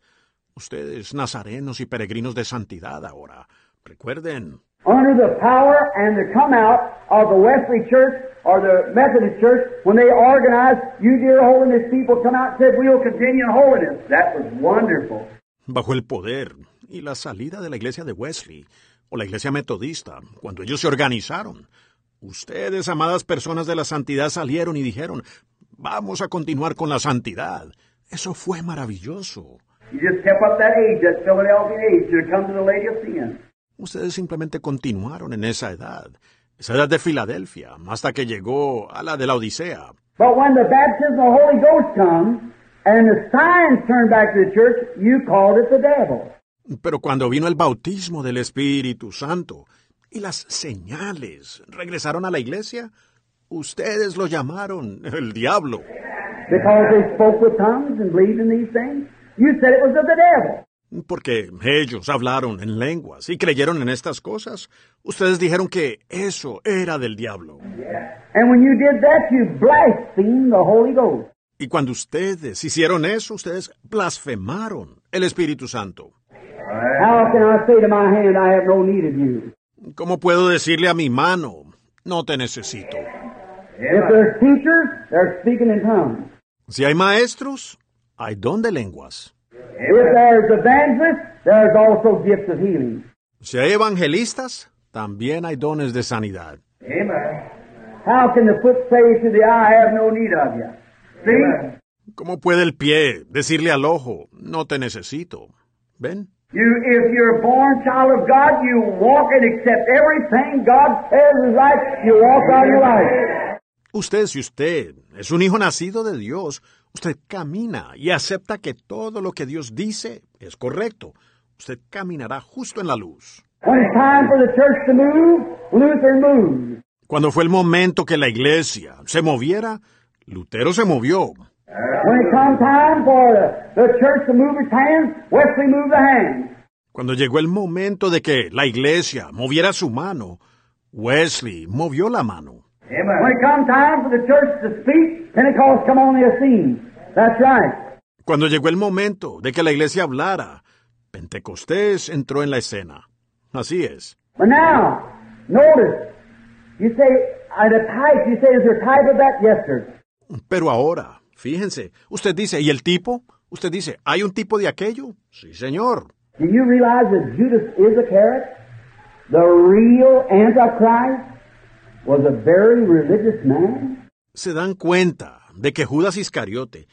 Ustedes, nazarenos y peregrinos de santidad ahora. Recuerden, under the power and the come out of the Wesley Church or the Methodist Church, when they organized, you dear holiness people come out and said, we'll continue in holiness. That was wonderful. bajo el poder y la salida de la iglesia de Wesley o la iglesia metodista, cuando ellos se organizaron, ustedes, amadas personas de la santidad, salieron y dijeron, vamos a continuar con la santidad. Eso fue maravilloso. You just kept up that age, that Philadelphia age, to come to the Laodicean. Ustedes simplemente continuaron en esa edad, esa edad de Filadelfia, hasta que llegó a la de la Odisea. But when the baptism of the Holy Ghost comes, and the signs back to the church, you called it the devil. Pero cuando vino el bautismo del Espíritu Santo y las señales regresaron a la iglesia, ustedes lo llamaron el diablo, Because they spoke with tongues and believed in these things, you said it was of the devil. Porque ellos hablaron en lenguas y creyeron en estas cosas. Ustedes dijeron que eso era del diablo. And when you did that, you blasphemed the Holy Ghost. Y cuando ustedes hicieron eso, ustedes blasfemaron el Espíritu Santo. How can I say to my hand, I have no need of you? ¿Cómo puedo decirle a mi mano, no te necesito? If there's teachers, they're speaking in tongues. Si hay maestros, hay don de lenguas. If there's evangelists, there's also gifts of healing. Si hay evangelistas, también hay dones de sanidad. Amen. How can the foot say to the eye, I have no need of you? See? Amen. ¿Cómo puede el pie decirle al ojo, no te necesito? ¿Ven? Usted, si usted es un hijo nacido de Dios, usted camina y acepta que todo lo que Dios dice es correcto. Usted caminará justo en la luz. Cuando fue el momento que la iglesia se moviera, Lutero se movió. Cuando llegó el momento de que la iglesia moviera su mano, Wesley movió la mano. When Amen. it come time for the church to speak, Pentecost come on the scene. That's right. Cuando llegó el momento de que la iglesia hablara, Pentecostés entró en la escena. Así es. But now, notice, you say, the type, you say, is there a type of that? Yes, sir. Pero ahora, fíjense, usted dice, ¿y el tipo? Usted dice, ¿hay un tipo de aquello? Sí, señor. Do you realize that Judas is a carrot? The real Antichrist was a very religious man. Se dan cuenta de que Judas Iscariote,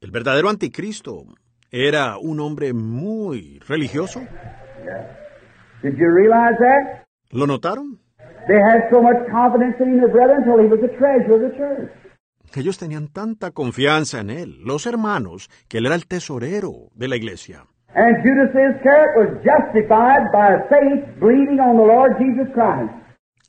el verdadero anticristo, era un hombre muy religioso. Did you realize that? ¿Lo notaron? They had so much confidence in their brother until he was the treasure of the church. Ellos tenían tanta confianza en él, los hermanos, que él era el tesorero de la iglesia. And Judas Iscariot was justified by faith, believing on the Lord Jesus Christ.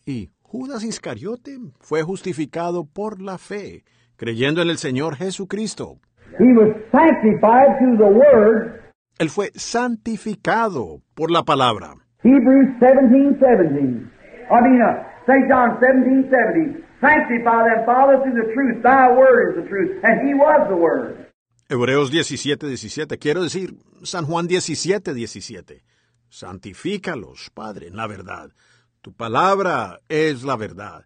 Y Judas Iscariote fue justificado por la fe, creyendo en el Señor Jesucristo. He was sanctified through the Word, Él fue santificado por la palabra. Hebrews 17, 17. I mean, uh, St. John 17, 17. Sanctify them, Father, through the truth. Thy Word is the truth. And He was the Word. Hebreos 17, 17. Quiero decir, San Juan 17, 17. Santifícalos, Padre, en la verdad. Tu palabra es la verdad.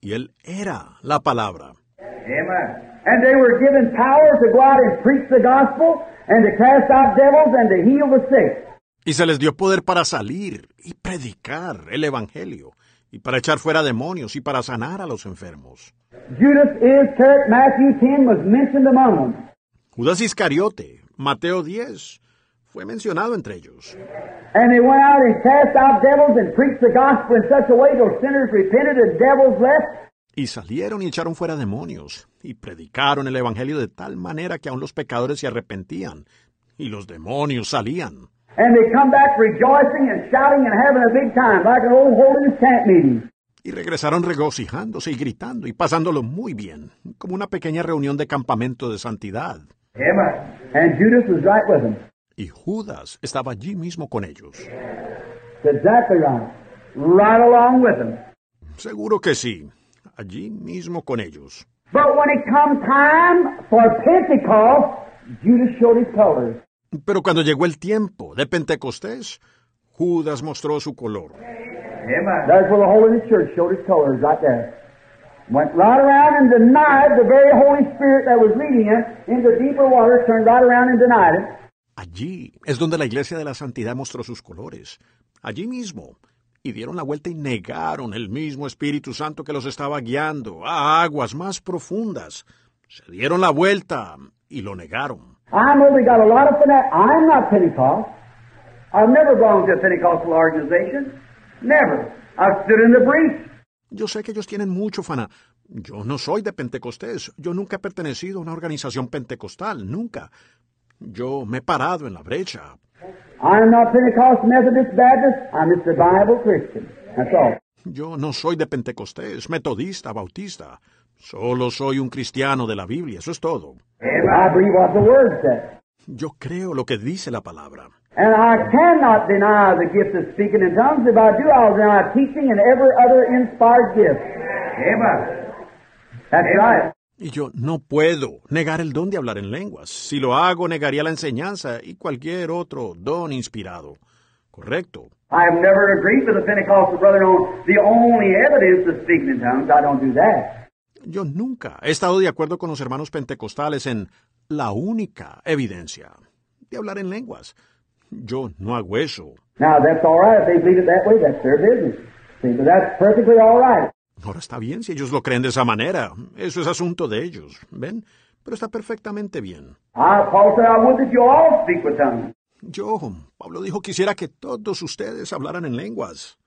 Y Él era la palabra. Amen. And they were given power to go out and preach the gospel, and to cast out devils, and to heal the sick. Y se les dio poder para salir y predicar el Evangelio, y para echar fuera demonios y para sanar a los enfermos. Judas Iscariot, Matthew 10, was mentioned among them. Judas Iscariote, Mateo 10, fue mencionado entre ellos. And they went out and cast out devils and preached the gospel in such a way till sinners repented and devils left. Y salieron y echaron fuera demonios, y predicaron el Evangelio de tal manera que aun los pecadores se arrepentían, y los demonios salían. And they come back rejoicing and shouting and having a big time, like an old holiness camp meeting. Y regresaron regocijándose y gritando y pasándolo muy bien, como una pequeña reunión de campamento de santidad. Y Judas estaba allí mismo con ellos. Seguro que sí, allí mismo con ellos. But when it come time for Pentecost, Judas showed his colors. Pero cuando llegó el tiempo de Pentecostés, Judas mostró su color. Amen. That's where the Holy Church showed its colors, right there. Went right around and denied the very Holy Spirit that was leading him into deeper waters, turned right around and denied it. Allí es donde la Iglesia de la Santidad mostró sus colores. Allí mismo. Y dieron la vuelta y negaron el mismo Espíritu Santo que los estaba guiando a aguas más profundas. Se dieron la vuelta y lo negaron. I know they got a lot of fanat. I'm not Pentecost. I've never belonged to a Pentecostal organization. Never. I've stood in the breach. Yo sé que ellos tienen mucho fana. Yo no soy de Pentecostés. Yo nunca he pertenecido a una organización pentecostal. Nunca. Yo me he parado en la brecha. I'm not Pentecost, Methodist, Baptist. I'm just a Bible Christian. That's all. Yo no soy de Pentecostés, metodista, bautista. Solo soy un cristiano de la Biblia. Eso es todo. I believe what the Word says. Yo creo lo que dice la palabra. And I cannot deny the gift of speaking in tongues. If I do, I'll deny teaching and every other inspired gift. Amen. That's right. Y yo no puedo negar el don de hablar en lenguas. Si lo hago, negaría la enseñanza y cualquier otro don inspirado. Correcto. I have never agreed with the Pentecostal brother on the only evidence of speaking in tongues. I don't do that. Yo nunca he estado de acuerdo con los hermanos pentecostales en la única evidencia de hablar en lenguas. Yo no hago eso. Now, that's all right. If they believe it that way, that's their business. See, but that's perfectly all right. Ahora está bien si ellos lo creen de esa manera. Eso es asunto de ellos. ¿Ven? Pero está perfectamente bien. Tongues. Yo, Pablo dijo, quisiera que todos ustedes hablaran en lenguas.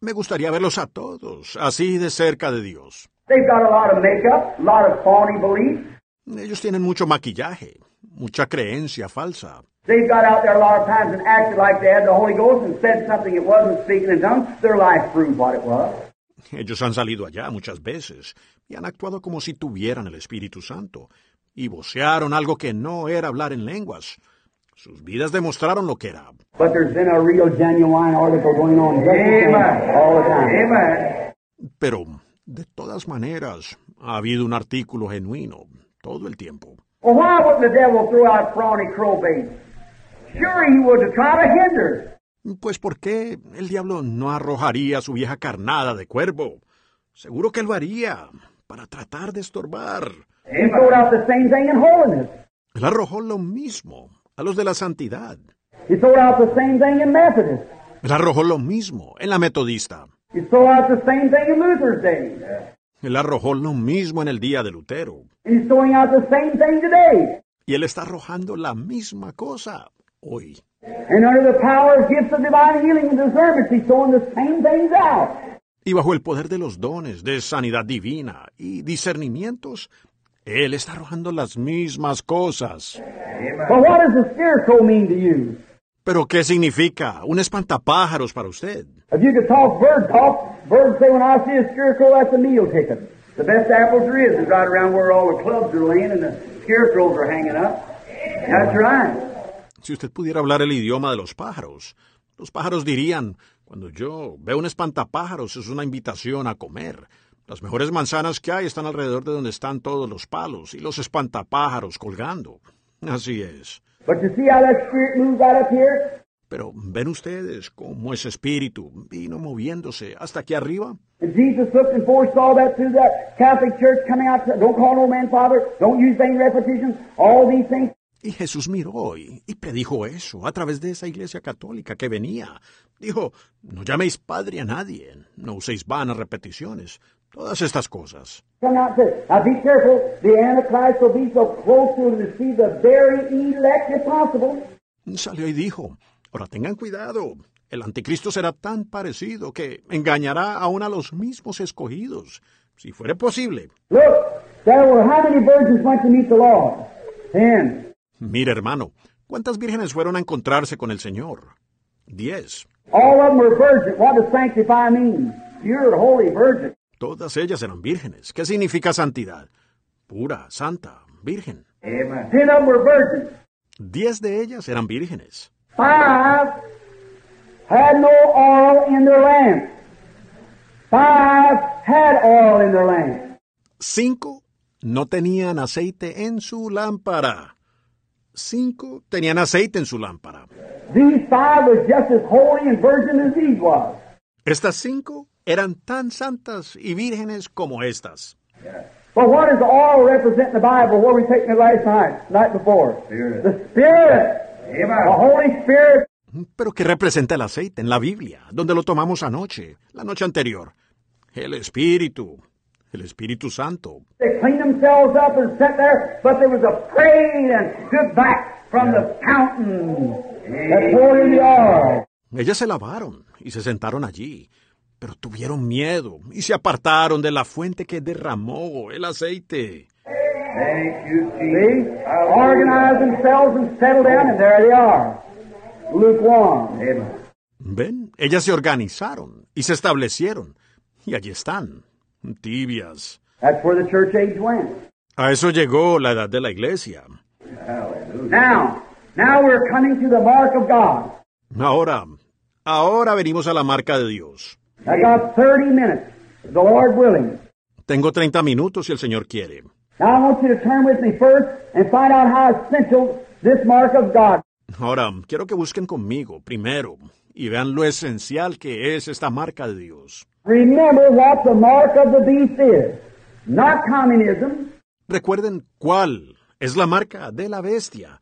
Me gustaría verlos a todos, así de cerca de Dios. They've got a lot of makeup, a lot of phony beliefs. Ellos tienen mucho maquillaje, mucha creencia falsa. They've got out there a lot of times and acted like they had the Holy Ghost and said something it wasn't speaking in tongues. Their life proved what it was. Ellos han salido allá muchas veces y han actuado como si tuvieran el Espíritu Santo, y vocearon algo que no era hablar en lenguas. Sus vidas demostraron lo que era. But there's been a real genuine article going on just the same Amen. all the time. Amen. Pero, de todas maneras, ha habido un artículo genuino todo el tiempo. Well, why wouldn't the devil throw out crowbait? Pues ¿por qué el diablo no arrojaría su vieja carnada de cuervo? Seguro que lo haría, para tratar de estorbar. He throwed out the same thing in holiness. Él arrojó lo mismo a los de la santidad. Él arrojó lo mismo en la metodista. Él arrojó lo mismo en el día de Lutero. Y él está arrojando la misma cosa hoy. And under the power of gifts of divine healing and discernment, he's throwing the same things out. Y bajo el poder de los dones de sanidad divina y discernimientos, él está arrojando las mismas cosas. But what does the scarecrow mean to you? Pero ¿qué significa un espantapájaros para usted? If you could talk bird talk, birds say when I see a scarecrow, that's a meal ticket. The best apples there is is right around where all the clubs are laying and the scarecrows are hanging up. That's right. Si usted pudiera hablar el idioma de los pájaros, los pájaros dirían, cuando yo veo un espantapájaros es una invitación a comer. Las mejores manzanas que hay están alrededor de donde están todos los palos y los espantapájaros colgando. Así es. But you see how that spirit moves out up here? Pero ven ustedes cómo ese espíritu vino moviéndose hasta aquí arriba. Y Jesús miró y, y predijo eso a través de esa iglesia católica que venía. Dijo, no llaméis padre a nadie, no uséis vanas repeticiones, todas estas cosas. Salió y dijo, ahora tengan cuidado, el anticristo será tan parecido que engañará aún a los mismos escogidos, si fuere posible. Look, there were how many virgins went to meet the Lord? Ten. Mira, hermano, ¿cuántas vírgenes fueron a encontrarse con el Señor? Diez. All of them were virgins. What does sanctify mean? You're a holy virgin. Todas ellas eran vírgenes. ¿Qué significa santidad? Pura, santa, virgen. Virgins. Diez de ellas eran vírgenes. Cinco no tenían aceite en su lámpara. Cinco tenían aceite en su lámpara. These five was just as holy and virgin as these was. Estas cinco eran tan santas y vírgenes como estas. But what does the oil represent in the Bible? What were we taking it last night, night before? Spirit. The Spirit. The Amen. Holy Spirit. Pero ¿qué representa el aceite en la Biblia, donde lo tomamos anoche, la noche anterior? El Espíritu, el Espíritu Santo. Ellas se lavaron y se sentaron allí, pero tuvieron miedo y se apartaron de la fuente que derramó el aceite. ¿Ven? Ellas se organizaron y se establecieron, y allí están, tibias. That's where the church age went. A eso llegó la edad de la iglesia. Now, now we're coming to the mark of God. Ahora, ahora venimos a la marca de Dios. I got 30 minutes, the Lord willing. Tengo 30 minutos si el Señor quiere. Now I want you to turn with me first and find out how essential this mark of God. Ahora, quiero que busquen conmigo primero y vean lo esencial que es esta marca de Dios. Remember what the mark of the beast is. Not communism, Recuerden cuál es la marca de la bestia.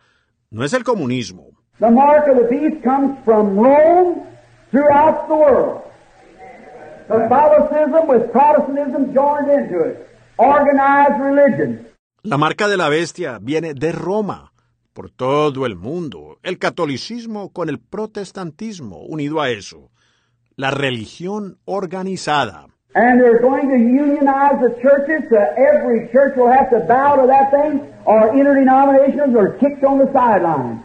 No es el comunismo. The mark of the beast comes from Rome throughout the world. Catholicism with Protestantism joined into it. Organized religion. La marca de la bestia viene de Roma, por todo el mundo. El catolicismo con el protestantismo unido a eso. La religión organizada. And they're going to unionize the churches so every church will have to bow to that thing or interdenominations or kicked on the sideline.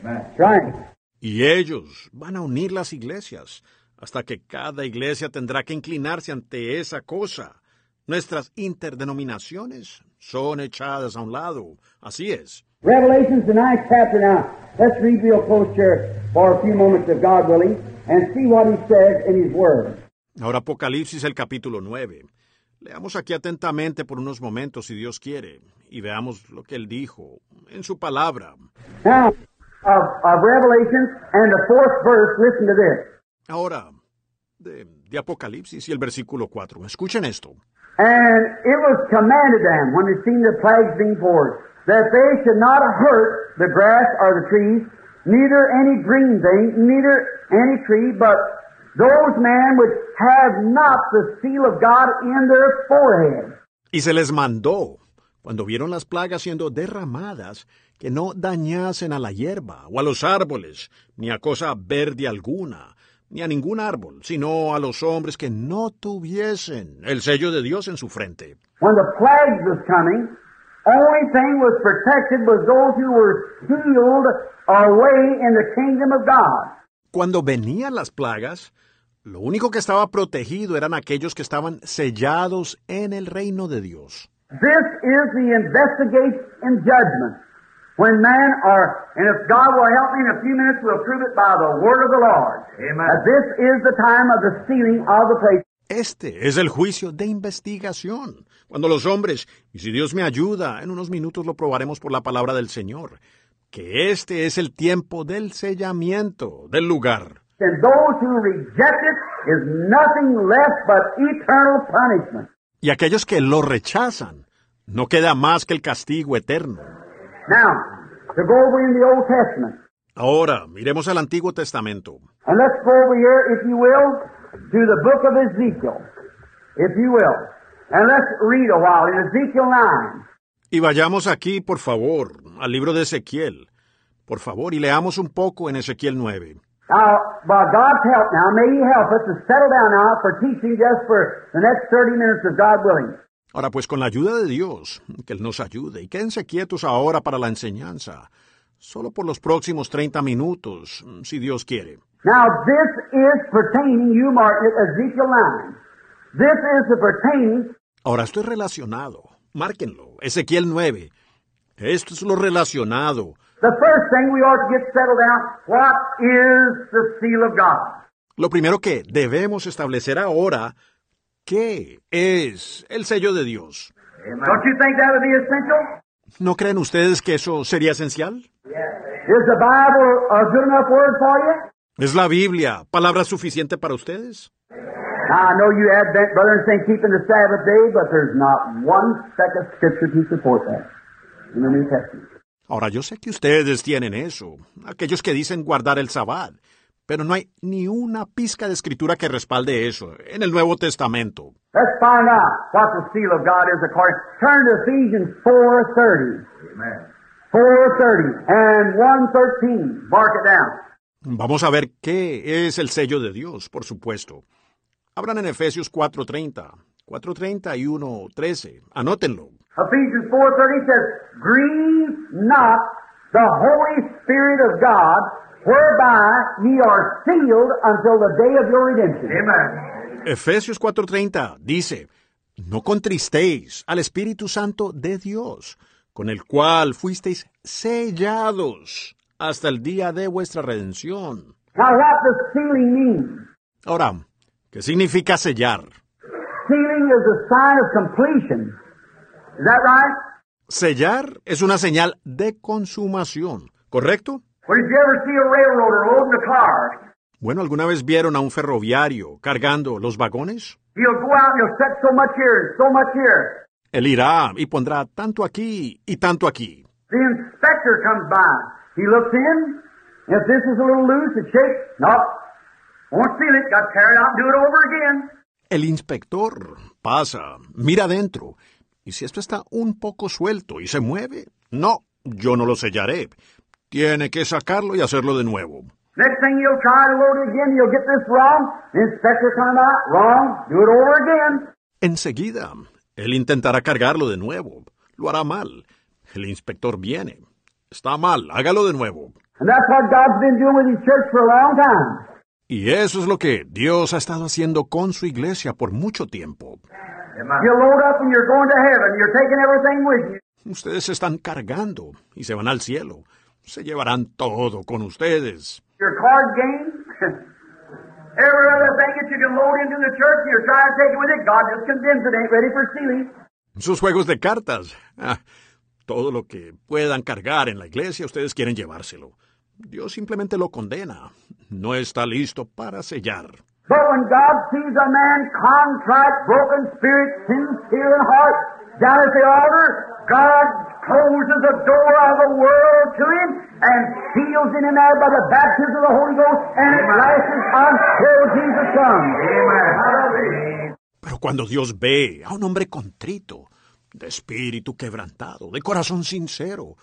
Amen. That's right. Y ellos van a unir las iglesias, hasta que cada iglesia tendrá que inclinarse ante esa cosa. Nuestras interdenominaciones son echadas a un lado. Así es. Revelation's the ninth chapter now. Let's read real close here for a few moments, if God willing, and see what He says in His Word. Ahora Apocalipsis el capítulo 9. Leamos aquí atentamente por unos momentos, si Dios quiere, y veamos lo que Él dijo en su palabra. Now, of, of Revelation and the fourth verse, listen to this. Ahora, de, de Apocalipsis y el versículo 4. Escuchen esto. And it was commanded them, when they seen the plagues being poured, that they should not hurt the grass or the trees, neither any green thing, neither any tree, but those men which have not the seal of God in their forehead. Y se les mandó, cuando vieron las plagas siendo derramadas, que no dañasen a la hierba o a los árboles, ni a cosa verde alguna, ni a ningún árbol, sino a los hombres que no tuviesen el sello de Dios en su frente. When the plagues was coming, only thing was protected was those who were sealed away in the kingdom of God. Cuando venían las plagas, lo único que estaba protegido eran aquellos que estaban sellados en el reino de Dios. This is the investigation and judgment. When man or, and if God will help me in a few minutes, we'll prove it by the word of the Lord. Amen. That this is the time of the sealing of the place. Este es el juicio de investigación. Cuando los hombres, y si Dios me ayuda, en unos minutos lo probaremos por la palabra del Señor, que este es el tiempo del sellamiento del lugar. Y aquellos que lo rechazan, no queda más que el castigo eterno. Now, to go over in the Old Testament, Ahora, miremos al Antiguo Testamento. To the book of Ezekiel, if you will. And let's read a while in Ezekiel 9. Y vayamos aquí, por favor, al libro de Ezequiel. Por favor, y leamos un poco en Ezequiel 9. Now, by God's help now, may He help us to settle down now for teaching just for the next 30 minutes of God willing. Ahora, pues con la ayuda de Dios, que Él nos ayude, y quédense quietos ahora para la enseñanza, solo por los próximos 30 minutos, si Dios quiere. Now, this is pertaining, you mark it, Ezekiel 9. This is the pertaining Ahora, esto es relacionado. Márquenlo. Ezequiel 9. Esto es lo relacionado. The first thing we ought to get settled down, what is the seal of God? Lo primero que debemos establecer ahora, ¿qué es el sello de Dios? Don't you think that would be essential? ¿No creen ustedes que eso sería esencial? ¿Es la Biblia palabra suficiente para ustedes? Now, I know you Advent brothers think keeping the Sabbath day, but there's not one second scripture to support that in the New Testament. Ahora, yo sé que ustedes tienen eso, aquellos que dicen guardar el sabbat, pero no hay ni una pizca de escritura que respalde eso en el Nuevo Testamento. Let's find out what the seal of God is according. Turn to Ephesians 4.30. Amen. 4.30 and 1.13. Mark it down. Vamos a ver qué es el sello de Dios, por supuesto. Abran en Efesios 4.30, 4.30 y 1.13. Anótenlo. Ephesians 4.30 says, Grieve not the Holy Spirit of God, whereby ye are sealed until the day of your redemption. Amen. Efesios 4:30 dice, No contristéis al Espíritu Santo de Dios, con el cual fuisteis sellados hasta el día de vuestra redención. Now what does sealing mean? Ahora, ¿qué significa sellar? Sealing is a sign of completion. Is that right? Sellar es una señal de consumación, ¿correcto? Well, did you ever see a railroader loading a car? Bueno, ¿alguna vez vieron a un ferroviario cargando los vagones? He'll go out and he'll set so much here and so much here. Él irá y pondrá tanto aquí y tanto aquí. The inspector comes by. He looks in. If this is a little loose, it shakes. No. Won't seal it. Got to tear it out and do it over again. El inspector pasa, mira adentro, y si esto está un poco suelto y se mueve, no, yo no lo sellaré. Tiene que sacarlo y hacerlo de nuevo. Next thing you'll try to load it again, you'll get this wrong. The inspector comes out, wrong, do it over again. Enseguida, él intentará cargarlo de nuevo. Lo hará mal. El inspector viene. Está mal, hágalo de nuevo. And that's what God's been doing with His church for a long time. Y eso es lo que Dios ha estado haciendo con su iglesia por mucho tiempo. You load up and you're going to heaven. You're taking everything with you. Ustedes se están cargando y se van al cielo. Se llevarán todo con ustedes. Your card game. *laughs* Every other thing that you can load into the church, you're trying to take it with it. God just condemns it. Ain't ready for stealing. Sus juegos de cartas. Ah, todo lo que puedan cargar en la iglesia, ustedes quieren llevárselo. Dios simplemente lo condena. No está listo para sellar. But when God sees a man contrite, broken spirit, sincere in heart, down at the altar, God closes the door of the world to him and seals him in there by the baptism of the Holy Ghost, and it lasts until Jesus comes. Pero cuando Dios ve a un hombre contrito, de espíritu quebrantado, de corazón sincero,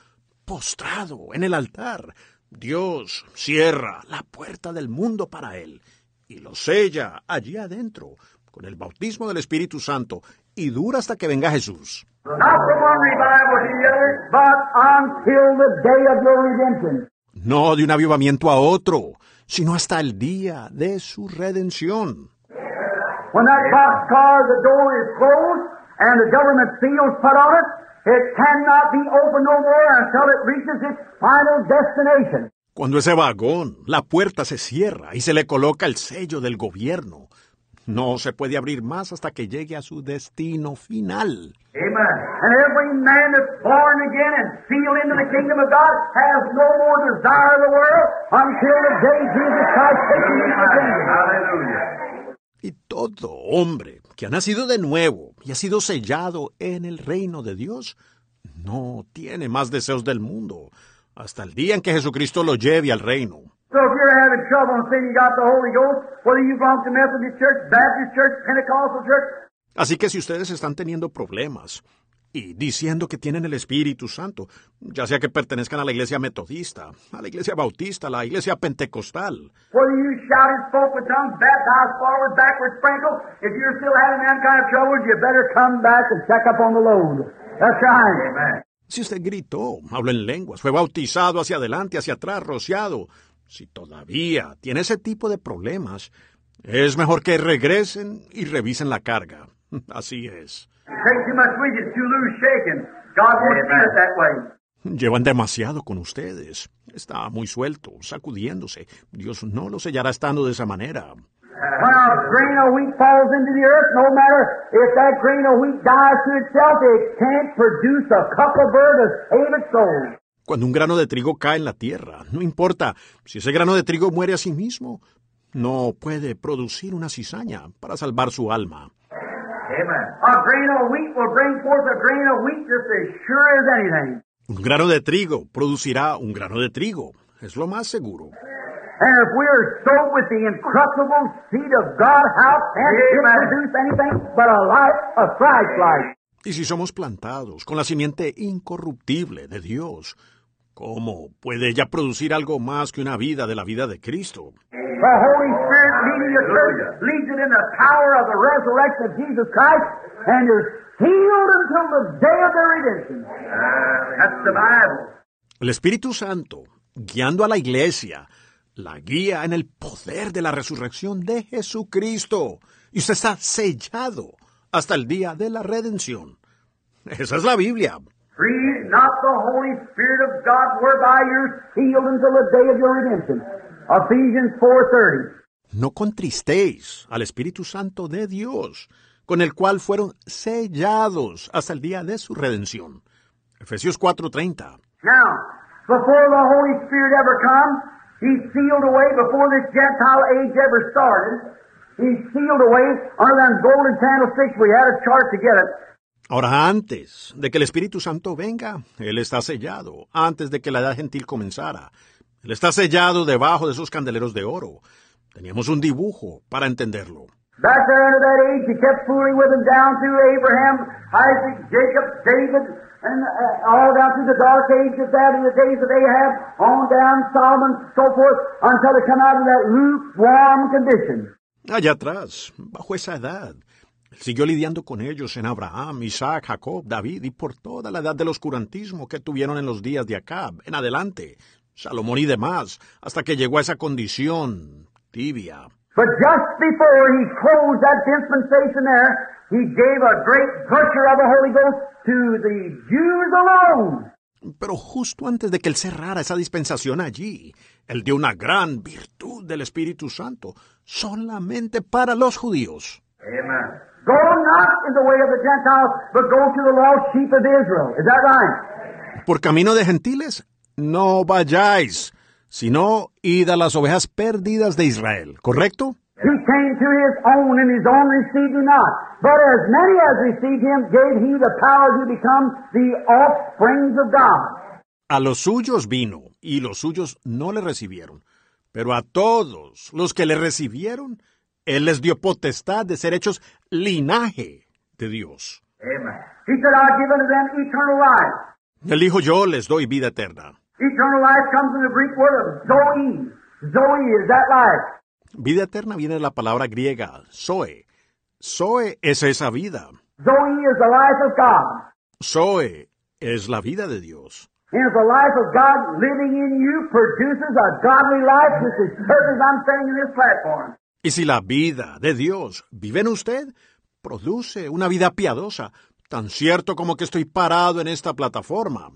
postrado en el altar, Dios cierra la puerta del mundo para él y lo sella allí adentro con el bautismo del Espíritu Santo y dura hasta que venga Jesús. No de un avivamiento a otro, sino hasta el día de su redención. When that boxcar, the door is closed, and the government seal's put on it, it cannot be opened no more until it reaches its final destination. Cuando ese vagón, la puerta se cierra y se le coloca el sello del gobierno, no se puede abrir más hasta que llegue a su destino final. Amen. And every man that's born again and sealed into the kingdom of God has no more desire of the world until the day Jesus Christ takes him into the kingdom. Hallelujah. Y todo hombre que ha nacido de nuevo y ha sido sellado en el reino de Dios, no tiene más deseos del mundo, hasta el día en que Jesucristo lo lleve al reino. So if you're having trouble and saying you got the Holy Ghost, whether you belong to Methodist Church, Baptist Church, Pentecostal Church, Así que si ustedes están teniendo problemas y diciendo que tienen el Espíritu Santo, ya sea que pertenezcan a la iglesia metodista, a la iglesia bautista, a la iglesia pentecostal, whether you shout and spoke with tongues, baptized forward, backward, sprinkle, if you're still having that kind of troubles, you better come back and check up on the load. That's right. Amen. si usted gritó, habló en lenguas, fue bautizado hacia adelante, hacia atrás, rociado, si todavía tiene ese tipo de problemas, es mejor que regresen y revisen la carga. *laughs* Así es. Llevan demasiado con ustedes. Está muy suelto, sacudiéndose. Dios no lo sellará estando de esa manera. Cuando un grano de trigo cae en la tierra, no importa si ese grano de trigo muere a sí mismo, no puede producir una cizaña para salvar su alma. Amen. A grain of wheat will bring forth a grain of wheat just as sure as anything. Un grano de trigo producirá un grano de trigo. Es lo más seguro. And if we're sowed with the incorruptible seed of God, how can it produce anything but a life of Christ life? Y si somos plantados con la simiente incorruptible de Dios, ¿cómo puede ella producir algo más que una vida de la vida de Cristo? The Holy Spirit leading the church leads it in the power of the resurrection of Jesus Christ, and you're sealed until the day of their redemption. That's the Bible. El Espíritu Santo, guiando a la iglesia, la guía en el poder de la resurrección de Jesucristo. Y usted está sellado hasta el día de la redención. Esa es la Biblia. Not the Holy Spirit of God, whereby you're sealed until the day of your redemption. Ephesians 4.30. No contristéis al Espíritu Santo de Dios, con el cual fueron sellados hasta el día de su redención. Efesios 4:30. Now, before the Holy Spirit ever comes, He's sealed away before this Gentile age ever started. He's sealed away under them golden candlesticks. We had a chart to get it. Ahora antes de que el Espíritu Santo venga, Él está sellado, antes de que la edad gentil comenzara. Él está sellado debajo de esos candeleros de oro. Teníamos un dibujo para entenderlo. Back there under that age, he kept fooling with them down through Abraham, Isaac, Jacob, David, and uh, all down through the dark age of that in the days of Ahab, on down Solomon, so forth, until they come out of that lukewarm condition. Allá atrás, bajo esa edad, Él siguió lidiando con ellos en Abraham, Isaac, Jacob, David y por toda la edad del oscurantismo que tuvieron en los días de Acab, en adelante, Salomón y demás, hasta que llegó a esa condición tibia. But just before he closed that dispensation there, he gave a great virtue of the Holy Ghost to the Jews alone. Pero justo antes de que él cerrara esa dispensación allí, él dio una gran virtud del Espíritu Santo solamente para los judíos. Amen. Go not in the way of the Gentiles, but go to the lost sheep of Israel. Is that right? Por camino de gentiles, no vayáis, sino id a las ovejas perdidas de Israel, ¿correcto? He came to his own, and his own received him not. But as many as received him, gave he the power to become the offsprings of God. A los suyos vino, y los suyos no le recibieron. Pero a todos los que le recibieron, él les dio potestad de ser hechos linaje de Dios. Él dijo, yo les doy vida eterna. Eternal life comes from the Greek word of Zoe. Zoe is that life. Vida eterna viene de la palabra griega, zoe. Zoe es esa vida. Zoe is the life of God. Zoe es la vida de Dios. Y si la vida de Dios vive en usted, produce una vida piadosa, tan cierto como que estoy parado en esta plataforma.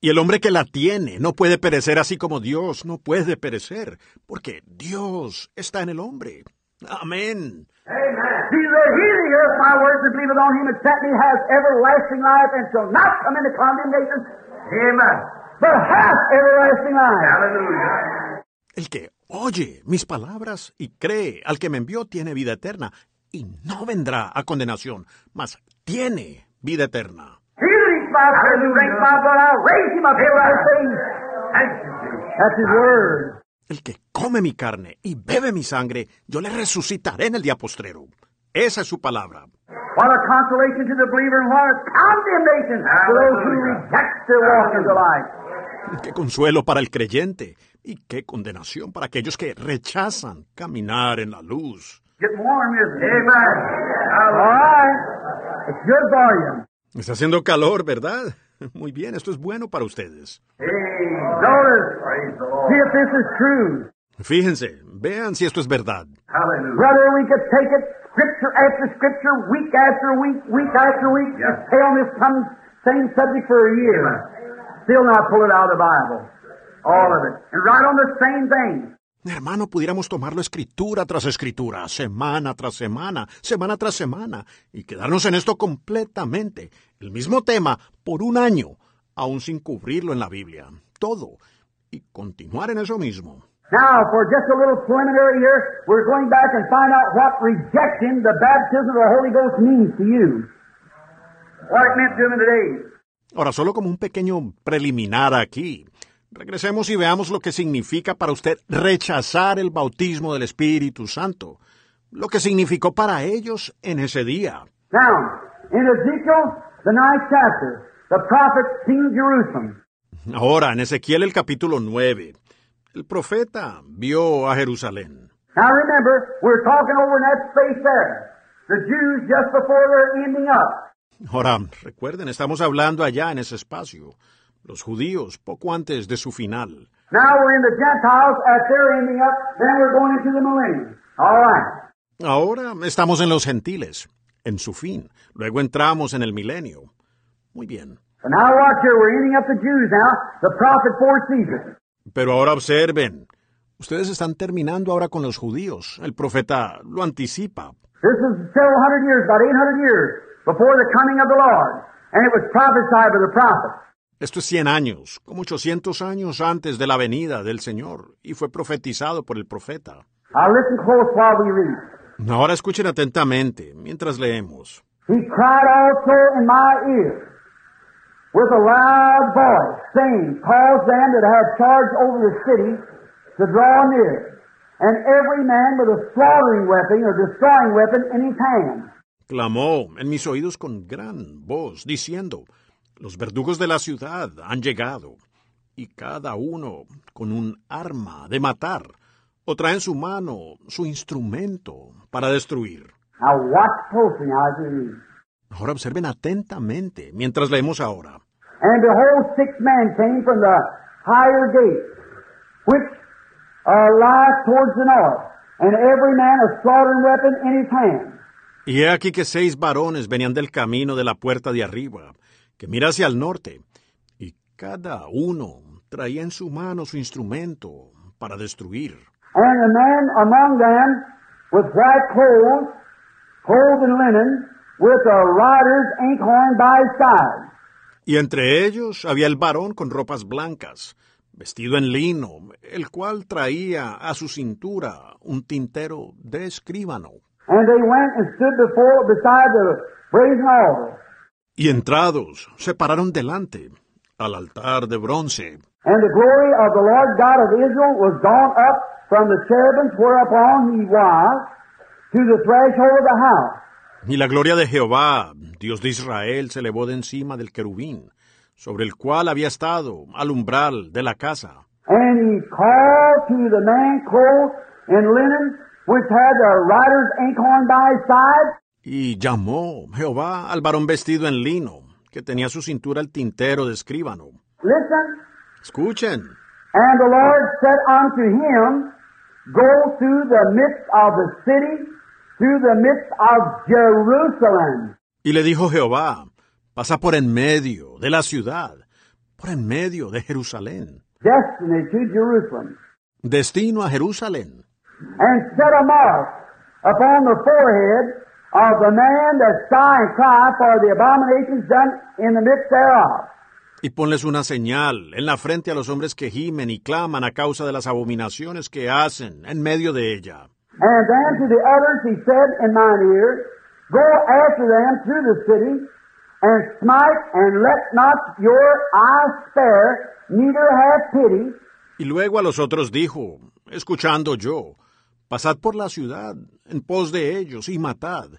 Y el hombre que la tiene no puede perecer así como Dios no puede perecer, porque Dios está en el hombre. Amén. Amen. He that he that heareth my words and believeth on him that sent me has everlasting life and shall not come into condemnation. Amen. But hath everlasting life. Hallelujah. El que oye mis palabras y cree al que me envió tiene vida eterna y no vendrá a condenación, mas tiene vida eterna. He my flesh and drinks my blood, I'll raise him up days. That's his word. El que come mi carne y bebe mi sangre, yo le resucitaré en el día postrero. Esa es su palabra. What a consolation to the believer and what a condemnation to those who reject their walk in the light. Qué consuelo para el creyente y qué condenación para aquellos que rechazan caminar en la luz. Getting warm, isn't it? Amen. All right. It's good for you. Está haciendo calor, ¿verdad? *laughs* Muy bien, esto es bueno para ustedes. Fíjense, vean si esto es verdad. Brother, we could take it scripture after scripture, week after week, week after week, just stay on some, same subject for a year. Still not pull it out of the Bible. All of it. And right on the same thing. Hermano, pudiéramos tomarlo escritura tras escritura, semana tras semana, semana tras semana, y quedarnos en esto completamente, el mismo tema, por un año, aún sin cubrirlo en la Biblia, todo, y continuar en eso mismo. Now, for just a little preliminary here, we're going back and find out what rejecting the baptism of the Holy Ghost means to you. What it meant to him days. Ahora, solo como un pequeño preliminar aquí, regresemos y veamos lo que significa para usted rechazar el bautismo del Espíritu Santo, lo que significó para ellos en ese día. Now, in Ezekiel, the ninth chapter, the prophet seen Jerusalem. Ahora, en Ezequiel el capítulo 9, el profeta vio a Jerusalén. Now remember, we're talking over in that space there. The Jews just before they're ending up. Ahora, recuerden, estamos hablando allá en ese espacio, los judíos poco antes de su final. Now we're in the Gentiles at their ending up, then we're going into the millennium. All right. Ahora estamos en los gentiles, en su fin. Luego entramos en el milenio. Muy bien. But now watch here, we're ending up the Jews now. The prophet foresees it. Pero ahora observen. Ustedes están terminando ahora con los judíos. El profeta lo anticipa. This is several hundred years, about 800 years before the coming of the Lord. And it was prophesied by the prophet. Esto es 100 años, como 800 años antes de la venida del Señor, y fue profetizado por el profeta. Ahora escuchen atentamente mientras leemos. He cried also in my ear with a loud voice, saying, Cause them that have charge over the city to draw near, and every man with a slaughtering weapon or destroying weapon in his hand. Clamó en mis oídos con gran voz, diciendo, Los verdugos de la ciudad han llegado, y cada uno con un arma de matar, o trae en su mano su instrumento para destruir. Ahora observen atentamente mientras leemos ahora. And behold, six men came from the higher gate, which uh, lieth towards the north, and every man a slaughtering weapon in his hand. Y he aquí que seis varones venían del camino de la puerta de arriba, que mira hacia el norte, y cada uno traía en su mano su instrumento para destruir. And a man among them with white clothes, clothed in linen, with a rider's inkhorn by his side. Y entre ellos había el varón con ropas blancas, vestido en lino, el cual traía a su cintura un tintero de escribano. And they went and stood before beside the brazen altar. Y entrados, se pararon delante, al altar de bronce. And the glory of the Lord God of Israel was gone up from the cherubims whereupon he was to the threshold of the house. Y la gloria de Jehová, Dios de Israel, se elevó de encima del querubín, sobre el cual había estado al umbral de la casa. And he called to the man clothed in linen, which had the rider's inkhorn by his side, Y llamó Jehová al varón vestido en lino, que tenía a su cintura el tintero de escribano. Listen. Escuchen. And the Lord said unto him, Go through the midst of the city, through the midst of Jerusalem. Y le dijo Jehová, pasa por en medio de la ciudad, por en medio de Jerusalén, Destiny to Jerusalem. destino a Jerusalén, And set a mark upon the forehead of the man that sigh and cry for the abominations done in the midst thereof. y ponles una señal en la frente a los hombres que gimen y claman a causa de las abominaciones que hacen en medio de ella. And then to the others he said in mine ear, Go after them through the city, and smite, and let not your eye spare, neither have pity, Y luego a los otros dijo, escuchando yo, pasad por la ciudad en pos de ellos y matad,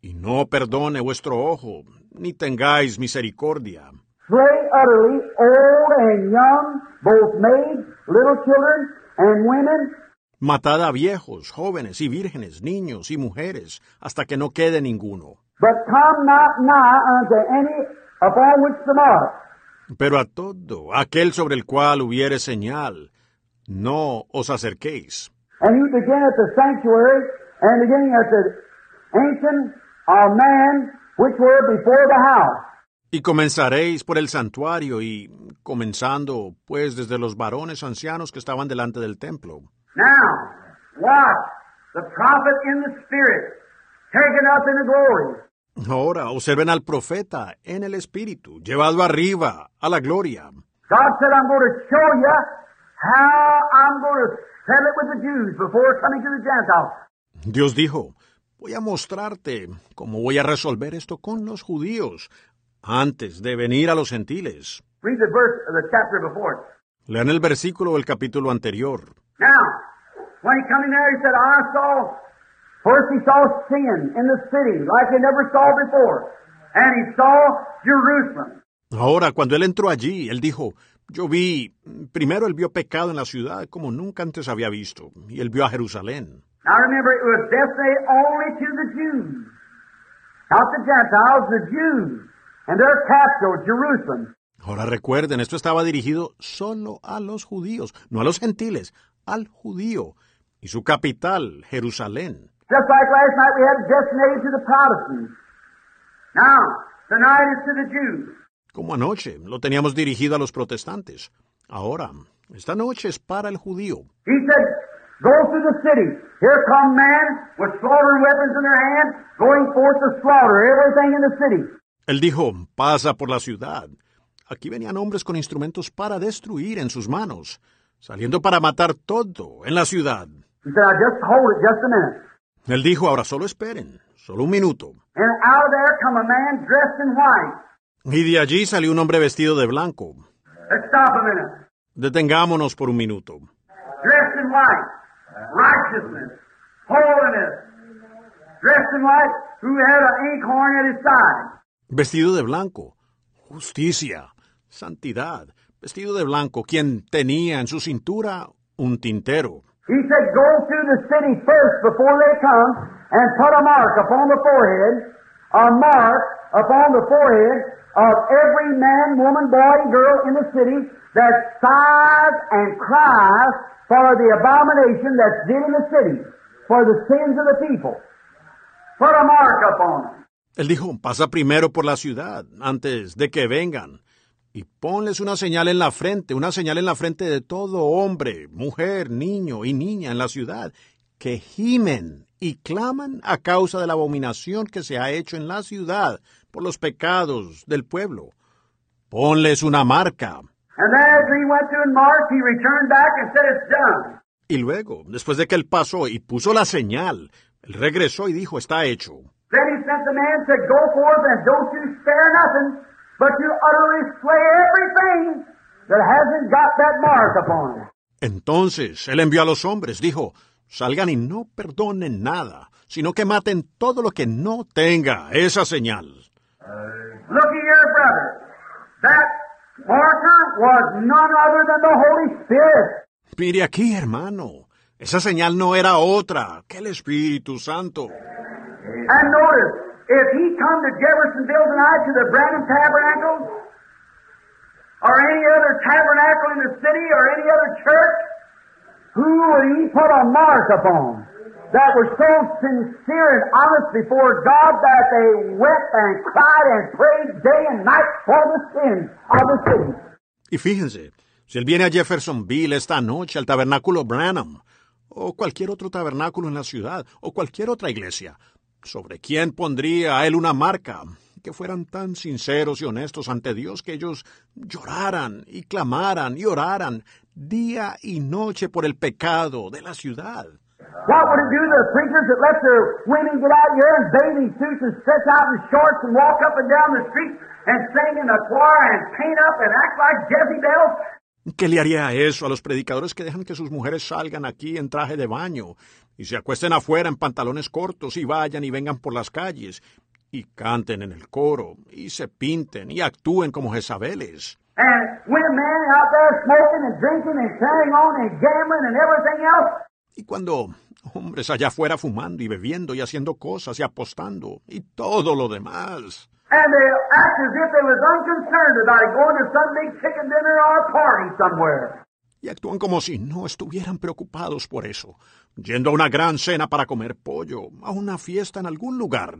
y no perdone vuestro ojo, ni tengáis misericordia. slay utterly old and young, both maids, little children, and women, Matad a viejos, jóvenes y vírgenes, niños y mujeres, hasta que no quede ninguno. but come not nigh unto any upon which the mark. Pero a todo aquel sobre el cual hubiere señal, no os acerquéis. And you begin at the sanctuary, and beginning at the ancient of man, which were before the house. Y comenzaréis por el santuario y comenzando pues desde los varones ancianos que estaban delante del templo. Now, watch the prophet in the spirit, taken up in the glory. Ahora observen al profeta en el espíritu, llevado arriba a la gloria. God said, I'm going to show you how I'm going to settle it with the Jews before coming to the Gentiles. Dios dijo, voy a mostrarte cómo voy a resolver esto con los judíos antes de venir a los gentiles. Read the verse of the chapter before it. Lean el versículo del capítulo anterior. Now, when he come in there, he said, I saw, first he saw sin in the city like he never saw before. And he saw Jerusalem. Ahora, cuando él entró allí, él dijo, yo vi, primero él vio pecado en la ciudad como nunca antes había visto, y él vio a Jerusalén. Now remember, it was designated only to the Jews. Not the Gentiles, the Jews. And their capital, Jerusalem. Ahora recuerden, esto estaba dirigido solo a los judíos, no a los gentiles, al judío, y su capital, Jerusalén. Just like last night we had it designated to the Protestants. Now, tonight it's to the Jews. Como anoche lo teníamos dirigido a los protestantes. Ahora, esta noche es para el judío. He said, Go through the city. Here come men with slaughtering weapons in their hands, going forth to slaughter everything in the city. Él dijo, pasa por la ciudad. Aquí venían hombres con instrumentos para destruir en sus manos, saliendo para matar todo en la ciudad. He said, just hold it just a minute. Él dijo, ahora solo esperen, solo un minuto. And out of there come a man dressed in white. Y de allí salió un hombre vestido de blanco. Let's stop a minute. Detengámonos por un minuto. Dressed in white. Righteousness. Holiness. Dressed in white, who had an inkhorn at his side. Vestido de blanco. Justicia. Santidad. Vestido de blanco, quien tenía en su cintura un tintero. He said, Go through the city first before they come, and put a mark upon the forehead a mark upon the forehead of every man, woman, boy, and girl in the city that sighs and cries for the abomination that's did in the city, for the sins of the people. Put a mark upon them. Él dijo, pasa primero por la ciudad, antes de que vengan, y ponles una señal en la frente, una señal en la frente de todo hombre, mujer, niño y niña en la ciudad, que gimen y claman a causa de la abominación que se ha hecho en la ciudad por los pecados del pueblo. Ponles una marca. Y luego, después de que él pasó y puso la señal, él regresó y dijo, está hecho. Then he sent the man and said, Go forth and don't you spare nothing, but you utterly slay everything that hasn't got that mark upon it. Entonces él envió a los hombres, dijo, salgan y no perdonen nada, sino que maten todo lo que no tenga esa señal. Looky here, brother. That marker was none other than the Holy Spirit. Mire aquí, hermano, esa señal no era otra que el Espíritu Santo. And notice, if he come to Jeffersonville tonight to the Branham Tabernacle, or any other tabernacle in the city, or any other church, who would he put a mark upon? That so sincere and honest before God that they wept and cried and prayed day and night for the sins of the city. Y fíjense, si él viene a Jeffersonville esta noche al tabernáculo Branham, o cualquier otro tabernáculo en la ciudad, o cualquier otra iglesia, ¿sobre quién pondría a él una marca? Que fueran tan sinceros y honestos ante Dios que ellos lloraran y clamaran y oraran día y noche por el pecado de la ciudad. What would it do to the preachers that let their women get out here in bathing suits and stretch out in shorts and walk up and down the street and sing in the choir and paint up and act like Jezebels? ¿Qué le haría eso a los predicadores que dejan que sus mujeres salgan aquí en traje de baño y se acuesten afuera en pantalones cortos y vayan y vengan por las calles y canten en el coro y se pinten y actúen como Jezabeles? And women out there smoking and drinking and carrying on and gambling and everything else? Y cuando hombres allá afuera fumando y bebiendo y haciendo cosas y apostando y todo lo demás. And they act as if they was unconcerned about it going to some big chicken dinner or party somewhere. Y actúan como si no estuvieran preocupados por eso, yendo a una gran cena para comer pollo, a una fiesta en algún lugar.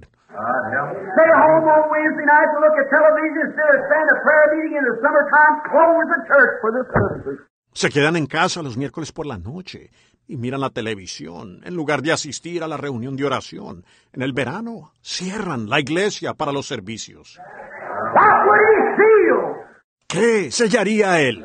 Se quedan en casa los miércoles por la noche y miran la televisión en lugar de asistir a la reunión de oración. En el verano cierran la iglesia para los servicios. ¿Qué sellaría él?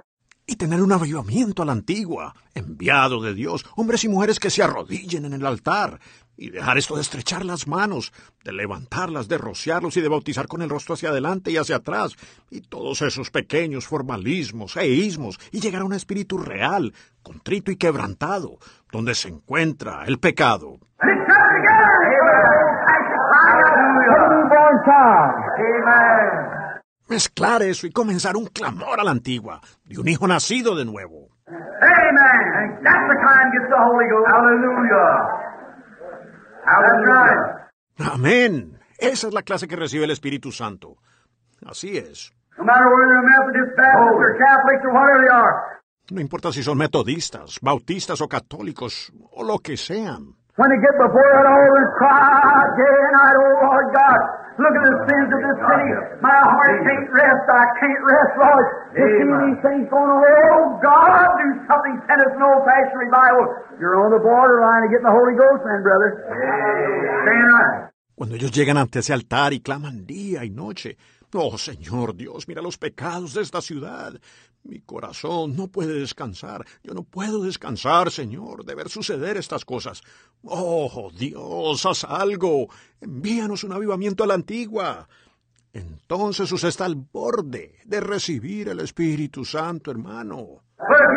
y tener un avivamiento a la antigua, enviado de Dios, hombres y mujeres que se arrodillen en el altar, y dejar esto de estrechar las manos, de levantarlas, de rociarlos y de bautizar con el rostro hacia adelante y hacia atrás, y todos esos pequeños formalismos e ismos, y llegar a un espíritu real, contrito y quebrantado, donde se encuentra el pecado. Amen. Mezclar eso y comenzar un clamor a la antigua, de un hijo nacido de nuevo. Amen. That's the kind gets the Holy Ghost. Hallelujah. Right. Amén. Esa es la clase que recibe el Espíritu Santo. Así es. No matter whether they're Methodist, Baptist, or Catholics, or whatever they are. No importa si son metodistas, bautistas o católicos, o lo que sean. When they get before that altar and cry day and night, oh Lord God, look at the sins of this city. My heart can't rest. I can't rest, Lord. To see these things going on. Oh God, do something. Send us an old-fashioned revival. You're on the borderline of getting the Holy Ghost, man, brother. Stand right. Cuando ellos llegan ante ese altar y claman día y noche, Oh Señor Dios, mira los pecados de esta ciudad. Mi corazón no puede descansar. Yo no puedo descansar, Señor, de ver suceder estas cosas. Oh Dios, haz algo. Envíanos un avivamiento a la antigua. entonces usted está al borde de recibir el Espíritu Santo, hermano. But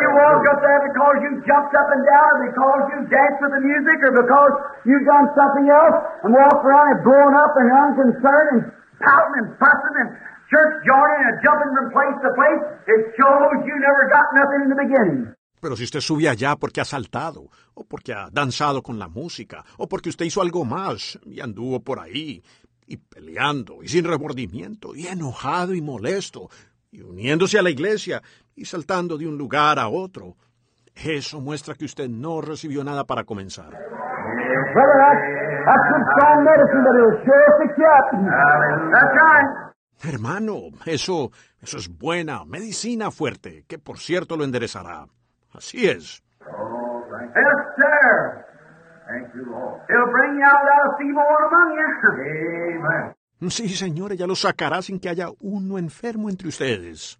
pouting and fussing and church joining and jumping from place to place, it shows you never got nothing in the beginning. Pero si usted sube allá porque ha saltado, o porque ha danzado con la música, o porque usted hizo algo más y anduvo por ahí, y peleando, y sin remordimiento, y enojado y molesto, y uniéndose a la iglesia, y saltando de un lugar a otro, eso muestra que usted no recibió nada para comenzar. That's, good strong medicine, but it'll sure fix you up. That's right. Hermano, eso, eso es buena medicina fuerte, que por cierto lo enderezará. Así es. Yes, sir. Thank you, Lord. It'll bring you out feeble among you. Amen. Sí, señor, ella lo sacará sin que haya uno enfermo entre ustedes.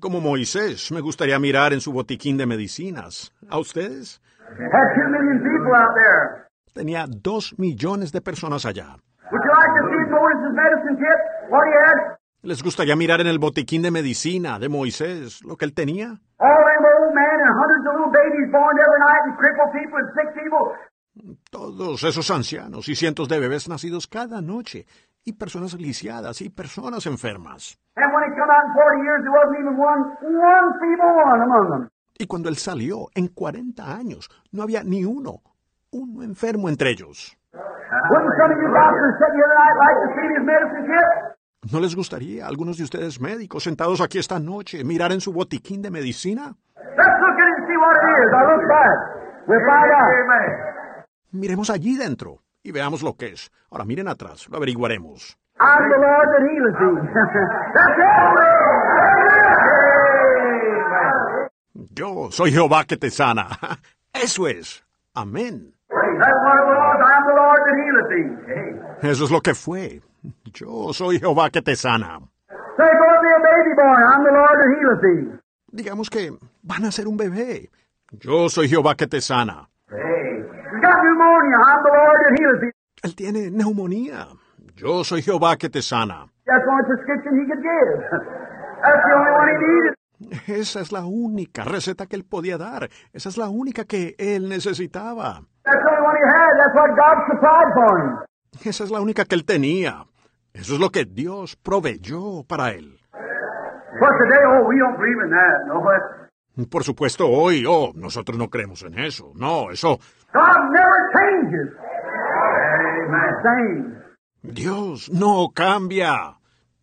Como Moisés, me gustaría mirar en su botiquín de medicinas. ¿A ustedes? Had two million people out there. Tenía dos millones de personas allá. Would you like to see Moses' medicine kit? What he had? ¿Les gustaría mirar en el botiquín de medicina de Moisés lo que él tenía? All them old men and hundreds of little babies born every night and crippled people and sick people. Todos esos ancianos y cientos de bebés nacidos cada noche, y personas lisiadas y personas enfermas. And when he come out in 40 years, there wasn't even one, one feeble one among them. Y cuando él salió, en 40 años, no había ni uno, uno enfermo entre ellos. ¿No les gustaría a algunos de ustedes médicos sentados aquí esta noche mirar en su botiquín de medicina? Miremos allí dentro y veamos lo que es. Ahora miren atrás, lo averiguaremos. *laughs* I'm the Lord that healeth thee. That's it. Yo soy Jehová que te sana. *laughs* Eso es. Amén. Eso es lo que fue. Yo soy Jehová que te sana. Digamos que van a ser un bebé. Yo soy Jehová que te sana. Él tiene neumonía. Yo soy Jehová que te sana. Esa es la única receta que él podía dar. Esa es la única que él necesitaba. Esa es la única que él tenía. Eso es lo que Dios proveyó para él. Oh, Por supuesto, hoy, oh, nosotros no creemos en eso. No, eso. God never changes. Amen. Same. Dios no cambia.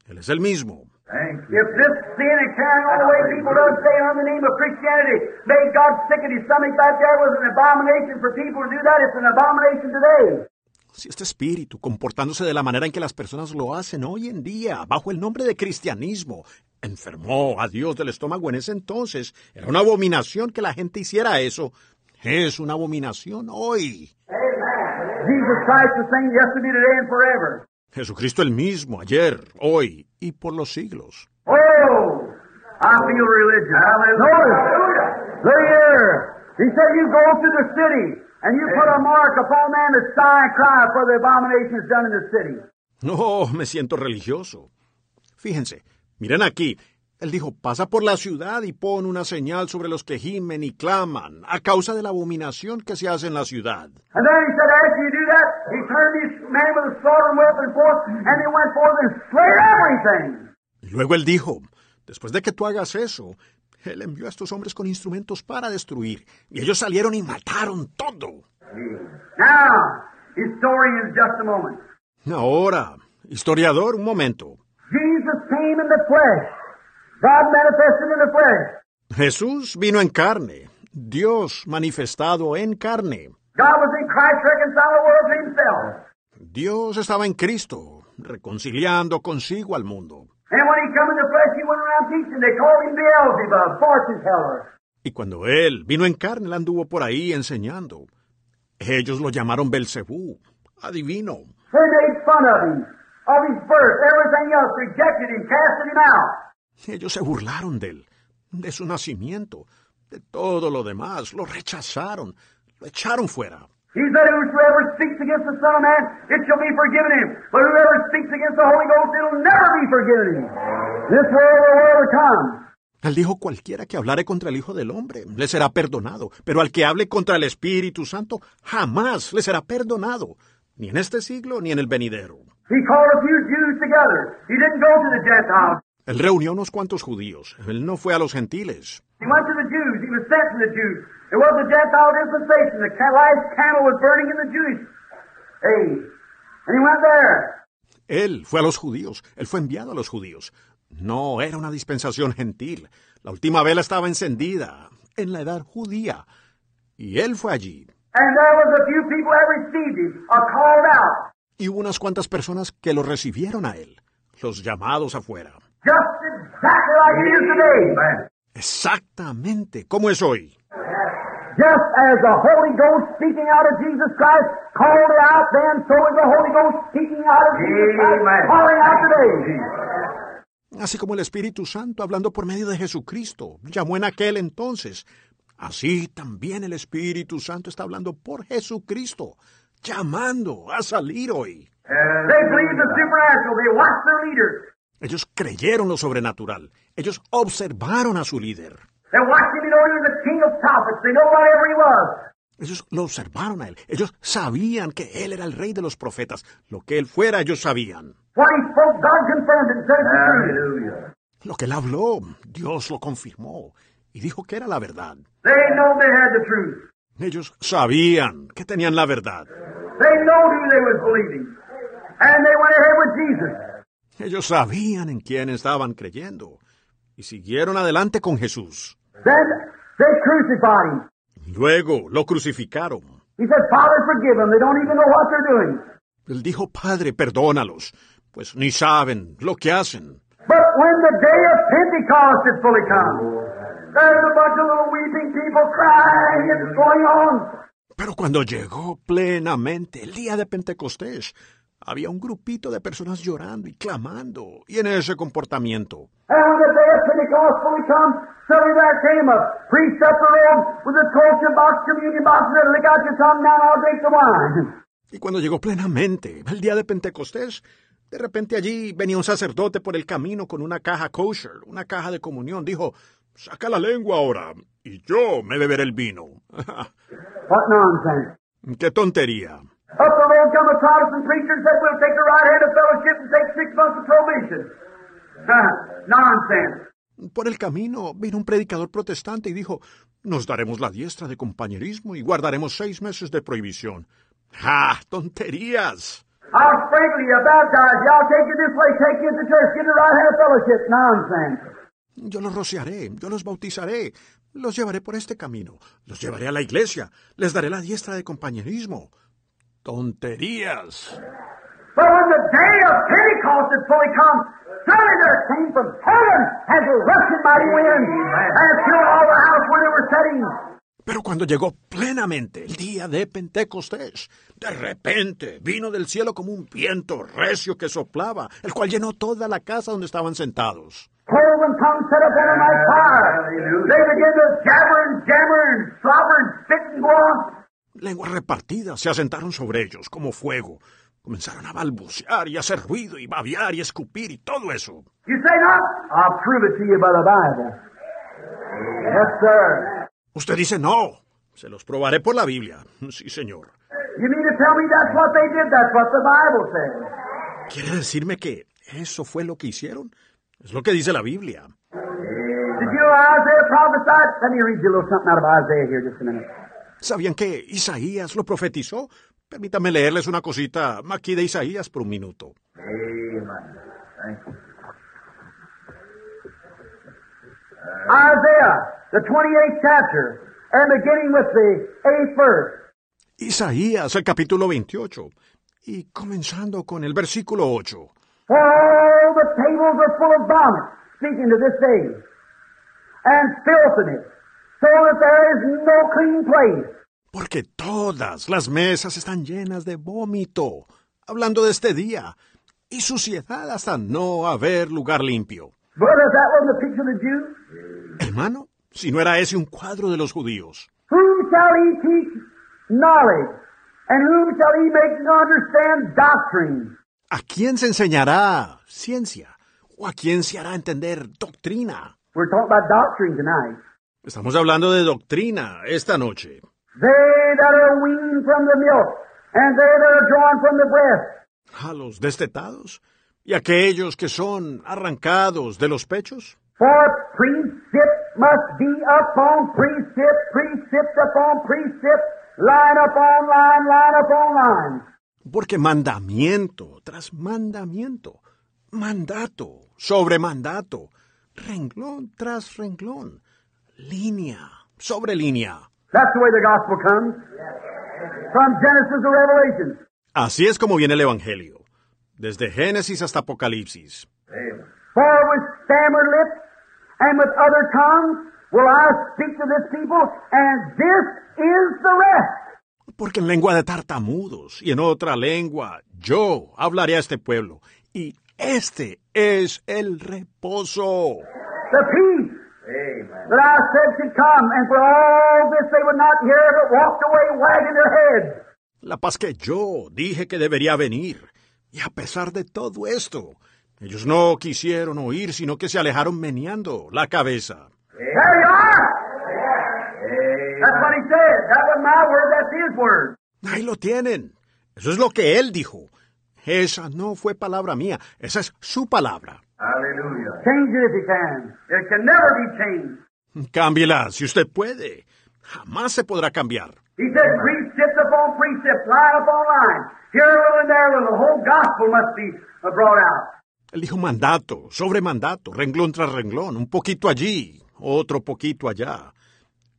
Él es el mismo. If this sin and carrying on the way people don't say on the name of Christianity made God sick at his stomach back there was an abomination for people to do that, it's an abomination today. Si este espíritu, comportándose de la manera en que las personas lo hacen hoy en día, bajo el nombre de cristianismo, enfermó a Dios del estómago en ese entonces, era una abominación que la gente hiciera eso. Es una abominación hoy. Jesus Christ the same yesterday, today, and forever. Jesucristo el mismo, ayer, hoy y por los siglos. Oh, I feel religion. Notice, look here. He said, You go to the city and you put a mark upon them that sigh and cry for the abominations done in the city. No, me siento religioso. Fíjense, miren aquí. Él dijo, pasa por la ciudad y pon una señal sobre los que gimen y claman a causa de la abominación que se hace en la ciudad. And then he said, After you do that, he turned these men with a sword and weapon forth, and they went forth and slayed everything. Luego él dijo, después de que tú hagas eso, él envió a estos hombres con instrumentos para destruir, y ellos salieron y mataron todo. Now, historians, just a moment. Ahora, historiador, un momento. Jesus came in the flesh. God manifested in the flesh. Jesús vino en carne, Dios manifestado en carne. God was in Christ reconciling the world to himself. Dios estaba en Cristo, reconciliando consigo al mundo. And when he come in the flesh, he went around teaching. They called him Beelzebub, fortune teller. Y cuando él vino en carne, él anduvo por ahí enseñando. Ellos lo llamaron Belcebú, adivino. They made fun of him, of his birth, everything else, rejected him, casted him out. Ellos se burlaron de él, de su nacimiento, de todo lo demás, lo rechazaron, lo echaron fuera. He said, Whosoever speaks against the Son of Man, it shall be forgiven him. But whoever speaks against the Holy Ghost, it'll never be forgiven him. This world or world to come. Él dijo, cualquiera que hablare contra el Hijo del Hombre le será perdonado, pero al que hable contra el Espíritu Santo jamás le será perdonado, ni en este siglo ni en el venidero. He called a few Jews together. He didn't go to the Gentiles. Él reunió unos cuantos judíos, él no fue a los gentiles. He went to the Jews. He was sent to the Jews. It was the Gentile dispensation. The last candle was burning in the Jewish age. And he went there. Él fue a los judíos, él fue enviado a los judíos. No era una dispensación gentil. La última vela estaba encendida en la edad judía. Y él fue allí. And there was a few people that received him, are called out. Y hubo unas cuantas personas que lo recibieron a él, los llamados afuera. Just exactly like it is today. Exactamente, como es hoy. Just as the Holy Ghost speaking out of Jesus Christ called it out then, so is the Holy Ghost speaking out of Jesus Christ calling out today. Así como el Espíritu Santo, hablando por medio de Jesucristo, llamó en aquel entonces, así también el Espíritu Santo está hablando por Jesucristo, llamando a salir hoy. They believe the supernatural. They watch their leader. Ellos creyeron lo sobrenatural. Ellos observaron a su líder. Ellos lo observaron a él. Ellos sabían que él era el rey de los profetas. Lo que él fuera, ellos sabían. Lo que él habló, Dios lo confirmó y dijo que era la verdad. Ellos sabían que tenían la verdad. They Ellos sabían en quién estaban creyendo y siguieron adelante con Jesús. Then they crucified him. Luego lo crucificaron. Él dijo, Padre, perdónalos, pues ni saben lo que hacen. But when the day of Pentecost had fully come, there's a bunch of little weeping people crying. It's going on. Pero cuando llegó plenamente el día de Pentecostés, había un grupito de personas llorando y clamando, y en ese comportamiento. Y cuando llegó plenamente el día de Pentecostés, de repente allí venía un sacerdote por el camino con una caja kosher, una caja de comunión. Dijo, saca la lengua ahora, y yo me beberé el vino. *laughs* ¡Qué tontería! Up the road come a Protestant preacher and said, We'll take the right hand of fellowship and take six months of probation. nonsense. Por el camino vino un predicador protestante y dijo, nos daremos la diestra de compañerismo y guardaremos seis meses de prohibición. ¡Ah, tonterías! I'll sprinkle you, baptize you, I'll take you this way, take you to church, get the right hand of fellowship. Nonsense. Yo los rociaré, yo los bautizaré, los llevaré por este camino, los llevaré a la iglesia, les daré la diestra de compañerismo. ¡Tonterías! But when the day of Pentecost had fully come, suddenly there came from heaven as a rushing mighty wind and filled all the house where they were sitting. Pero cuando llegó plenamente el día de Pentecostés, de repente vino del cielo como un viento recio que soplaba, el cual llenó toda la casa donde estaban sentados. Lenguas repartidas se asentaron sobre ellos como fuego. Comenzaron a balbucear y hacer ruido y babear y escupir y todo eso. You say not? I'll prove it to you by the Bible. Yes, sir. Usted dice no. Se los probaré por la Biblia. Sí, señor. You mean to tell me that's what they did? That's what the Bible says. ¿Quiere decirme que eso fue lo que hicieron? Es lo que dice la Biblia. Did you Isaiah prophesied? Let me read you a little something out of Isaiah here just a minute. ¿Sabían que Isaías lo profetizó? Permítanme leerles una cosita aquí de Isaías por un minuto. Amen. Thank you. Isaiah, the 28th chapter, and beginning with the 8th verse. Isaías, el capítulo 28, y comenzando con el versículo 8. For all the tables are full of vomit, speaking to this day, and filthiness, so that there is no clean place. Porque todas las mesas están llenas de vómito, hablando de este día, y suciedad hasta no haber lugar limpio. Brother, that wasn't a picture of the Jews, Hermano, si no era ese un cuadro de los judíos, whom shall he teach knowledge? And whom shall he make understand doctrine? ¿A quién se enseñará ciencia? ¿O a quién se hará entender doctrina? We're talking about doctrine tonight. Estamos hablando de doctrina esta noche. They that are weaned from the milk, and they that are drawn from the breast. ¿A los destetados? ¿Y aquellos que son arrancados de los pechos? For precept must be upon precept, precept upon precept, line upon line, line upon line. Porque mandamiento tras mandamiento, mandato sobre mandato, renglón tras renglón, línea sobre línea. That's the way the gospel comes. From Genesis to Revelation. Así es como viene el Evangelio, desde Génesis hasta Apocalipsis. For with stammered lips and with other tongues will I speak to this people, and this is the rest. Porque en lengua de tartamudos y en otra lengua yo hablaré a este pueblo, y este es el reposo. The peace that I said should come, and for all this they would not hear, but walked away wagging their heads. La paz que yo dije que debería venir. Y a pesar de todo esto, ellos no quisieron oír, sino que se alejaron meneando la cabeza. There you are. That's what he said. That wasn't my word, that's his word. Ahí lo tienen. Eso es lo que él dijo. Esa no fue palabra mía, esa es su palabra. Hallelujah. Change it if you can. It can never be changed. Cámbiela si usted puede. Jamás se podrá cambiar. He said precept upon precept, line upon line. Here a little and there a little. The whole gospel must be uh, brought out. Él dijo mandato, sobre mandato, renglón tras renglón, un poquito allí, otro poquito allá.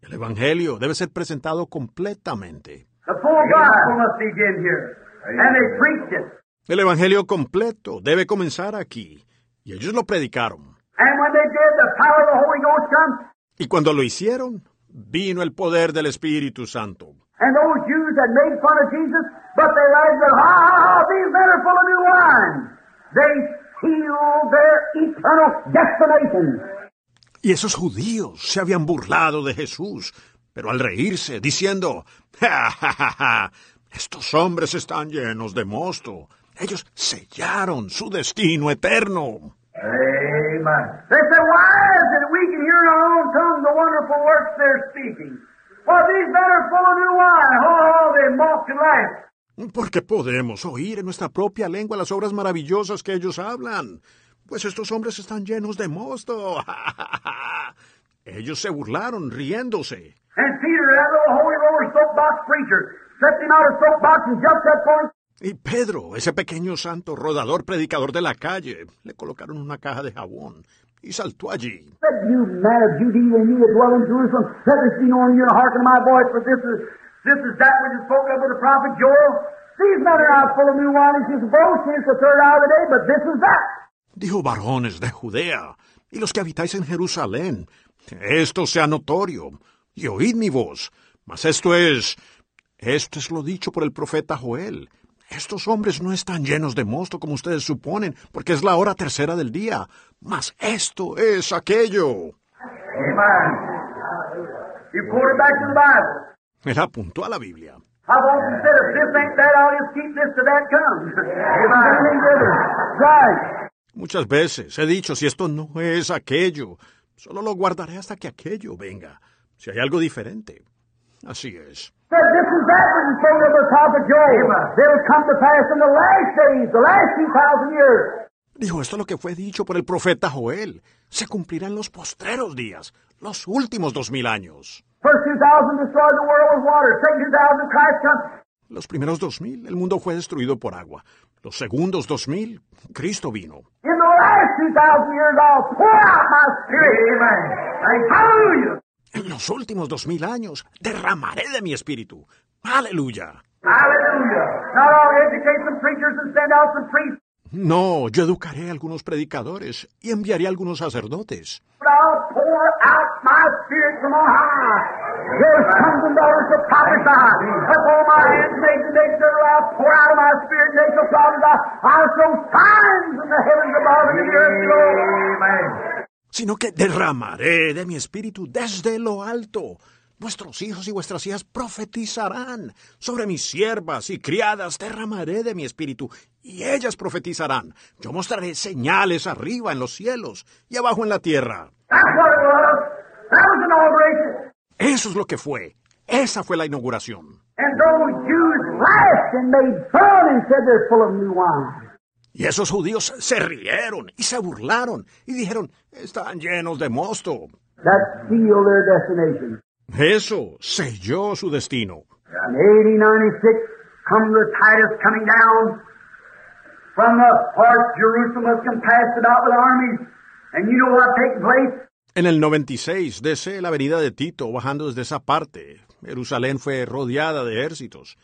El Evangelio debe ser presentado completamente. The full gospel must begin here. And they preached it. El Evangelio completo debe comenzar aquí. Y ellos lo predicaron. And when they did, the power of the Holy Ghost come. Y cuando lo hicieron, vino el poder del Espíritu Santo. And those Jews that made fun of Jesus, but they lied said, ha ha ha, these men are full of new wine. They sealed their eternal destination. Y esos judíos se habían burlado de Jesús, pero al reírse, diciendo, ja, ja, ja, ja, estos hombres están llenos de mosto. Ellos sellaron su destino eterno. Amen. They said, why is it we can hear in our own tongue the wonderful works they're speaking? Well, these men are full of new wine. Oh, they mocked and laughed. Porque podemos oír en nuestra propia lengua las obras maravillosas que ellos hablan. Pues estos hombres están llenos de mosto. *laughs* ellos se burlaron riéndose. And Peter, that little holy roller soapbox preacher, stepped him out of soapbox and jumped up him. Y Pedro, ese pequeño santo rodador predicador de la calle, le colocaron una caja de jabón y saltó allí. Dijo varones de Judea, y los que habitáis en Jerusalén, esto sea notorio, y oíd mi voz. Mas esto es, esto es lo dicho por el profeta Joel. Estos hombres no están llenos de mosto como ustedes suponen, porque es la hora tercera del día. Mas esto es aquello. Él apuntó a la Biblia. Muchas veces he dicho, si esto no es aquello, solo lo guardaré hasta que aquello venga. Si hay algo diferente. Así es. Said, this is that which is spoken of the prophet Joel. It'll come to pass in the last days, the last 2,000 years. Dijo, esto es lo que fue dicho por el profeta Joel. Se cumplirá en los postreros días, los últimos dos mil años. First 2,000 destroyed the world with water. Second 2,000 Christ comes. Los primeros dos mil, el mundo fue destruido por agua. Los segundos dos mil, Cristo vino. In the last 2,000 years, I'll pour out my spirit. Amen. En los últimos dos mil años, derramaré de mi espíritu. Aleluya. Hallelujah. Not I'll educate some preachers and send out some priests. No, yo educaré a algunos predicadores y enviaré a algunos sacerdotes. Sino que derramaré de mi espíritu desde lo alto. Vuestros hijos y vuestras hijas profetizarán. Sobre mis siervas y criadas derramaré de mi espíritu, y ellas profetizarán. Yo mostraré señales arriba en los cielos y abajo en la tierra. Eso es lo que fue. Esa fue la inauguración. Y esos judíos se rieron y se burlaron y dijeron, están llenos de mosto. That sealed their destination. Eso selló su destino. In 8096, come the Titus coming down from the part Jerusalem was compassed about with armies. And you know what taking place? En el 96, desde la avenida de Tito, bajando desde esa parte, Jerusalén fue rodeada de ejércitos.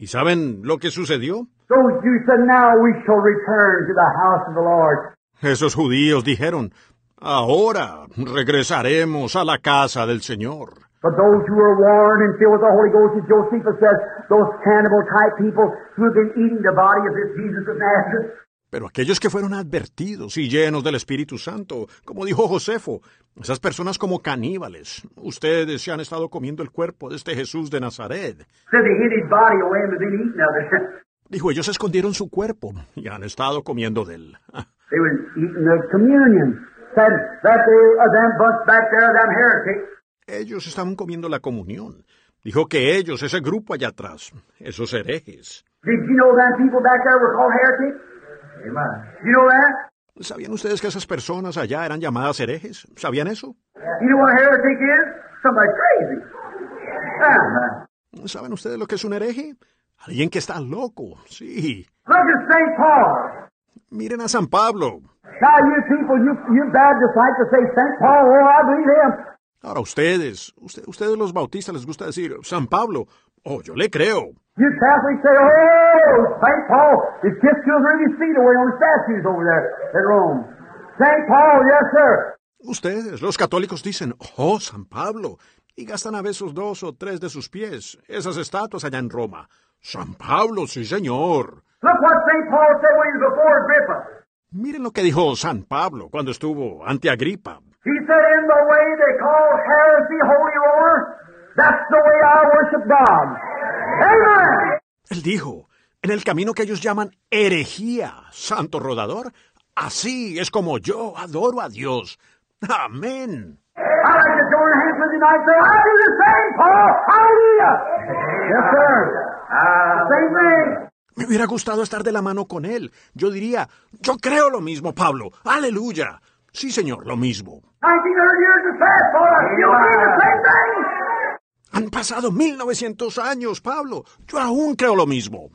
¿Y saben lo que sucedió? Those Jews said, now we shall return to the house of the Lord. Esos judíos dijeron, ahora regresaremos a la casa del Señor. But those who were warned and filled with the Holy Ghost, as Josephus says, those cannibal type people who have been eating the body of this Jesus of Nazareth, Pero aquellos que fueron advertidos y llenos del Espíritu Santo, como dijo Josefo, esas personas como caníbales, ustedes se han estado comiendo el cuerpo de este Jesús de Nazaret. Dijo, ellos escondieron su cuerpo y han estado comiendo de él. *laughs* Uh, Ellos estaban comiendo la comunión. Dijo que ellos, ese grupo allá atrás, esos herejes. ¿Sabían ustedes que esas personas allá eran llamadas herejes? ¿Sabían eso? You know what a heretic is? Somebody crazy. Amen. ¿Saben ustedes lo que es un hereje? Alguien que está loco, sí. Miren a San Pablo. Oh. Ahora ustedes, usted- ustedes los bautistas les gusta decir San Pablo. Oh, yo le creo. You Catholics say, oh, St. Paul is kissed to his ruby feet away on the statues over there in Rome. St. Paul, yes, sir. Ustedes, los católicos, dicen, oh, San Pablo, y gastan a besos dos o tres de sus pies, esas estatuas allá en Roma. San Pablo, sí, señor. Look what St. Paul said when he was before Agrippa. Miren lo que dijo San Pablo cuando estuvo ante Agripa. He said, in the way they call heresy holy roller, that's the way I worship God. Él dijo, en el camino que ellos llaman herejía, santo rodador, así es como yo adoro a Dios. Amén. Thing. Me hubiera gustado estar de la mano con él. Yo diría, yo creo lo mismo, Pablo. Aleluya. Sí, señor, lo mismo. Han pasado 1900 años, Pablo. Yo aún creo lo mismo.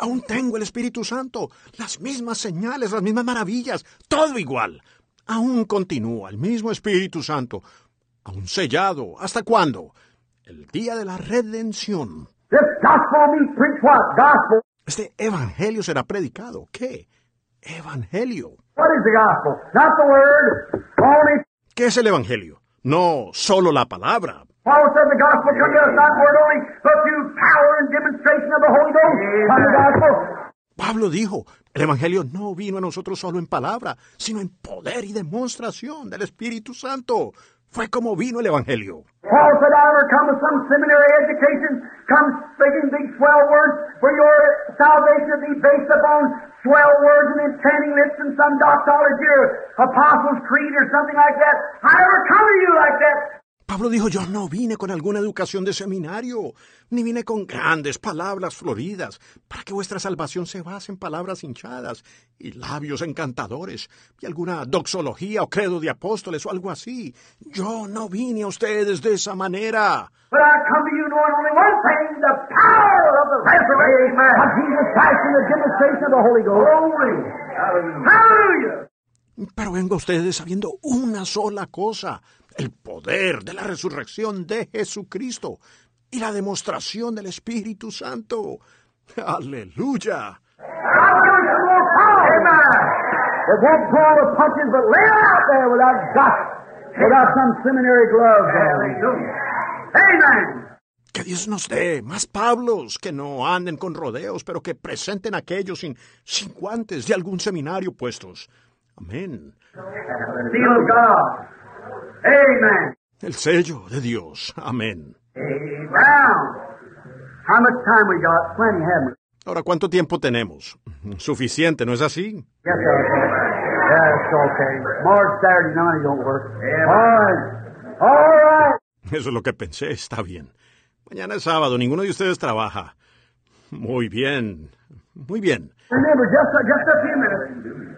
Aún tengo el Espíritu Santo, las mismas señales, las mismas maravillas, todo igual. Aún continúa el mismo Espíritu Santo, aún sellado. ¿Hasta cuándo? El día de la redención. This gospel me preach what? Gospel. Este Evangelio será predicado. ¿Qué? Evangelio. What is the gospel? Not the word. Only ¿Qué es el Evangelio? No solo la palabra. Paul said the gospel come to us not in word only, but through power and demonstration of the Holy Ghost. Come the gospel. Pablo dijo, el Evangelio no vino a nosotros solo en palabra, sino en poder y demostración del Espíritu Santo. Fue como vino el Evangelio. Pablo dijo, yo no vine con alguna educación de seminario, ni vine con grandes palabras floridas, para que vuestra salvación se base en palabras hinchadas y labios encantadores, y alguna doxología o credo de apóstoles o algo así. Yo no vine a ustedes de esa manera. But I come to you knowing only one thing, the power of the resurrection of Jesus Christ and the demonstration of the Holy Ghost. Holy. Hallelujah. Pero vengo a ustedes sabiendo una sola cosa, el poder de la resurrección de Jesucristo y la demostración del Espíritu Santo. Aleluya. Que Dios nos dé más Pablos que no anden con rodeos, pero que presenten aquellos sin, sin guantes de algún seminario puestos. Amén. Amen. El sello de Dios. Amén. Now, how much time we got? Plenty, haven't we? Ahora, ¿cuánto tiempo tenemos? Suficiente, ¿no es así? Yes, okay. That's okay. March Saturday night don't work. All right. All right. Eso es lo que pensé, está bien. Mañana es sábado, ninguno de ustedes trabaja. Muy bien, muy bien.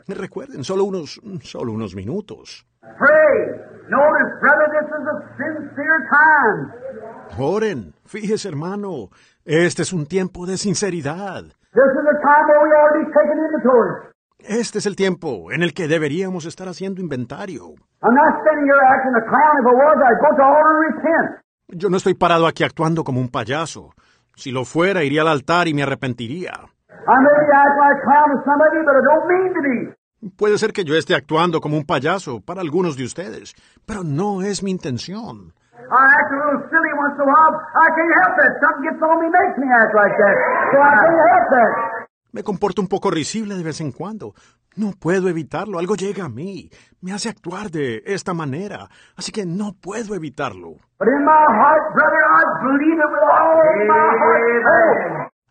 Recuerden, solo unos, solo unos minutos. Oren, fíjese hermano, este es un tiempo de sinceridad. Este es el tiempo en el que deberíamos estar haciendo inventario. I'm not standing here acting a clown. If I was, I'd go to the altar and repent. Yo no estoy parado aquí actuando como un payaso. Si lo fuera, iría al altar y me arrepentiría. I may be acting like a clown to some of you, but I don't mean to be. Puede ser que yo esté actuando como un payaso para algunos de ustedes, pero no es mi intención. I act a little silly once in a while. I can't help that. Something gets on me makes me act like that. So I can't help that. Me comporto un poco risible de vez en cuando. No puedo evitarlo. Algo llega a mí. Me hace actuar de esta manera. Así que no puedo evitarlo.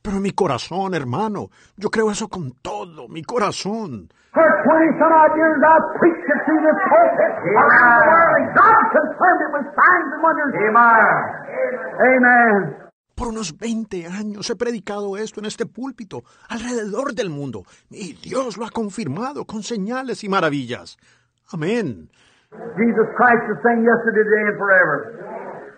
Pero en mi corazón, hermano, yo creo eso con todo mi corazón. For 20 some odd years, I preached it through this pulpit around the world, and God confirmed it with signs and wonders. Amen. Por unos 20 años he predicado esto en este púlpito, alrededor del mundo, y Dios lo ha confirmado con señales y maravillas. Amén. Jesus Christ the same yesterday, today, and forever.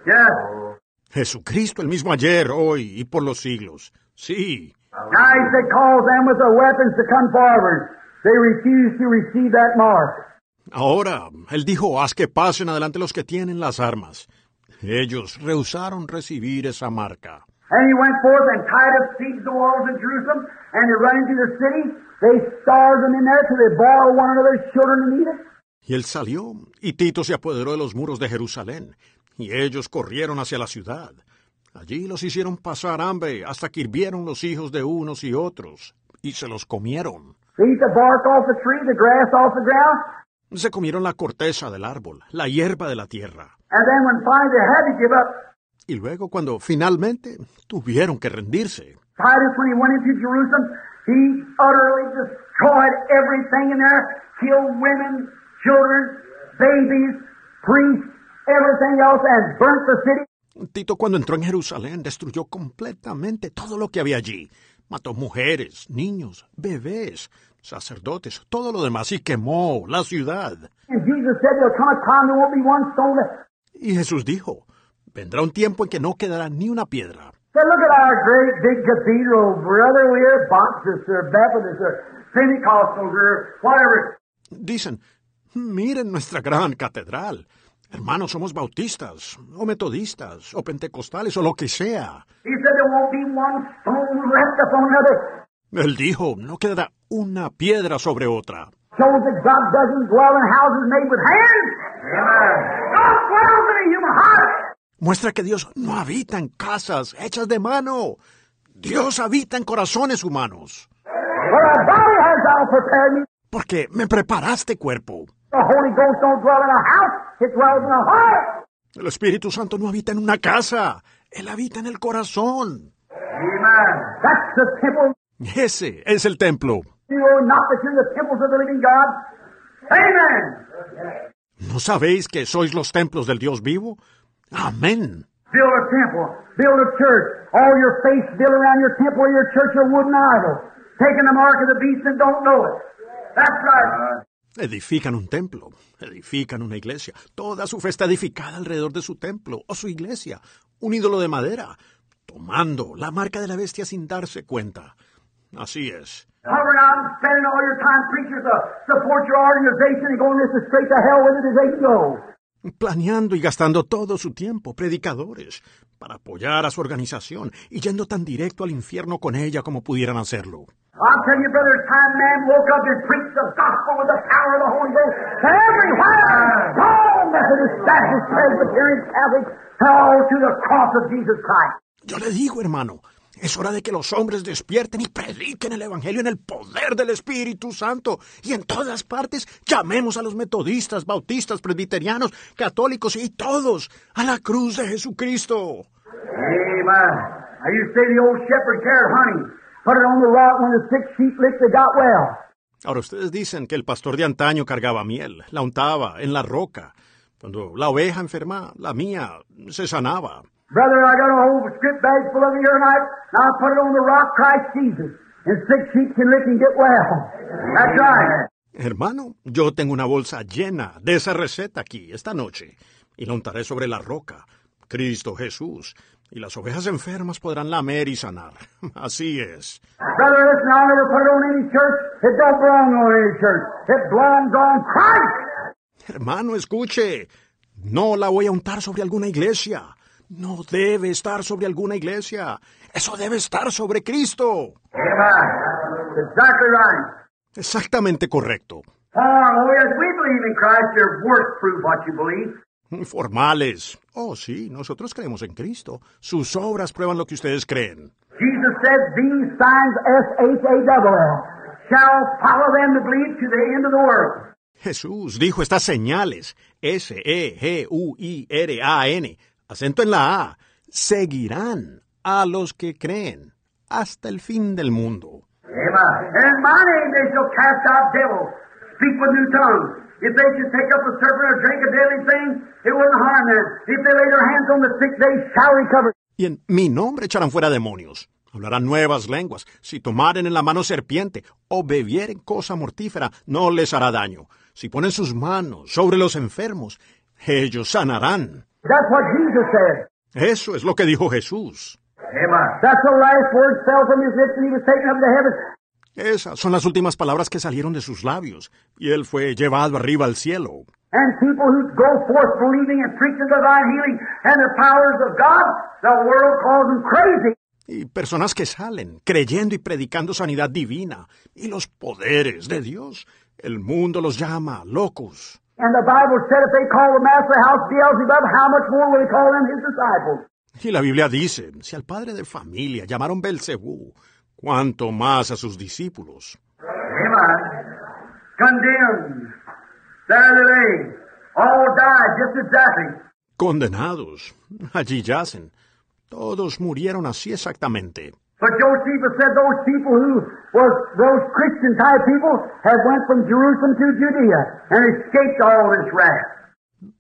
Yes. Jesucristo el mismo ayer, hoy y por los siglos. Sí. Said, calls them with their weapons to come forward. They refuse to receive that mark. Ahora, él dijo, haz que pasen adelante los que tienen las armas. Ellos rehusaron recibir esa marca. And he went forth and tied up siege the walls of Jerusalem, and they run into the city. They starved them in there till they boiled one another's children to eat it. Y él salió, y Tito se apoderó de los muros de Jerusalén, y ellos corrieron hacia la ciudad. Allí los hicieron pasar hambre hasta que hirvieron los hijos de unos y otros, y se los comieron. Se comieron la corteza del árbol, la hierba de la tierra. and then when finally they had to give up, Y luego, cuando finalmente tuvieron que rendirse, Titus, when he went into Jerusalem, he utterly destroyed everything in there, killed women, children, babies, priests, everything else, and burnt the city. Tito cuando entró en Jerusalén destruyó completamente todo lo que había allí. Mató mujeres, niños, bebés, sacerdotes, todo lo demás y quemó la ciudad. Y Jesús dijo, vendrá un tiempo en que no quedará ni una piedra. Dicen, miren nuestra gran catedral. Hermanos, somos bautistas, o metodistas, o pentecostales, o lo que sea. He said there won't be one stone left upon another. Él dijo, no quedará una piedra sobre otra. Shows that God doesn't dwell in houses made with hands. God dwells in a human heart. Muestra que Dios no habita en casas hechas de mano. Dios habita en corazones humanos. Porque me preparaste cuerpo. The Holy Ghost don't dwell in a house, it dwells in a heart. El Espíritu Santo no habita en una casa. Él habita en el corazón. Amen. That's the temple. Ese es el templo. You know not that you're the temples of the living God. Amen. ¿No sabéis que sois los templos del Dios vivo? Amén. Build a temple. Build a church. All your faith built around your temple or your church are wooden idols. Taking the mark of the beast and don't know it. That's right. Edifican un templo, edifican una iglesia. Toda su fe está edificada alrededor de su templo o su iglesia. Un ídolo de madera, tomando la marca de la bestia sin darse cuenta. Así es. Planeando y gastando todo su tiempo, predicadores, para apoyar a su organización y yendo tan directo al infierno con ella como pudieran hacerlo. I'll tell you, brother, it's time man woke up and preached the gospel with the power of the Holy Ghost to everywhere. All Methodist Methodist, Baptist, Presbyterian, Catholic, all to the cross of Jesus Christ. Yo le digo, hermano, es hora de que los hombres despierten y prediquen el Evangelio en el poder del Espíritu Santo. Y en todas partes llamemos a los metodistas, bautistas, presbiterianos, católicos y todos a la cruz de Jesucristo. Ahora ustedes dicen que el pastor de antaño cargaba miel, la untaba en la roca. Cuando la oveja enferma, la mía, se sanaba. Brother, I got a whole script bag full of it here tonight. Now I put it on the rock, Christ Jesus. And sick sheep can lick and get well. That's right. Hermano, yo tengo una bolsa llena de esa receta aquí esta noche y la untaré sobre la roca, Cristo Jesús, y las ovejas enfermas podrán lamer y sanar. *laughs* Así es. Brother, listen, I'll never put it on any church. It don't belong on any church. It belongs on Christ. Hermano, escuche, no la voy a untar sobre alguna iglesia. No debe estar sobre alguna iglesia. Eso debe estar sobre Cristo. Exactamente correcto. Oh believe. Formales. Oh, sí, nosotros creemos en Cristo. Sus obras prueban lo que ustedes creen. Jesus said, These signs, S-H-A-L-L, shall follow them that believe to the end of the world. Jesús dijo estas señales, S-E-G-U-I-R-A-N, acento en la A, seguirán a los que creen hasta el fin del mundo. Amen. And in my name they shall cast out devils, speak with new tongues. If they should take up a serpent or drink a deadly thing, it wouldn't harm them. If they lay their hands on the sick, they shall recover. Y en mi nombre echarán fuera demonios. Hablarán nuevas lenguas. Si tomaren en la mano serpiente o bebieren cosa mortífera, no les hará daño. Si ponen sus manos sobre los enfermos, ellos sanarán. That's what Jesus said. Eso es lo que dijo Jesús. Amen. That's the last word fell from his lips and he was taken up to heaven. Esas son las últimas palabras que salieron de sus labios, y él fue llevado arriba al cielo. And people who go forth believing and preaching divine healing and the powers of God, the world calls them crazy. Y personas que salen creyendo y predicando sanidad divina y los poderes de Dios, el mundo los llama locos. And the Bible said if they call the master house Beelzebub, how much more will call them his disciples? Y la Biblia dice, si al padre de familia llamaron Belcebú, cuánto más a sus discípulos. Amen. Condemned. There they lay. All died just exactly. Condenados, allí yacen. Todos murieron así exactamente. But Josephus said those people who was those Christian type people had went from Jerusalem to Judea and escaped all this wrath.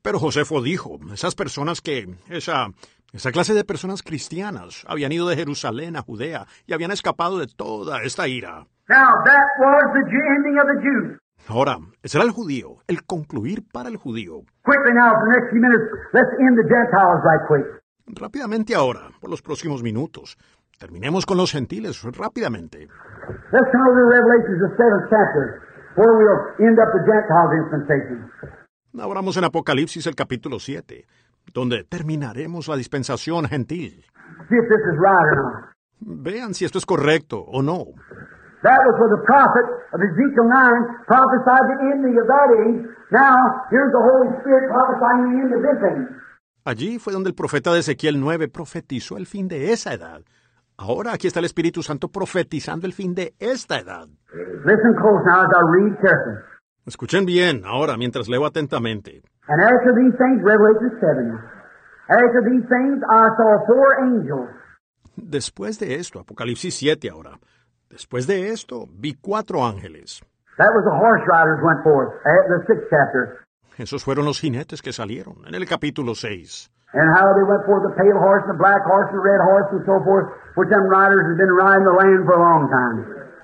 Pero Josefo dijo, esas personas que, esa, esa clase de personas cristianas habían ido de Jerusalén a Judea y habían escapado de toda esta ira. Now that was the ending of the Jews. Ahora, ese era el judío, el concluir para el judío. Quickly now, for the next few minutes, let's end the Gentiles right quick. Rápidamente ahora, por los próximos minutos. Terminemos con los gentiles rápidamente. Let's turn over to Revelations, the seventh chapter, where we'll end up Gentiles dispensation. En Apocalipsis el capítulo 7, donde terminaremos la dispensación gentil. See if this is right or not. Vean si esto es correcto o no. That was where the prophet of Ezekiel 9 prophesied the ending of that age. Now, here's the Holy Spirit prophesying the end of this age. Allí fue donde el profeta de Ezequiel 9 profetizó el fin de esa edad. Ahora aquí está el Espíritu Santo profetizando el fin de esta edad. Listen close now as I read carefully. Escuchen bien ahora mientras leo atentamente. And after these things, Revelation 7. After these things, I saw four angels. Después de esto, Apocalipsis 7 ahora. Después de esto, vi cuatro ángeles. That was the horse riders went forth at the sixth chapter. Esos fueron los jinetes que salieron en el capítulo 6. And how they went forth the pale horse and the black horse and the red horse and so forth, which them riders had been riding the land for a long time.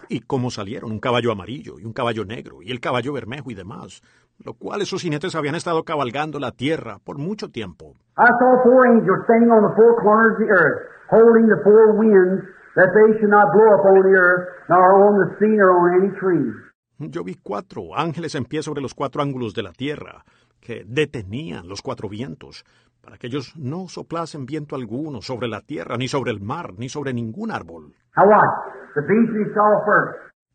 Y cómo salieron un caballo amarillo y un caballo negro y el caballo bermejo y demás, lo cual esos jinetes habían estado cabalgando la tierra por mucho tiempo. I saw four angels standing on the four corners of the earth, holding the four winds, that they should not blow upon the earth, nor on the sea, nor on any tree. Yo vi cuatro ángeles en pie sobre los cuatro ángulos de la tierra, que detenían los cuatro vientos, para que ellos no soplasen viento alguno sobre la tierra, ni sobre el mar, ni sobre ningún árbol.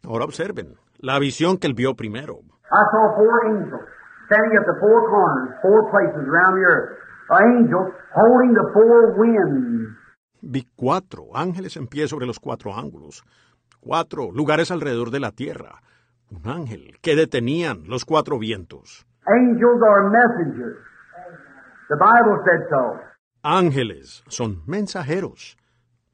Ahora observen, la visión que él vio primero. I saw four angels standing at the four corners, four places around the earth. Angels holding the four winds. Vi cuatro ángeles en pie sobre los cuatro ángulos, cuatro lugares alrededor de la tierra, un ángel que detenían los cuatro vientos. Angels are messengers. The Bible said so. Ángeles son mensajeros.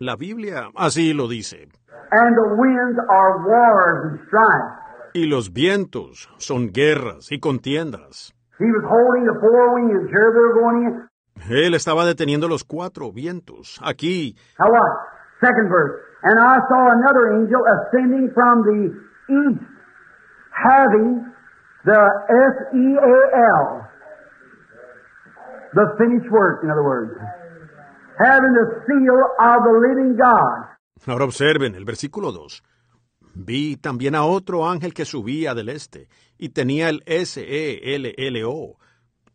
La Biblia así lo dice. And the winds are wars and strife. Y los vientos son guerras y contiendas. He was holding the four winds. Here they were going in. Él estaba deteniendo los cuatro vientos. Aquí, Now what? Second verse. And I saw another angel ascending from the east, having the S-E-A-L. The finished work, in other words. Having the seal of the living God. ahora observen el versículo 2. Vi también a otro ángel que subía del este y tenía el S-E-L-L-O,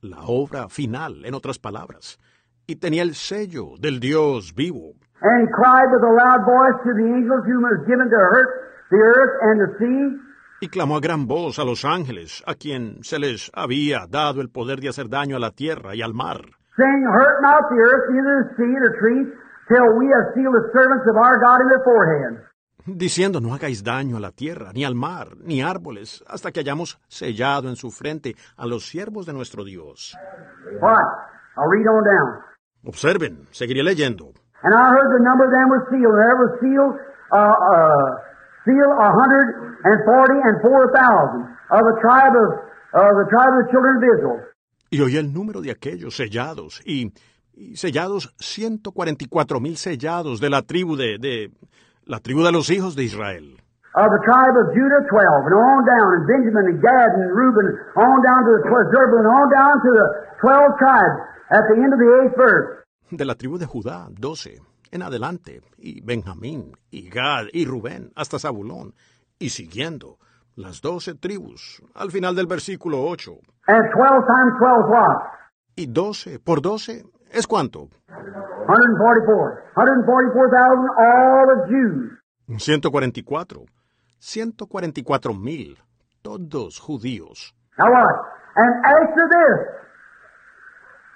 la obra final, en otras palabras, y tenía el sello del Dios vivo. And cried with a loud voice to the angels whom was given to hurt the earth and the sea, Y clamó a gran voz a los ángeles, a quien se les había dado el poder de hacer daño a la tierra y al mar, saying, Hurt not the earth, neither the sea nor trees, till we have sealed the servants of our God in their foreheads. diciendo no hagáis daño a la tierra, ni al mar, ni árboles, hasta que hayamos sellado en su frente a los siervos de nuestro Dios. I'll read on down. Observen, seguiré leyendo. And I heard the number of them was sealed, and there was sealed, uh, uh, sealed a hundred and forty and four thousand of the tribe of, of the tribe of the children of Israel. Y oí el número de aquellos sellados, y, y sellados 144 mil sellados de la tribu de, de, la tribu de los hijos de Israel. Of the tribe of Judah, twelve, and on down, and Benjamin and Gad and Reuben, on down to the twelve, Zebulun, on down to the twelve tribes at the end of the eighth verse. De la tribu de Judá, 12, en adelante, y Benjamín, y Gad, y Rubén, hasta Zabulón, y siguiendo, las doce tribus, al final del versículo 8. And twelve times twelve is what? Y 12 por 12 es cuánto? 144. 144,000, all the Jews. 144. 144 mil, todos judíos. Now what? And after this,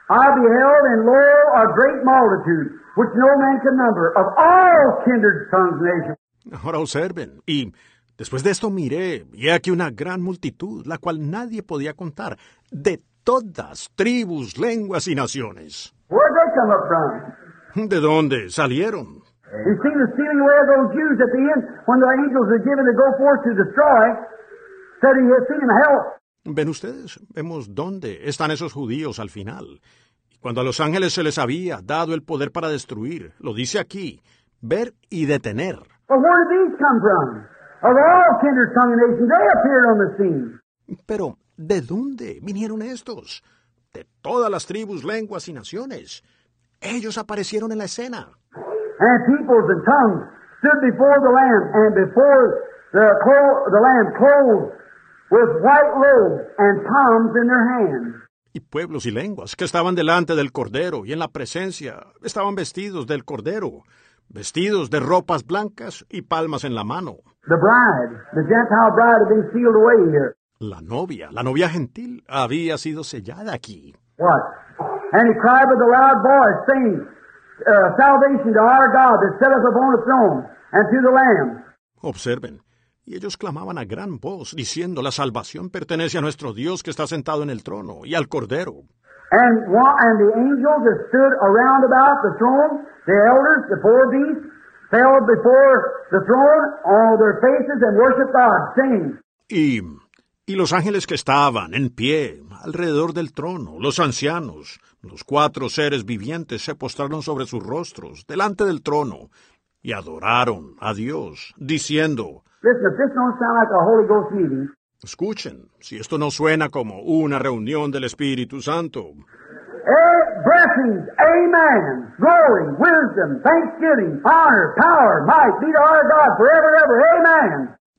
I beheld, and lo, a great multitude, which no man can number, of all kindred tongues and nations. Ahora observen, y después de esto miré, y aquí una gran multitud, la cual nadie podía contar, de todas tribus, lenguas y naciones. Where'd they come up from? ¿De dónde salieron? You see the sealing away of those Jews at the end, when the angels are given to go forth to destroy, said he had seen hell. Ven ustedes, vemos dónde están esos judíos al final. Cuando a los ángeles se les había dado el poder para destruir, lo dice aquí, ver y detener. Pero, ¿de dónde vinieron estos? De todas las tribus, lenguas y naciones. Ellos aparecieron en la escena. Y pueblos y lenguas que estaban delante del Cordero y en la presencia estaban vestidos del Cordero, vestidos de ropas blancas y palmas en la mano. The bride, the Gentile bride had been sealed away here. La novia, la novia gentil, había sido sellada aquí. What? And he cried with a loud voice, saying, uh, Salvation to our God that sitteth upon the throne and to the Lamb. Observen. Y ellos clamaban a gran voz, diciendo, la salvación pertenece a nuestro Dios que está sentado en el trono y al Cordero. And, one, and the angels that stood around about the throne, the elders, the four beasts, fell before the throne on their faces and worshiped God, saying, Y, y los ángeles que estaban en pie alrededor del trono, los ancianos, los cuatro seres vivientes se postraron sobre sus rostros delante del trono y adoraron a Dios, diciendo, Listen, if this don't sound like a Holy Ghost meeting, escuchen, si esto no suena como una reunión del Espíritu Santo, eh,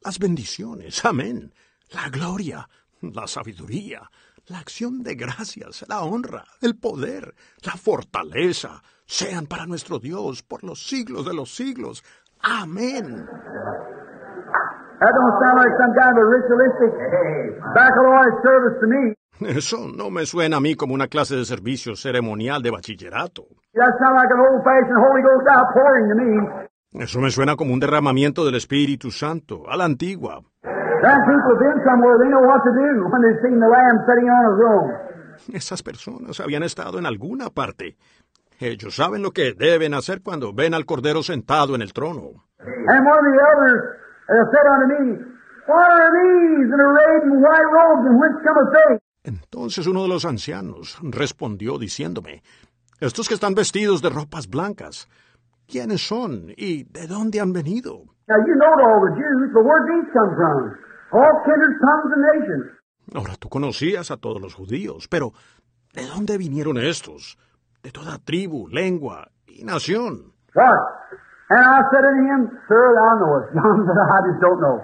las bendiciones, amén, la gloria, la sabiduría, la acción de gracias, la honra, el poder, la fortaleza, sean para nuestro Dios por los siglos de los siglos. Amén. That don't sound like some kind of a ritualistic baccalaureate service to me. Eso no me suena a mí como una clase de servicio ceremonial de bachillerato. That sounds like an old-fashioned Holy Ghost outpouring to me. Eso me suena como un derramamiento del Espíritu Santo, a la antigua. Them people been somewhere, they know what to do when they've seen the Lamb sitting on a throne. Esas personas habían estado en alguna parte. Ellos saben lo que deben hacer cuando ven al Cordero sentado en el trono. And one of the elders said unto me, What are these that are arrayed in white robes, and whence cometh they? Entonces uno de los ancianos respondió diciéndome, Estos que están vestidos de ropas blancas, ¿quiénes son y de dónde han venido? Now you know all the Jews, but where these come from? All kindred tongues and nations. Ahora tú conocías a todos los judíos, pero ¿de dónde vinieron estos? De toda tribu, lengua y nación. What? And I said unto him, Sir, thou knowest. John said, I just don't know.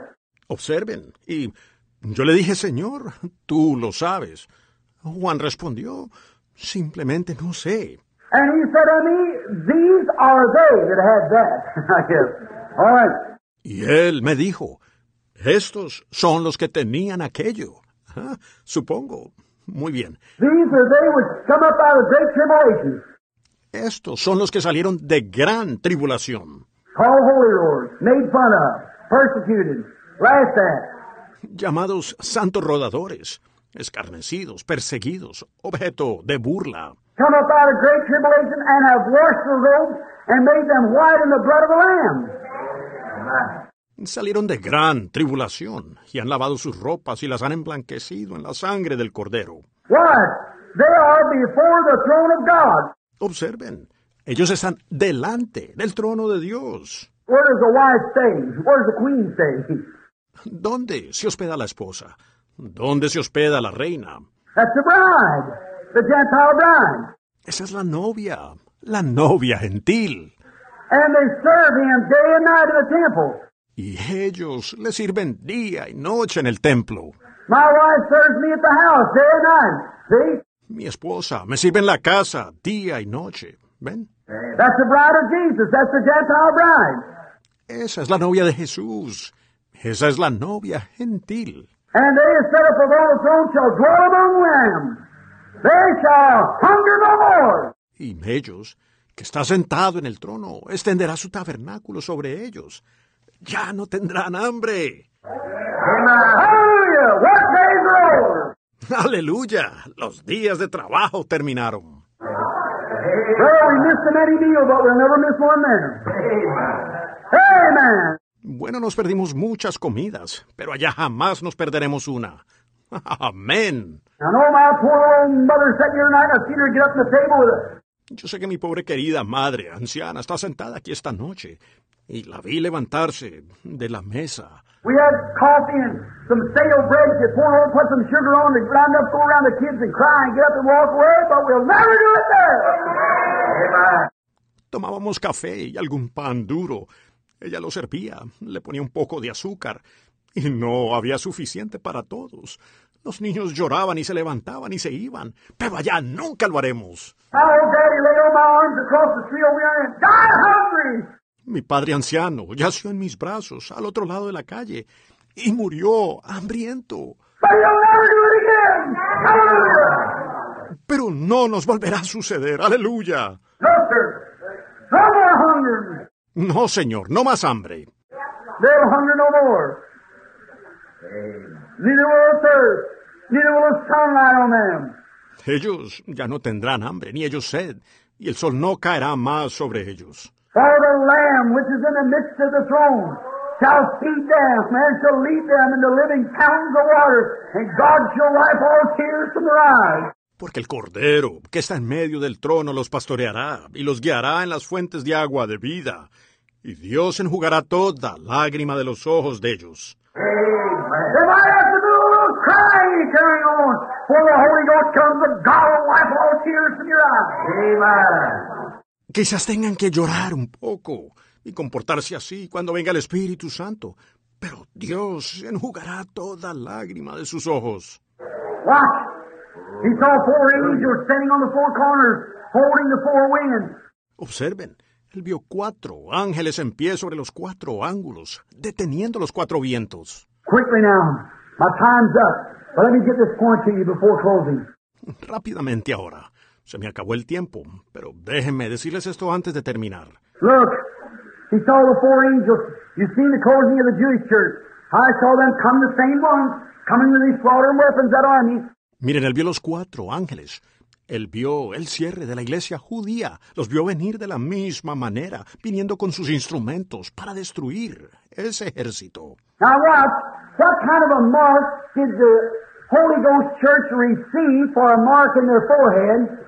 Observen. Y yo le dije, Señor, tú lo sabes. Juan respondió, simplemente no sé. And he said unto me, These are they that had that. *laughs* I guess. All right. Y él me dijo, estos son los que tenían aquello. Ah, supongo. Muy bien. These are they which come up out of great tribulation, Estos son los que salieron de gran tribulación, of, llamados santos rodadores, escarnecidos, perseguidos, objeto de burla. of the of the. Salieron de gran tribulación y han lavado sus ropas y las han emblanquecido en la sangre del Cordero. The. Observen, ellos están delante del trono de Dios. Where does the wife stay? Where does the queen stay? ¿Dónde se hospeda la esposa? ¿Dónde se hospeda la reina? That's the bride, the Gentile bride. Esa es la novia, la novia gentil. And they serve him day and night in the temple. Y ellos le sirven día y noche en el templo. Mi esposa me sirve en la casa día y noche. ¿Ven? That's the bride of Jesus. That's the Gentile bride. Esa es la novia de Jesús. Esa es la novia gentil. And they set up the throne shall dwell among them. They shall hunger no more. Y ellos, que está sentado en el trono, extenderá su tabernáculo sobre ellos. Ya no tendrán hambre. Hallelujah! What days are over? Aleluya. Los días de trabajo terminaron. Bueno, nos perdimos muchas comidas, pero allá jamás nos perderemos una. *laughs* Amén. Yo sé que mi pobre querida madre anciana está sentada aquí esta noche y la vi levantarse de la mesa. We had coffee and some stale bread that poured over, put some sugar on to grind up, go around the kids and cry and get up and walk away, but we'll never do it there. Amen. Tomábamos café y algún pan duro. Ella lo servía, le ponía un poco de azúcar y no había suficiente para todos. Los niños lloraban y se levantaban y se iban, pero allá nunca lo haremos. Mi padre anciano yació en mis brazos al otro lado de la calle y murió hambriento. Pero no nos volverá a suceder. Aleluya. No, señor, no más hambre. Ellos ya no tendrán hambre, ni ellos sed, y el sol no caerá más sobre ellos. For the Lamb which is in the midst of the throne shall feed them and shall lead them into living fountains of water, and God shall wipe all tears from their eyes. Porque el Cordero, que está en medio del trono, los pastoreará y los guiará en las fuentes de agua de vida. Y Dios enjugará toda lágrima de los ojos de ellos. They might have to do a little crying carrying on, for the Holy Ghost comes and God will wipe all tears from your eyes. Amen. Quizás tengan que llorar un poco y comportarse así cuando venga el Espíritu Santo. Pero Dios enjugará toda lágrima de sus ojos. Watch. He saw four angels standing on the four corners, holding the four winds. Observen, él vio cuatro ángeles en pie sobre los cuatro ángulos, deteniendo los cuatro vientos. Quickly now, my time's up. But let me get this point to you before closing. Rápidamente ahora. Se me acabó el tiempo, pero déjenme decirles esto antes de terminar. Look, he saw the four angels. You've seen the closing of the Jewish church. I saw them come the same ones, coming with these slaughtering weapons, that army. Miren, él vio los cuatro ángeles. Él vio el cierre de la iglesia judía. Los vio venir de la misma manera, viniendo con sus instrumentos para destruir ese ejército. Now watch, what kind of a mark did the Holy Ghost Church receive for a mark in their forehead?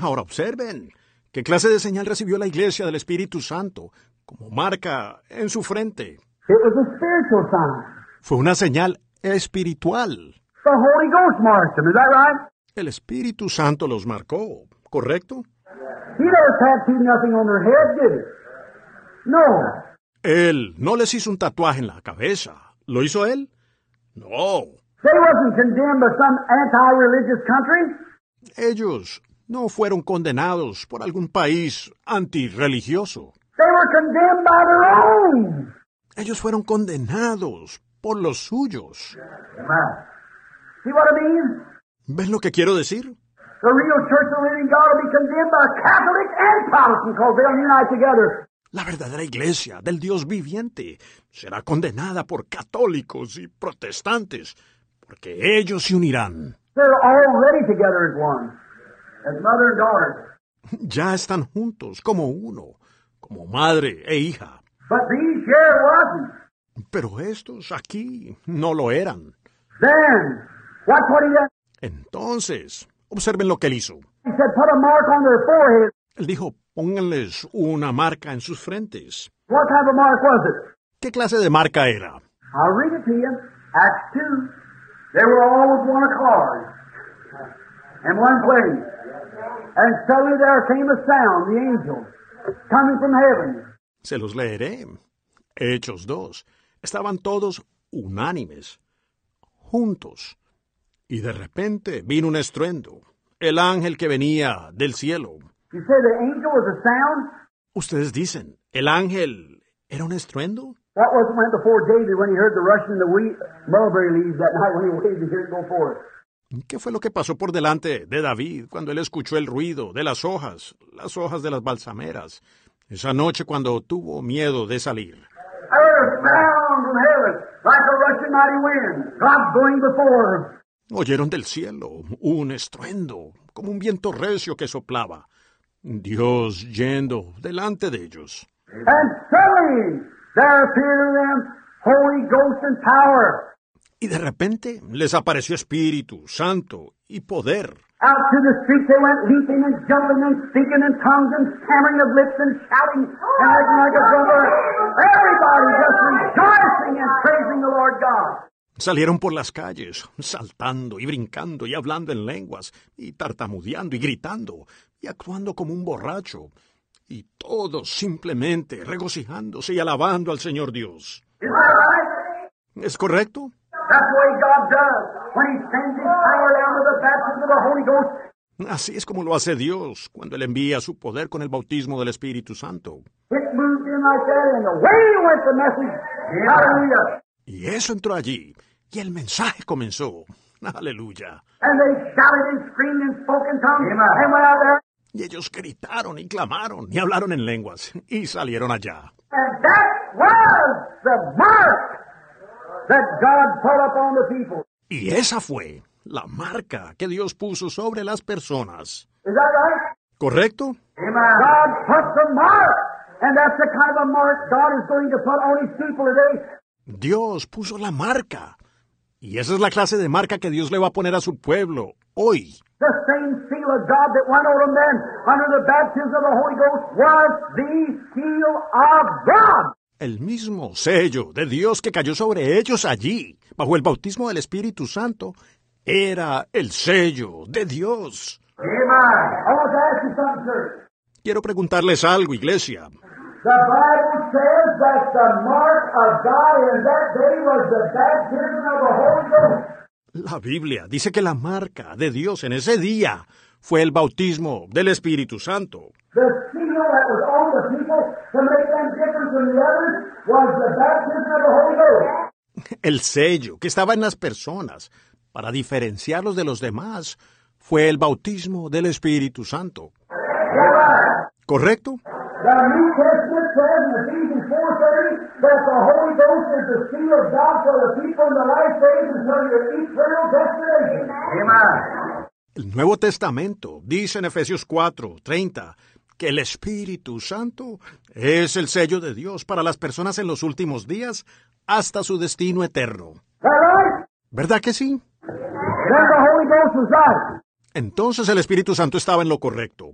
Ahora observen. ¿Qué clase de señal recibió la iglesia del Espíritu Santo como marca en su frente? It was a spiritual sign. Fue una señal espiritual. The Holy Ghost marked them, is that right? El Espíritu Santo los marcó, ¿correcto? He tattooed nothing on their head, did he? No. Él no les hizo un tatuaje en la cabeza. ¿Lo hizo él? No. They wasn't condemned by some anti-religious country. Ellos no fueron condenados por algún país antirreligioso. Ellos fueron condenados por los suyos. ¿Ven lo que quiero decir? La verdadera iglesia del Dios viviente será condenada por católicos y protestantes, porque ellos se unirán. They're already together as one, as mother and daughter. *laughs* Ya están juntos como uno, como madre e hija. But these here wasn't. Pero estos aquí no lo eran. Then, watch what he did. Entonces, observen lo que él hizo. He said, put a mark on their forehead. Él dijo, pónganles una marca en sus frentes. What type of mark was it? ¿Qué clase de marca era? I'll read it to you. Acts 2. They were all with one accord in one place. And suddenly there came a sound, the angel, coming from heaven. Se los leeré. Hechos 2. Estaban todos unánimes, juntos. Y de repente vino un estruendo. El ángel que venía del cielo. You say the angel was a sound? Ustedes dicen, ¿el ángel era un estruendo? That was went before David when he heard the rushing of the wheat, mulberry leaves that night when he waited to hear it go forth. ¿Qué fue lo que pasó por delante de David cuando él escuchó el ruido de las hojas, las hojas de las balsameras, esa noche cuando tuvo miedo de salir? I heard a sound from heaven, like a rushing mighty wind. God going before. Oyeron del cielo un estruendo, como un viento recio que soplaba. Dios yendo delante de ellos. And suddenly there appeared to them Holy Ghost and power. Y de repente les apareció Espíritu Santo y poder. Out to the streets they went leaping and jumping and speaking in tongues and stammering of lips and shouting and acting like a drummer. Everybody just rejoicing and praising the Lord God. Salieron por las calles, saltando y brincando y hablando en lenguas, y tartamudeando y gritando, y actuando como un borracho, y todos simplemente regocijándose y alabando al Señor Dios. ¿Es correcto? That's the way God does when He sends His power down with the baptism of the Holy Ghost. Así es como lo hace Dios cuando Él envía su poder con el bautismo del Espíritu Santo. It moved in like that, and away went the message. Hallelujah. Y eso entró allí, y el mensaje comenzó. Aleluya. And they shouted and screamed and spoke in tongues and went out there. Y ellos gritaron y clamaron y hablaron en lenguas, y salieron allá. That God put upon the people. Y esa fue la marca que Dios puso sobre las personas. Is that right? ¿Correcto? God put the mark. And that's the kind of a mark God is going to put on His people today. Dios puso la marca. Y esa es la clase de marca que Dios le va a poner a su pueblo hoy. The same seal of God that went them then under the baptism of the Holy Ghost was the seal of God. El mismo sello de Dios que cayó sobre ellos allí, bajo el bautismo del Espíritu Santo, era el sello de Dios. Quiero preguntarles algo, iglesia. La Biblia dice que la marca de Dios en ese día fue el bautismo del Espíritu Santo. The seal that was on the people El sello que estaba en las personas para diferenciarlos de los demás, fue el bautismo del Espíritu Santo. ¿Correcto? The New Testament says in Ephesians 4.30 that the Holy Ghost is the seal of God for the people in the last days until your eternal destination. Amen. El Nuevo Testamento dice en Efesios 4, 30, que el Espíritu Santo es el sello de Dios para las personas en los últimos días hasta su destino eterno. ¿Verdad que sí? Entonces el Espíritu Santo estaba en lo correcto.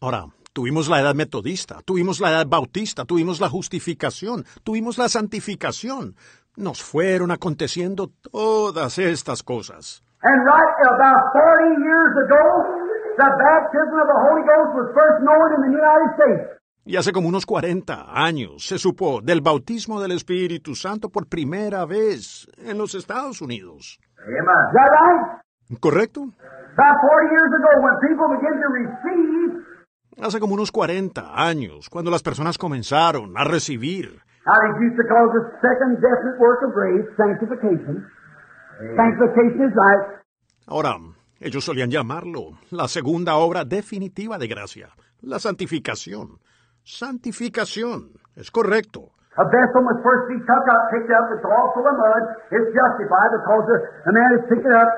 Ahora, tuvimos la edad metodista, tuvimos la edad bautista, tuvimos la justificación, tuvimos la santificación. Nos fueron aconteciendo todas estas cosas. And right about 40 years ago, the baptism of the Holy Ghost was first known in the United States. Y hace como unos 40 años se supo del bautismo del Espíritu Santo por primera vez en los Estados Unidos. Right? ¿Correcto? About 40 years ago, when people began to receive, Hace como unos 40 años, cuando las personas comenzaron a recibir, how they used to call the second definite work of grace sanctification. Sanctification is right. ahora, ellos solían llamarlo la segunda obra definitiva de gracia, la santificación. Santificación, es correcto. A vessel must first be took up, picked up, it's all full of mud. It's justified because the, man has picked up.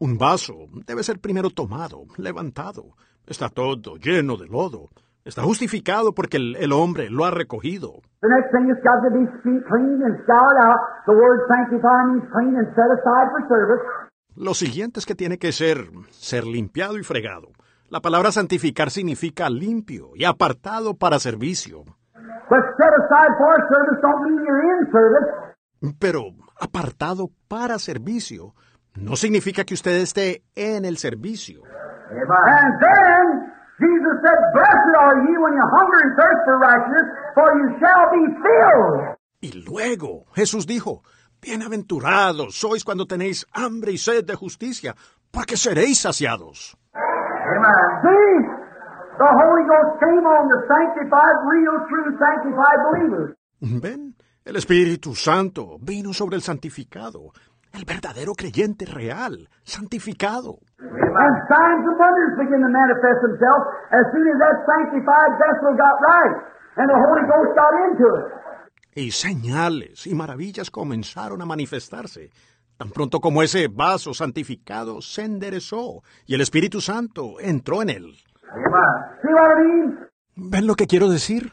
Un vaso debe ser primero tomado, levantado. Está todo lleno de lodo. Está justificado porque el, el hombre lo ha recogido. The next thing is got to be spe- cleaned and scoured out. The word sanctify means clean and set aside for service. Lo siguiente es que tiene que ser ser limpiado y fregado. La palabra santificar significa limpio y apartado para servicio. But set aside for service don't mean you're in service. Pero apartado para servicio no significa que usted esté en el servicio. And then Jesus said, Blessed are ye when you hunger and thirst for righteousness, for you shall be filled. Y luego Jesús dijo, Bienaventurados sois cuando tenéis hambre y sed de justicia, porque seréis saciados. Amen. See, the Holy Ghost came on the sanctified, real, true, sanctified believers. ¿Ven? El Espíritu Santo vino sobre el santificado, el verdadero creyente real, santificado. And signs and wonders begin to manifest themselves as soon as that sanctified vessel got right and the Holy Ghost got into it. Y señales y maravillas comenzaron a manifestarse. Tan pronto como ese vaso santificado se enderezó y el Espíritu Santo entró en él. ¿Ven lo que quiero decir?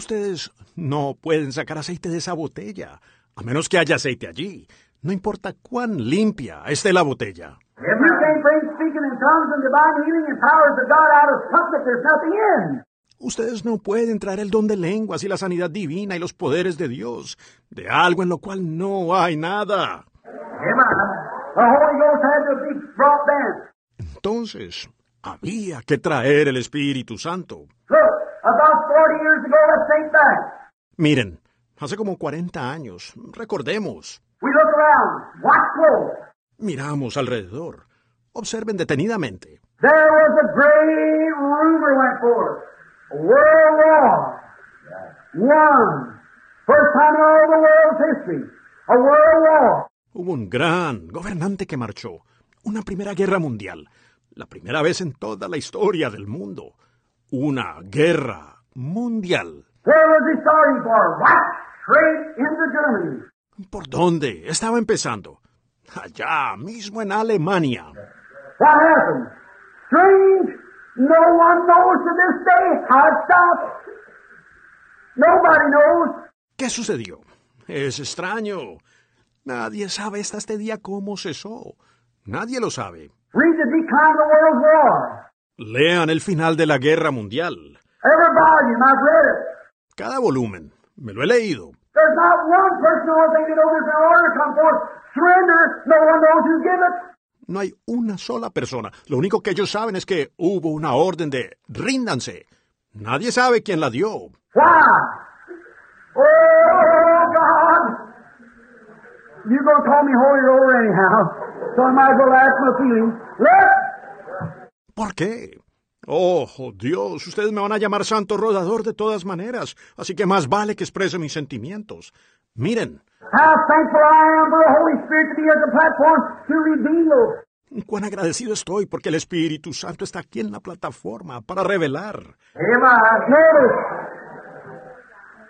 Ustedes no pueden sacar aceite de esa botella, a menos que haya aceite allí. No importa cuán limpia esté la botella. Ustedes no pueden traer el don de lenguas y la sanidad divina y los poderes de Dios de algo en lo cual no hay nada. Entonces, había que traer el Espíritu Santo. Look, about 40 years ago, let's think back. Miren, hace como 40 años, recordemos, We look around, watch close. miramos alrededor, observen detenidamente. There was a great rumor went forth. A world war. One. First time in all the world's history. A world war. Hubo un gran gobernante que marchó, una primera guerra mundial, la primera vez en toda la historia del mundo, una guerra mundial. Where was he starting for? Right straight into Germany. ¿Por dónde estaba empezando? Allá mismo en Alemania. What happened? Strange. No one knows to this day how it stopped. Nobody knows. ¿Qué sucedió? Es extraño. Nadie sabe hasta este día cómo cesó. Nadie lo sabe. Read the decline of the world war. Lean el final de la guerra mundial. Every volume, I've read it. Cada volumen. Me lo he leído. There's not one person who knows they know there's an order to come forth. Surrender. No one knows who give it. No hay una sola persona. Lo único que ellos saben es que hubo una orden de ríndanse. Nadie sabe quién la dio. Oh, ¿Por qué? Oh, Dios, ustedes me van a llamar santo rodador de todas maneras, así que más vale que exprese mis sentimientos. Miren. How thankful I am for the Holy Spirit to be at the platform to reveal. Cuán agradecido estoy porque el Espíritu Santo está aquí en la plataforma para revelar. Amen. Notice.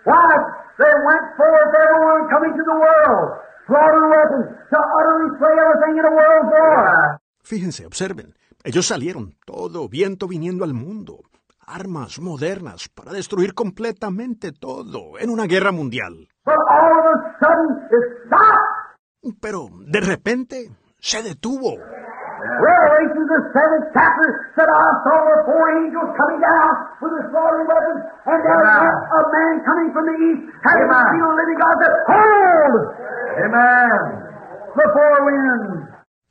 Why, they went forth, everyone coming to the world, slaughter weapons, to utterly slay everything in the world's war. Fíjense, observen. Ellos salieron, todo viento viniendo al mundo, armas modernas para destruir completamente todo en una guerra mundial. But all of a sudden, it stopped. Pero de repente se detuvo. Revelation, the seventh chapter, said, I saw the four angels coming down with the slaughtering weapons, and there was a man coming from the east, having the seal of the living God, said, Hold! Amen.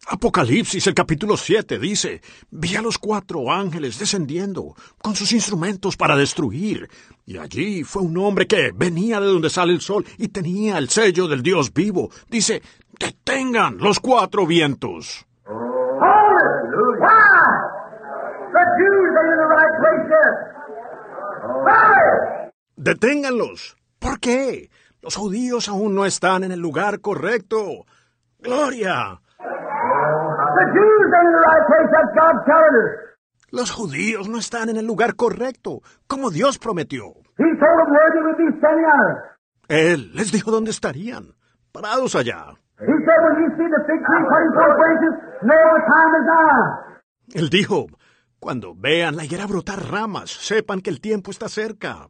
Apocalipsis, el capítulo 7, dice, vi a los cuatro ángeles descendiendo con sus instrumentos para destruir, y allí fue un hombre que venía de donde sale el sol y tenía el sello del Dios vivo. Dice, detengan los cuatro vientos. Deténganlos. ¿Por qué? Los judíos aún no están en el lugar correcto. Gloria. Los judíos no están en el lugar correcto, como Dios prometió. Él les dijo dónde estarían, parados allá. Él dijo, cuando vean la higuera brotar ramas, sepan que el tiempo está cerca.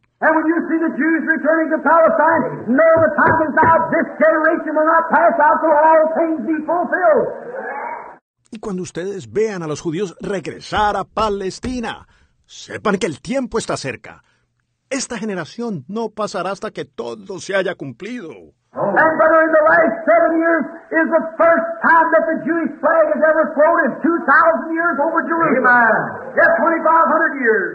Y cuando ustedes vean a los judíos regresar a Palestina, sepan que el tiempo está cerca. Esta generación no pasará hasta que todo se haya cumplido. And brother, in the last seven years is the first time that the Jewish flag has ever floated 2,000 years over Jerusalem. Yes, 2,500 years.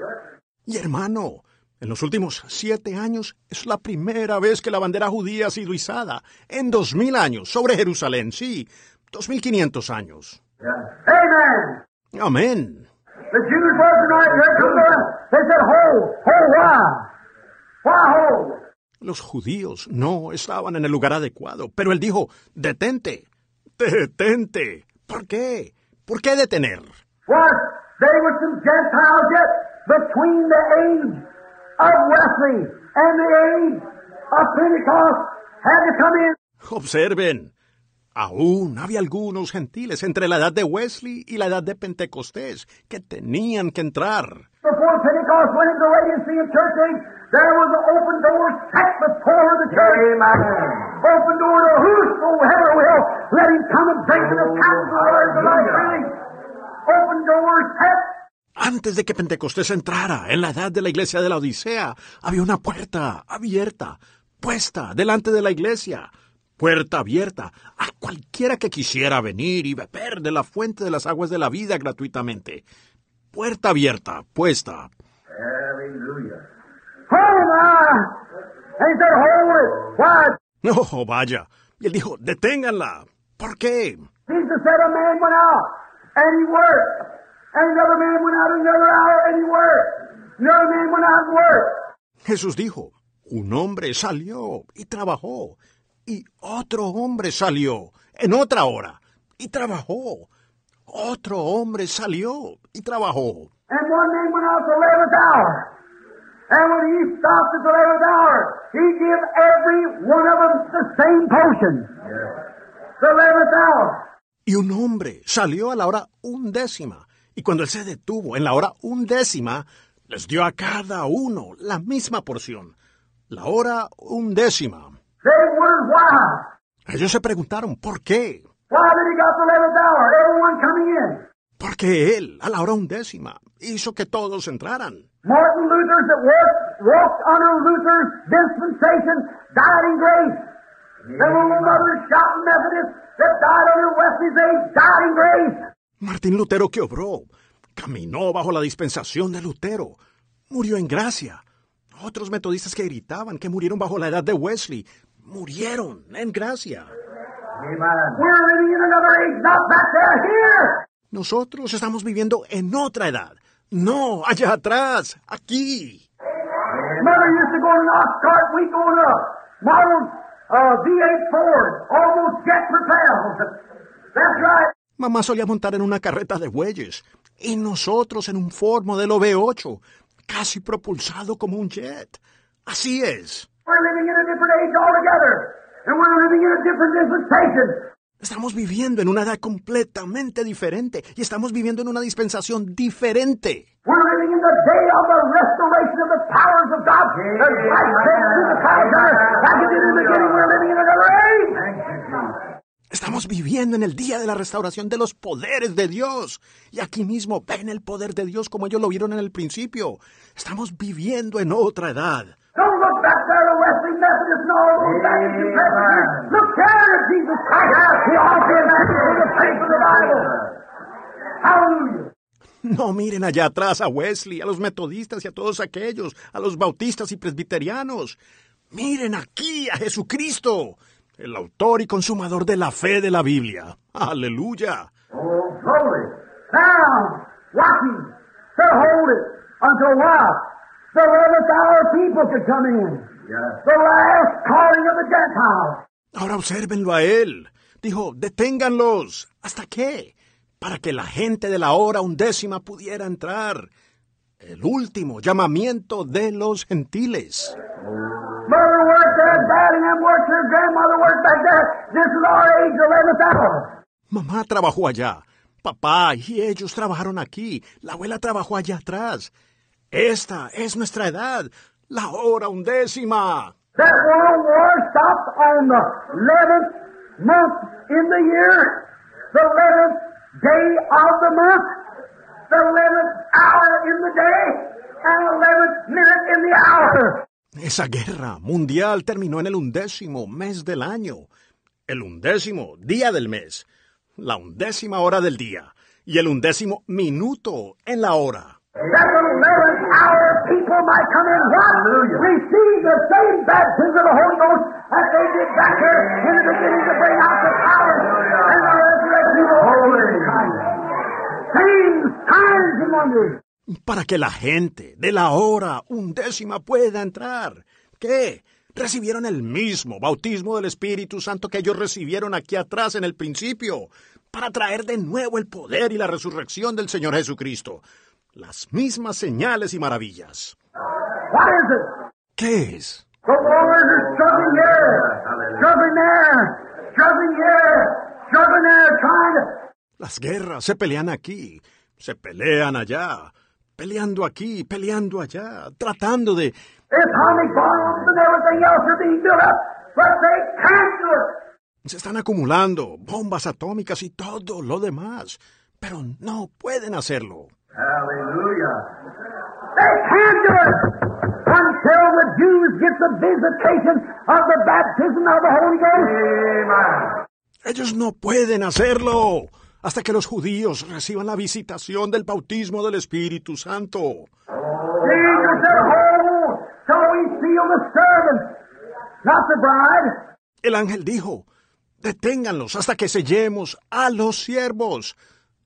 Y hermano, en los últimos siete años es la primera vez que la bandera judía ha sido izada. En dos mil años, sobre Jerusalén, sí, dos mil quinientos años. Amen. Amén. The Jews wasn't right here. Come on. They said, hold, hold, why? Why hold? Los judíos no estaban en el lugar adecuado, pero él dijo, detente, detente. ¿Por qué? ¿Por qué detener? What? They were some Gentiles yet between the age of Wesley and the age of Pentecost had to come in. Observen, aún había algunos gentiles entre la edad de Wesley y la edad de Pentecostés que tenían que entrar. Before Pentecost went into Laodicean church age, there was an open door set before the church. Amen. Open door to whosoever will. Let him come and drink of the cup of the Lord of life freely. Open door set. Antes de que Pentecostés entrara en la edad de la iglesia de la Odisea, había una puerta abierta, puesta delante de la iglesia. Puerta abierta a cualquiera que quisiera venir y beber de la fuente de las aguas de la vida gratuitamente. Puerta abierta, puesta. No, vaya. Y él dijo, deténganla. ¿Por qué? Jesús dijo, un hombre salió y trabajó, y otro hombre salió en otra hora y trabajó. Otro hombre salió y trabajó. And one man went out the eleventh hour. And when he stopped at the eleventh hour, he gave every one of them the same potion. The eleventh hour. Y un hombre salió a la hora undécima, y cuando él se detuvo en la hora undécima, les dio a cada uno la misma porción. La hora undécima. Ellos se preguntaron, ¿por qué? Why did he got the eleventh hour? Everyone coming in. Porque él, a la hora undécima, hizo que todos entraran. Martin Luther's that walked, walked under Luther's dispensation died in grace. There were shouting Methodists that died under Wesley's age died in grace. Martín Lutero que obró, caminó bajo la dispensación de Lutero, murió en gracia. Otros metodistas que gritaban que murieron bajo la edad de Wesley, murieron en gracia. Nosotros estamos viviendo en otra edad. No, allá atrás, aquí. Mother used to go in an ox cart, we go in a model V8 Ford, almost jet propelled. That's right. Mamá solía montar en una carreta de bueyes y nosotros en un Ford modelo V8, casi propulsado como un jet. Así es. We're living in a different age altogether, and we're living in a different dispensation. Estamos viviendo en una edad completamente diferente y estamos viviendo en una dispensación diferente. Estamos viviendo en el día de la restauración de los poderes de Dios. Y aquí mismo ven el poder de Dios como ellos lo vieron en el principio. Estamos viviendo en otra edad. Back there to Wesley Methodist and all those Baptist Presbyterians. Look here at Jesus Christ. He offered the faith of the Bible. Hallelujah. No miren allá atrás a Wesley, a los metodistas y a todos aquellos, a los bautistas y presbiterianos. Miren aquí a Jesucristo, el autor y consumador de la fe de la Biblia. Aleluya. Oh, glory. Now, watching to hold it until what? The eleventh hour people could come in. The last calling of the Gentiles. Ahora obsérvenlo a él. Dijo, deténganlos. ¿Hasta qué? Para que la gente de la hora undécima pudiera entrar. El último llamamiento de los gentiles. Mother worked there, Daddy and worked her grandmother worked back there. This is our age, eleventh hour. Mamá trabajó allá. Papá y ellos trabajaron aquí. La abuela trabajó allá atrás. Esta es nuestra edad. La hora undécima. That world war stopped on the eleventh month in the year, the eleventh day of the month, the hour in the day, and eleventh minute in the hour. Esa guerra mundial terminó en el undécimo mes del año. El undécimo día del mes. La undécima hora del día. Y el undécimo minuto en la hora. That might come in what? Receive the same baptism of the Holy Ghost as they did back here in the beginning to bring out the power and the resurrection of the Holy Christ. Same signs and wonders. Para que la gente de la hora undécima pueda entrar. ¿Qué? Recibieron el mismo bautismo del Espíritu Santo que ellos recibieron aquí atrás en el principio, para traer de nuevo el poder y la resurrección del Señor Jesucristo. Las mismas señales y maravillas. What is it? ¿Qué es? The wars are struggling here, struggling there, struggling here, struggling there, trying to. Las guerras se pelean aquí, se pelean allá, peleando aquí, peleando allá, tratando de... Se están acumulando bombas atómicas y todo lo demás, pero no pueden hacerlo. Hallelujah. Until the Jews get the visitation of the baptism of the Holy Ghost. Ellos no pueden hacerlo hasta que los judíos reciban la visitación del bautismo del Espíritu Santo. Jesus said, Hold till we seal the servants, not the bride. El ángel dijo, deténganlos hasta que sellemos a los siervos,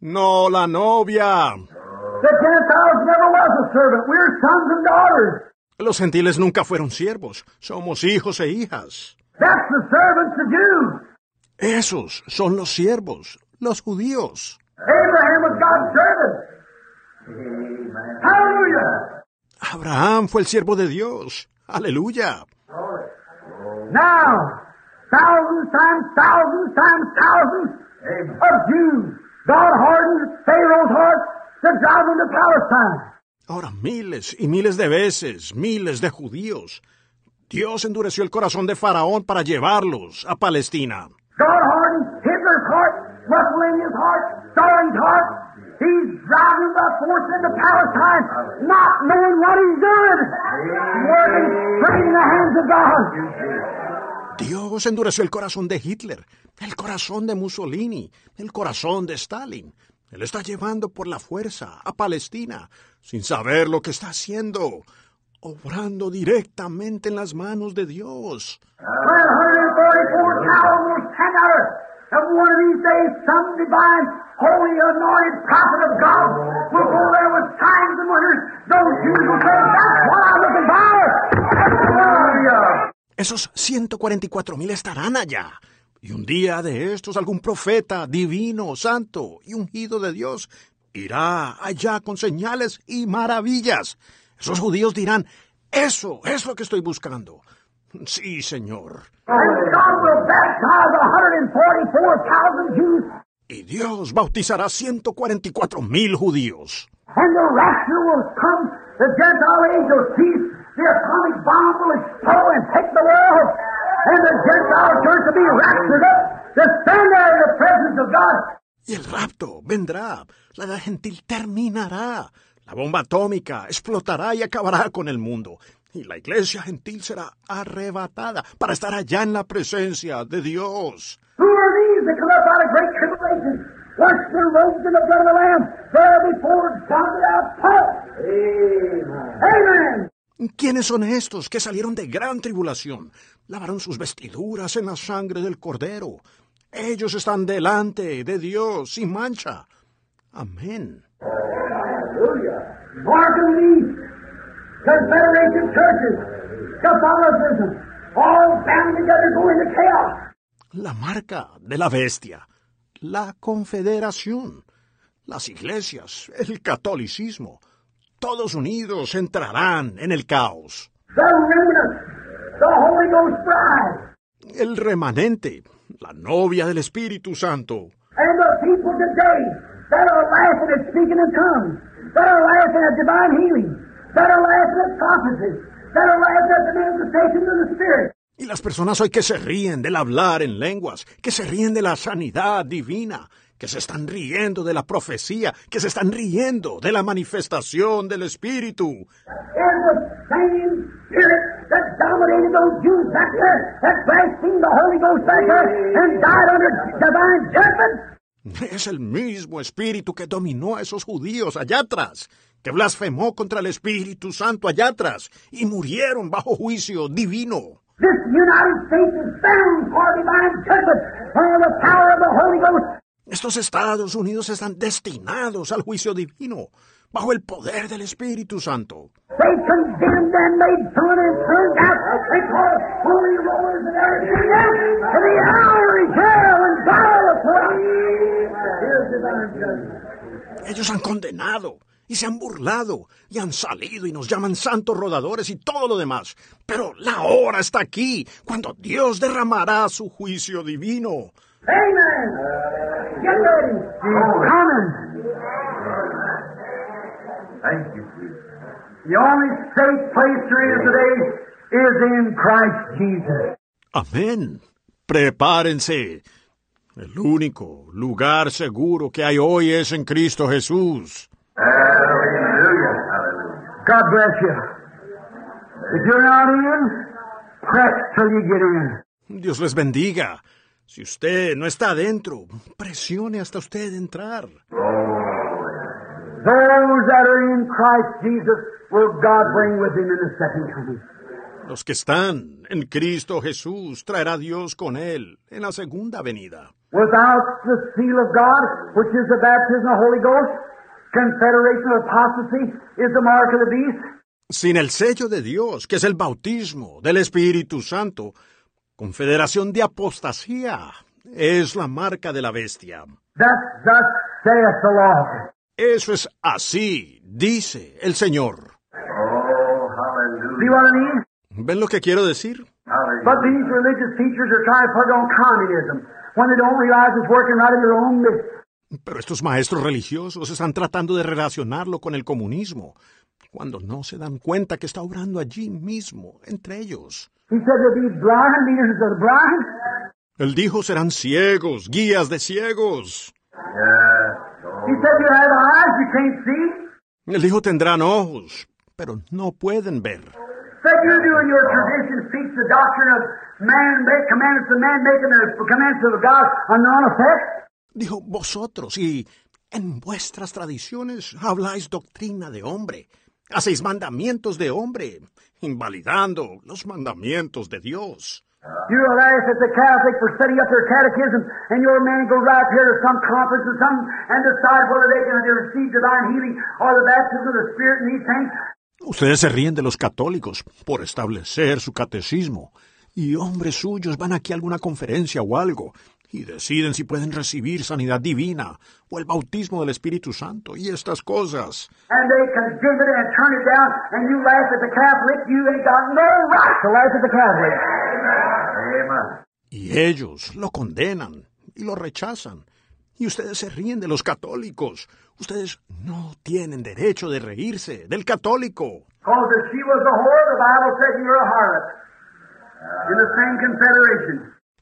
no la novia. Los gentiles nunca fueron siervos, somos hijos e hijas. That's the servants, the Jews. Esos son los siervos, los judíos. Abraham was God's servant. Hallelujah. Abraham fue el siervo de Dios. Aleluya. Now, thousands times thousands times thousands of Jews. God hardened Pharaoh's heart to drive them to Palestine. Ahora miles y miles de veces, miles de judíos. Dios endureció el corazón de Faraón para llevarlos a Palestina. Dios endureció el corazón de Hitler, el corazón de Mussolini, el corazón de Stalin. Él está llevando por la fuerza a Palestina, sin saber lo que está haciendo, obrando directamente en las manos de Dios. 144 cows will stand out of And one of these days, some divine holy anointed prophet of God, before there was signs and wonders, those Jews will say, that's what I'm looking for. Hallelujah. Esos 144 mil estarán allá. Y un día de estos algún profeta divino, santo y ungido de Dios irá allá con señales y maravillas. Esos judíos dirán, eso es lo que estoy buscando. Sí, Señor. And God will baptize 144,000 Jews, Y Dios bautizará 144 mil judíos. And the Gentile church be raptured up to stand there in the presence of God. Y el rapto vendrá. La edad gentil terminará. La bomba atómica explotará y acabará con el mundo. Y la iglesia gentil será arrebatada para estar allá en la presencia de Dios. Who are these that come up out of great tribulation? Wash their robes in the blood of the Lamb. There before sounded out Paul. Amen. Amen. ¿Quiénes son estos que salieron de gran tribulación? Lavaron sus vestiduras en la sangre del Cordero. Ellos están delante de Dios sin mancha. Amén. La marca de la bestia. La confederación. Las iglesias. El catolicismo. Todos unidos entrarán en el caos. The remnant, the Holy Ghost bride, El remanente. La novia del Espíritu Santo. and the people today that are laughing at speaking in tongues, that are laughing at divine healing, that are laughing at prophecy, that are laughing at the manifestations of the Spirit. Y las personas hoy que se ríen del hablar en lenguas, que se ríen de la sanidad divina, que se están riendo de la profecía, que se están riendo de la manifestación del Espíritu. Es el mismo espíritu que dominó a esos judíos allá atrás, que blasfemó contra el Espíritu Santo allá atrás y murieron bajo juicio divino. This United States is bound for divine judgment by the power of the Holy Ghost. Estos Estados Unidos están destinados al juicio divino, bajo el poder del Espíritu Santo. Ellos han condenado y se han burlado y han salido y nos llaman santos rodadores y todo lo demás. Pero la hora está aquí, cuando Dios derramará su juicio divino. Amen. Get ready. He's coming. Thank you, Jesus. The only safe place there is today is in Christ Jesus. Amén. Prepárense. El único lugar seguro que hay hoy es en Cristo Jesús. Hallelujah. Hallelujah. God bless you. If you're not in, press till you get in. Dios les bendiga. Si usted no está adentro, presione hasta usted entrar. Los que están en Cristo Jesús traerá Dios con él en la segunda venida. Without the seal of God, which is the baptism of the Holy Ghost, confederation of apostasy is the mark of the beast. Sin el sello de Dios, que es el bautismo del Espíritu Santo, confederación de apostasía, es la marca de la bestia. Eso es así, dice el Señor. Oh? ¿Ven lo que quiero decir? Pero estos maestros religiosos están tratando de relacionarlo con el comunismo, cuando no se dan cuenta que está obrando allí mismo, entre ellos. Él dijo serán ciegos, guías de ciegos. Él dijo tendrán ojos, pero no pueden ver. Said you do in your traditions teach the doctrine of man make commandments of man making the commandments of God a non-effect. Dijo vosotros, y en vuestras tradiciones habláis doctrina de hombre, hacéis mandamientos de hombre, invalidando los mandamientos de Dios. At the Catholic for setting up their catechism, and your goes right here to some conference or something and decide whether receive divine healing or the baptism of the Spirit and these things. Ustedes se ríen de los católicos por establecer su catecismo. Y hombres suyos van aquí a alguna conferencia o algo y deciden si pueden recibir sanidad divina o el bautismo del Espíritu Santo y estas cosas. And they condemn it and turn it down, and you laugh at the Catholic. You ain't got no right to laugh at the Catholic. Amen. Y ellos lo condenan y lo rechazan. Y ustedes se ríen de los católicos. Ustedes no tienen derecho de reírse del católico.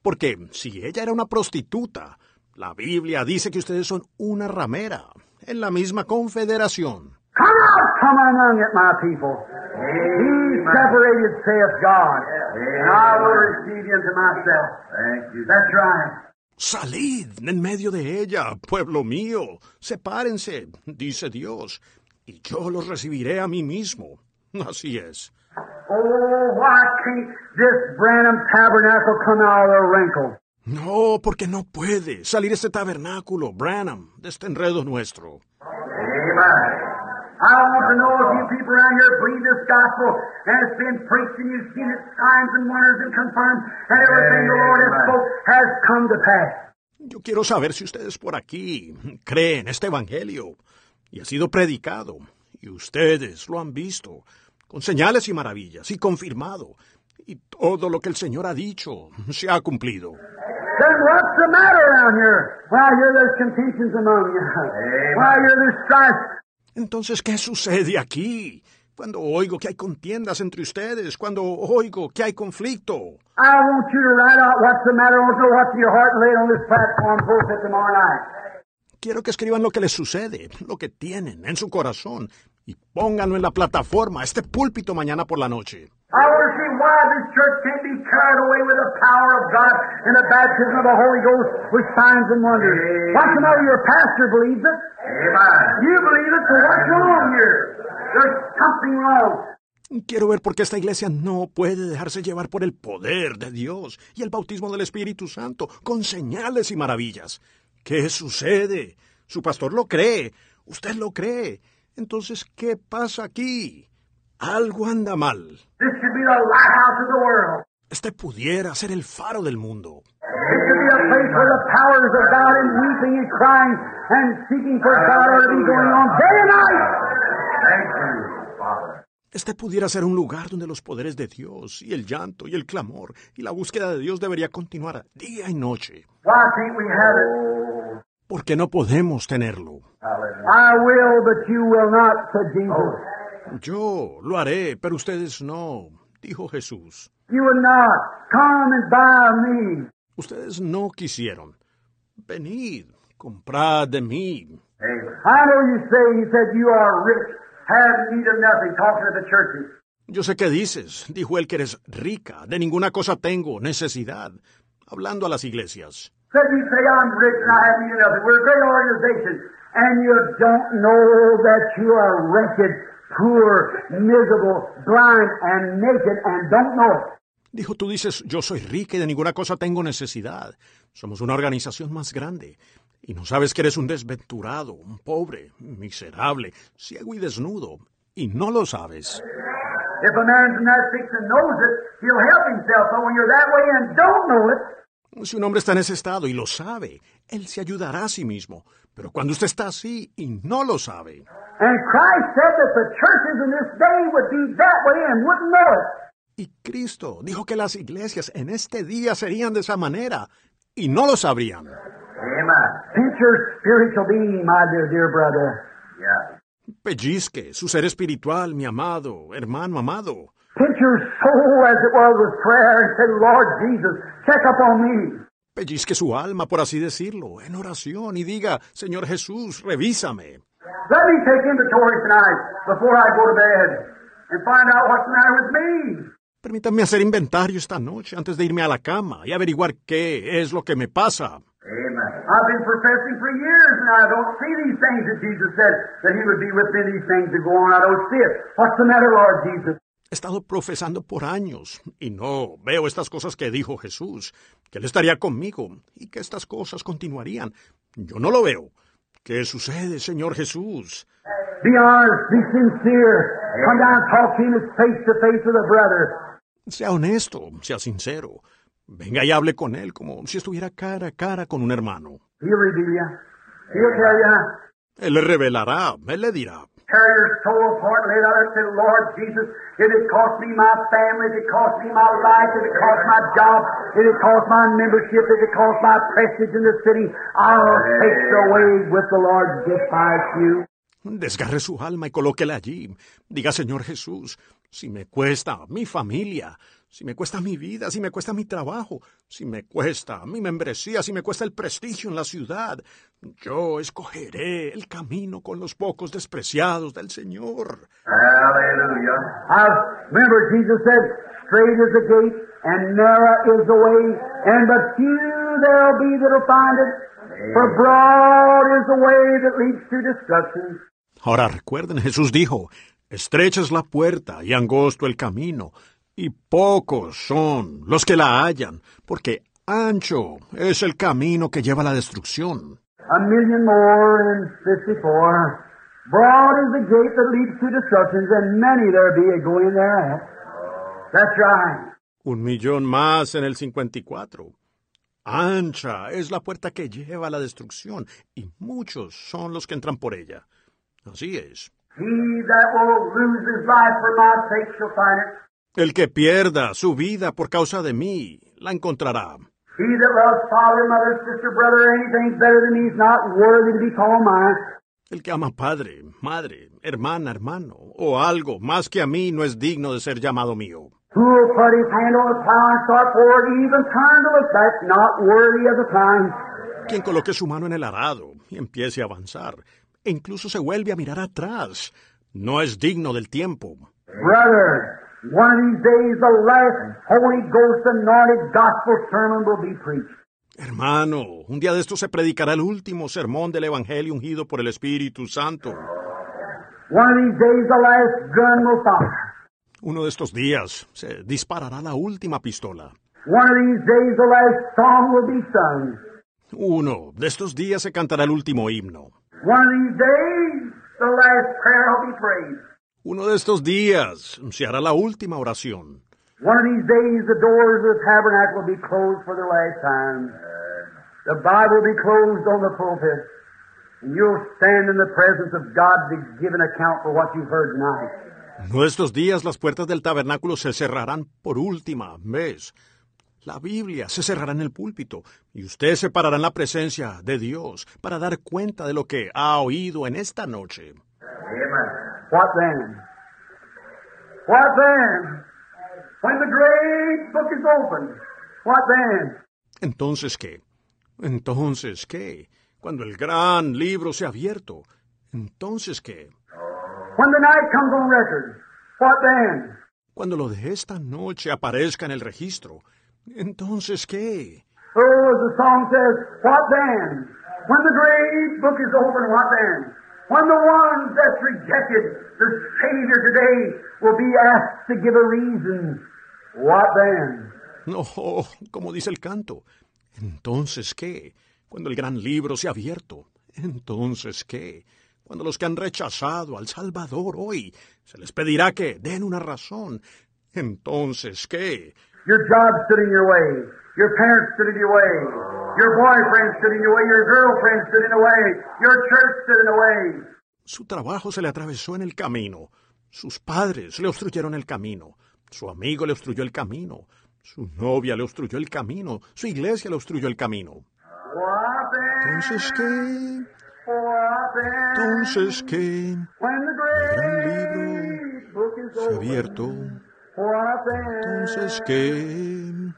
Porque si ella era una prostituta, la Biblia dice que ustedes son una ramera en la misma confederación. Come out from among it, my people. He separated, saith God, and I will receive you unto myself. Thank you. That's right. Salid en medio de ella, pueblo mío, sepárense, dice Dios, y yo los recibiré a mí mismo. Así es. Oh, why can't this Branham tabernacle come out of the wrinkle? No, porque no puede salir este tabernáculo, Branham, de este enredo nuestro. Amen. I want to know if you people around here believe this gospel and it's been preached and you've seen it signs and wonders and confirmed and everything the Lord has Amen. spoke has come to pass. Yo quiero saber si ustedes por aquí creen este evangelio y ha sido predicado y ustedes lo han visto con señales y maravillas y confirmado y todo lo que el Señor ha dicho se ha cumplido. Then what's the matter around here? There's contentions among you. There's strife. Entonces, ¿qué sucede aquí? Cuando oigo que hay contiendas entre ustedes, cuando oigo que hay conflicto. I want you to write out what's the matter. What's your heart on this platform pulpit tomorrow night. Quiero que escriban lo que les sucede, lo que tienen en su corazón, y pónganlo en la plataforma, este púlpito mañana por la noche. I want to see why this church can't be carried away with the power of God and the baptism of the Holy Ghost with signs and wonders. What's the matter? Your pastor believes it. Amen. You believe it, so what's wrong here? There's something wrong. Quiero ver por qué esta iglesia no puede dejarse llevar por el poder de Dios y el bautismo del Espíritu Santo, con señales y maravillas. ¿Qué sucede? Su pastor lo cree, usted lo cree. Entonces, ¿qué pasa aquí? Algo anda mal. This should be the lighthouse of the world. Este pudiera ser el faro del mundo. It should be a place where the powers of God and weeping and crying and seeking for God are to be going on day and night. Thank you, Father. Este pudiera ser un lugar donde los poderes de Dios y el llanto y el clamor y la búsqueda de Dios debería continuar día y noche. Why can't we have it? ¿Por qué no podemos tenerlo? I will, but you will not, said Jesus. Yo lo haré, pero ustedes no, dijo Jesús. You would not. Come and buy me. Ustedes no quisieron. Venid, comprad de mí. Amen. I know you say, he said, you are rich, have need of nothing, talking to the churches. Yo sé qué dices, dijo él que eres rica, de ninguna cosa tengo necesidad, hablando a las iglesias. And you don't know that you are wretched, poor, miserable, blind, and naked, and don't know it. Dijo, tú dices, yo soy rica y de ninguna cosa tengo necesidad. Somos una organización más grande. Y no sabes que eres un desventurado, un pobre, miserable, ciego y desnudo. Y no lo sabes. If a man's in that fix and knows it, he'll help himself. But when you're that way and don't know it, Si un hombre está en ese estado y lo sabe, él se ayudará a sí mismo. Pero cuando usted está así y no lo sabe, and Christ said that the churches in this day would be that way and wouldn't know it. y Cristo dijo que las iglesias en este día serían de esa manera y no lo sabrían. Amen. Pinch your spiritual being, my dear, dear brother. Yeah. Pellizque su ser espiritual, mi amado, hermano amado. Soul as it was with prayer and say, Lord Jesus, check up on me. Pellizque su alma, por así decirlo, en oración y diga, Señor Jesús, revísame. Let me take inventory tonight before I go to bed and find out what's the matter with me. Permítanme hacer inventario esta noche antes de irme a la cama y averiguar qué es lo que me pasa. Estado profesando por años y no veo estas cosas que dijo Jesús, que Él estaría conmigo y que estas cosas continuarían. Yo no lo veo. ¿Qué sucede, Señor Jesús? Be honest, be sincere. Come down and talk to him as face to face with a brother. Sea honesto, sea sincero. Venga y hable con Él como si estuviera cara a cara con un hermano. Él le revelará, Él le dirá. Tear your soul apart lay it and say, Lord Jesus, if it cost me my family, if it cost me my life, if it cost my job, if it cost my membership, if it cost my prestige in the city, I'll take the way with the Lord despise you. Desgarre su alma y colóquela allí. Diga, Señor Jesús, si me cuesta mi familia, si me cuesta mi vida, si me cuesta mi trabajo, si me cuesta mi membresía, si me cuesta el prestigio en la ciudad, yo escogeré el camino con los pocos despreciados del Señor. Hallelujah. I remember Jesus said, straight is the gate and narrow is the way, and but few there'll be that'll find it. For broad is the way that leads to destruction. Ahora recuerden, Jesús dijo, estrecha es la puerta y angosto el camino, y pocos son los que la hallan, porque ancho es el camino que lleva a la destrucción. A million more in 54. Broad is the gate that leads to destruction, and many there be a going thereat. That's right. Un millón más en el 54. Ancha es la puerta que lleva a la destrucción, y muchos son los que entran por ella. Así es. He that will lose his life for my sake shall find it. El que pierda su vida por causa de mí, la encontrará. El que ama padre, madre, hermana, hermano, o algo más que a mí no es digno de ser llamado mío. Quien coloque su mano en el arado y empiece a avanzar, e incluso se vuelve a mirar atrás, no es digno del tiempo. Brother, one of these days the last Holy Ghost anointed gospel sermon will be preached. Hermano, un día de esto se predicará el último sermón del Evangelio ungido por el Espíritu Santo. One of these days the last gun will fire. Uno de estos días se disparará la última pistola. One of these days the last song will be sung. Uno de estos días se cantará el último himno. One of these days the last prayer will be prayed. Uno de estos días se hará la última oración. One of these days the doors of the tabernacle will be closed for the last time. The Bible will be closed on the pulpit. And you'll stand in the presence of God to give an account for what you've heard tonight. Uno de estos días las puertas del tabernáculo se cerrarán por última vez. La Biblia se cerrará en el púlpito y usted se parará en la presencia de Dios para dar cuenta de lo que ha oído en esta noche. Amen. What then? What then? When the great book is opened, what then? Entonces, ¿qué? Entonces, ¿qué? Cuando el gran libro sea abierto, entonces, ¿qué? When the night comes on record, what then? Cuando lo de esta noche aparezca en el registro, entonces, ¿qué? Oh, as the song says, what then? When the great book is open, what then? When the ones that's rejected the Savior today will be asked to give a reason, what then? No, como dice el canto. Entonces, ¿qué? Cuando el gran libro sea abierto, entonces, ¿qué? Cuando los que han rechazado al Salvador hoy se les pedirá que den una razón, entonces, ¿qué? Your job stood in your way. Your parents stood in your way. Su trabajo se le atravesó en el camino. Sus padres le obstruyeron el camino. Su amigo le obstruyó el camino. Su novia le obstruyó el camino. Su iglesia le obstruyó el camino. Entonces, ¿qué? Entonces, ¿qué? When the gran is Se ha abierto. Entonces, ¿qué?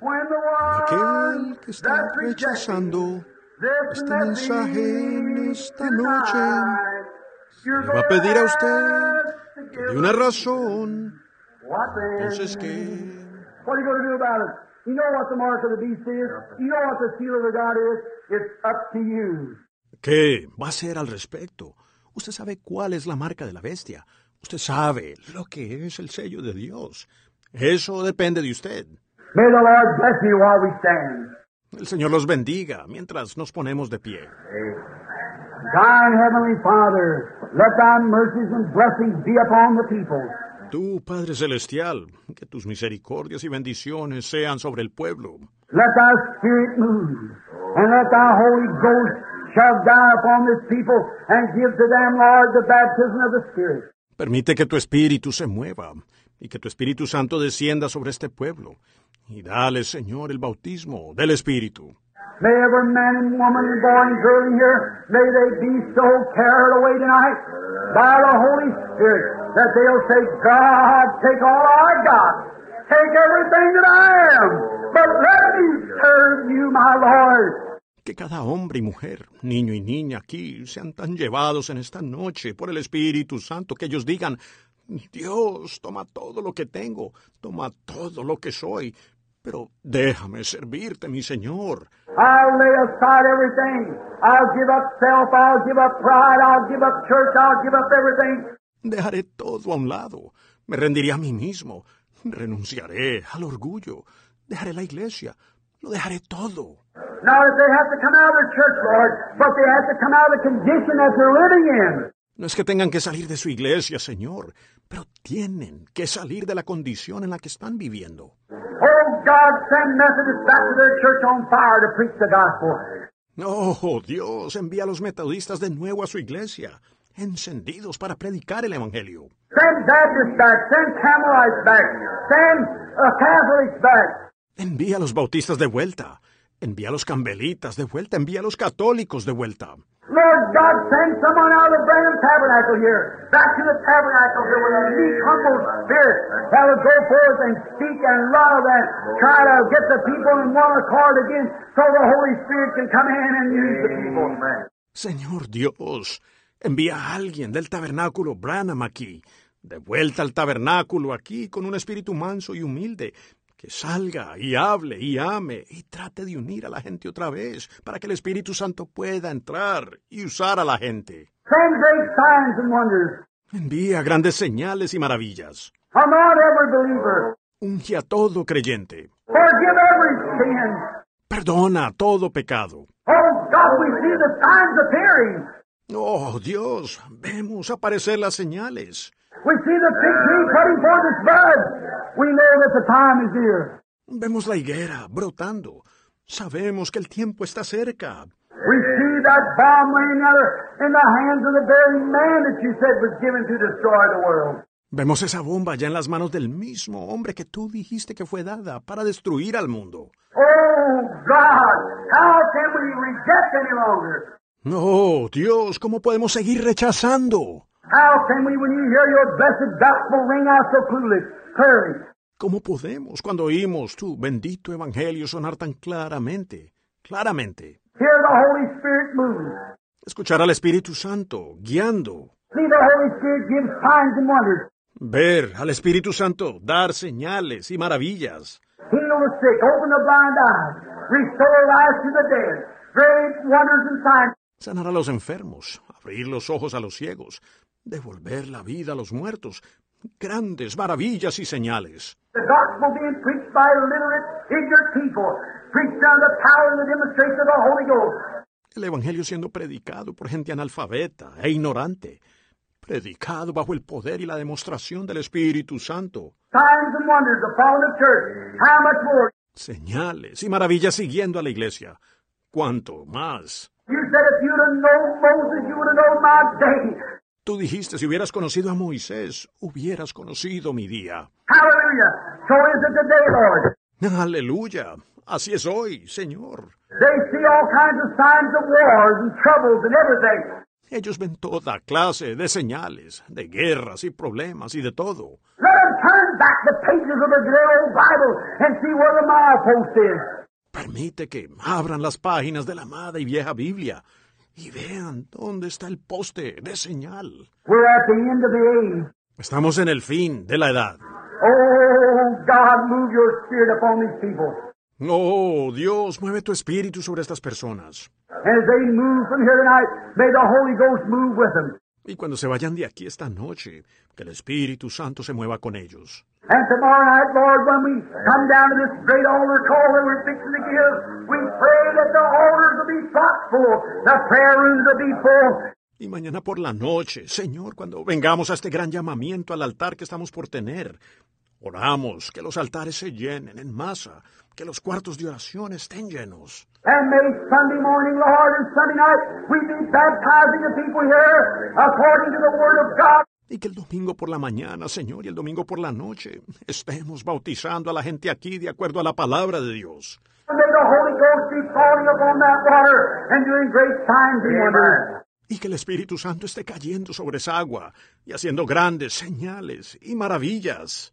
When the one Aquel que está rechazando este mensaje en esta noche le va a pedir a usted que dé una razón. Entonces, ¿qué? What are you going to do about it? You know what the mark of the beast is? You know what the seal of the God is? It's up to you. ¿Qué va a hacer al respecto? Usted sabe cuál es la marca de la bestia. Usted sabe lo que es el sello de Dios. Eso depende de usted. May the Lord bless you while we stand. El Señor los bendiga mientras nos ponemos de pie. God, Heavenly Father, let thy mercies and blessings be upon the people. Tú, Padre Celestial, que tus misericordias y bendiciones sean sobre el pueblo. Let thy Spirit move, and let thy Holy Ghost shove down upon this people and give to them, Lord, the baptism of the Spirit. Permite que tu espíritu se mueva y que tu Espíritu Santo descienda sobre este pueblo. Y dale, Señor, el bautismo del Espíritu. May every man and woman girl in here, may they be so carried away tonight by the Holy Spirit that they'll say, God, take all I got. Take everything that I am. But let me serve you, my Lord. Que cada hombre y mujer, niño y niña aquí sean tan llevados en esta noche por el Espíritu Santo que ellos digan, Dios, toma todo lo que tengo, toma todo lo que soy, pero déjame servirte, mi Señor. I'll lay aside everything. I'll give up self. I'll give up pride. I'll give up church. I'll give up everything. Dejaré todo a un lado, me rendiré a mí mismo, renunciaré al orgullo, dejaré la iglesia, lo dejaré todo. Not that they have to come out of the church, Lord, but they have to come out of the condition that they're living in. No es que tengan que salir de su iglesia, Señor, pero tienen que salir de la condición en la que están viviendo. Oh, God, send Methodists back to their church on fire to preach the gospel. Oh, Dios, envía a los metodistas de nuevo a su iglesia, encendidos para predicar el Evangelio. Send Baptists back. Send Carmelites back. Send uh. Envía a los bautistas de vuelta, envía a los cambelitas de vuelta, envía a los católicos de vuelta. Lord God, send someone out of the Branham Tabernacle here, back to the tabernacle here with a meek, humble spirit that will go forth and speak and love and try to get the people in one accord again so the Holy Spirit can come in and use the people. Señor Dios, envía a alguien del tabernáculo Branham aquí, de vuelta al tabernáculo aquí, con un espíritu manso y humilde, que salga y hable y ame y trate de unir a la gente otra vez para que el Espíritu Santo pueda entrar y usar a la gente. Send great signs and wonders. Envía grandes señales y maravillas. Unge a todo creyente. Forgive every sin. Perdona todo pecado. Oh God, we see the signs appearing. Oh Dios, vemos aparecer las señales. We see the fig tree putting forth its bud. We know that the time is near. Vemos la higuera brotando. Sabemos que el tiempo está cerca. We see that bomb laying there in the hands of the very man that you said was given to destroy the world. Vemos esa bomba ya en las manos del mismo hombre que tú dijiste que fue dada para destruir al mundo. Oh God, how can we reject any longer? Oh, Dios, ¿cómo podemos seguir rechazando? How can we, when you hear your blessed gospel ring out so clearly, clearly? ¿Cómo podemos cuando oímos tu bendito evangelio sonar tan claramente, claramente? Hear the Holy Spirit move. Escuchar al Espíritu Santo guiando. See the Holy Spirit give signs and wonders. Ver al Espíritu Santo dar señales y maravillas. Heal the sick, open the blind eyes, restore life to the dead. Great wonders and signs. Sanar a los enfermos, abrir los ojos a los ciegos, devolver la vida a los muertos. Grandes maravillas y señales. The gospel being preached by illiterate, ignorant people, preached under the power and the demonstration of the Holy Ghost. El Evangelio siendo predicado por gente analfabeta e ignorante, predicado bajo el poder y la demostración del Espíritu Santo. Signs and wonders upon the church. How much more? Señales y maravillas siguiendo a la iglesia. ¿Cuánto más? Tú dijiste, si hubieras conocido a Moisés, hubieras conocido mi día. Aleluya. Así es hoy, Señor. They see all kinds of signs of wars and troubles and everything. Ellos ven toda clase de señales, de guerras y problemas y de todo. Permite que abran las páginas de la amada y vieja Biblia y vean dónde está el poste de señal. We're at the end of the age. Estamos en el fin de la edad. Oh, God, move your spirit upon these people. Oh, Dios, mueve tu espíritu sobre estas personas. And as they move from here tonight, may the Holy Ghost move with them. Y cuando se vayan de aquí esta noche, que el Espíritu Santo se mueva con ellos. And tomorrow night, Lord, when we come down to this great altar call that we're fixing to give, we pray that the altars will be chock full, the prayer rooms will be full. Y mañana por la noche, Señor, cuando vengamos a este gran llamamiento al altar que estamos por tener, oramos que los altares se llenen en masa, que los cuartos de oración estén llenos. And may Sunday morning, Lord, and Sunday night, we be baptizing the people here according to the Word of God. Y que el domingo por la mañana, Señor, y el domingo por la noche, estemos bautizando a la gente aquí de acuerdo a la palabra de Dios. And may the Holy Ghost be falling upon that water and doing great signs and wonders. Y que el Espíritu Santo esté cayendo sobre esa agua y haciendo grandes señales y maravillas.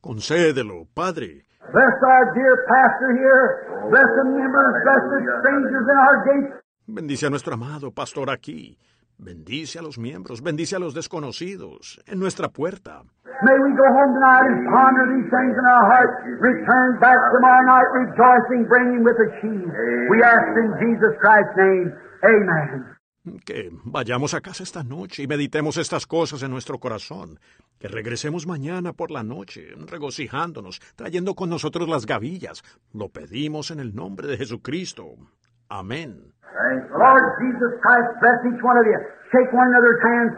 Concédelo, Padre. Bless our dear pastor here. Bless the members. Bless the strangers in our gates. Bendice a nuestro amado pastor aquí. Bendice a los miembros, bendice a los desconocidos en nuestra puerta. May we go home tonight and ponder these things in our hearts. Return back tomorrow night rejoicing, bringing with us sheaves. We ask in Jesus Christ's name. Amen. Que vayamos a casa esta noche y meditemos estas cosas en nuestro corazón. Que regresemos mañana por la noche, regocijándonos, trayendo con nosotros las gavillas. Lo pedimos en el nombre de Jesucristo. Amén. Lord Jesus Christ, bless each one of you. Shake one another's hands.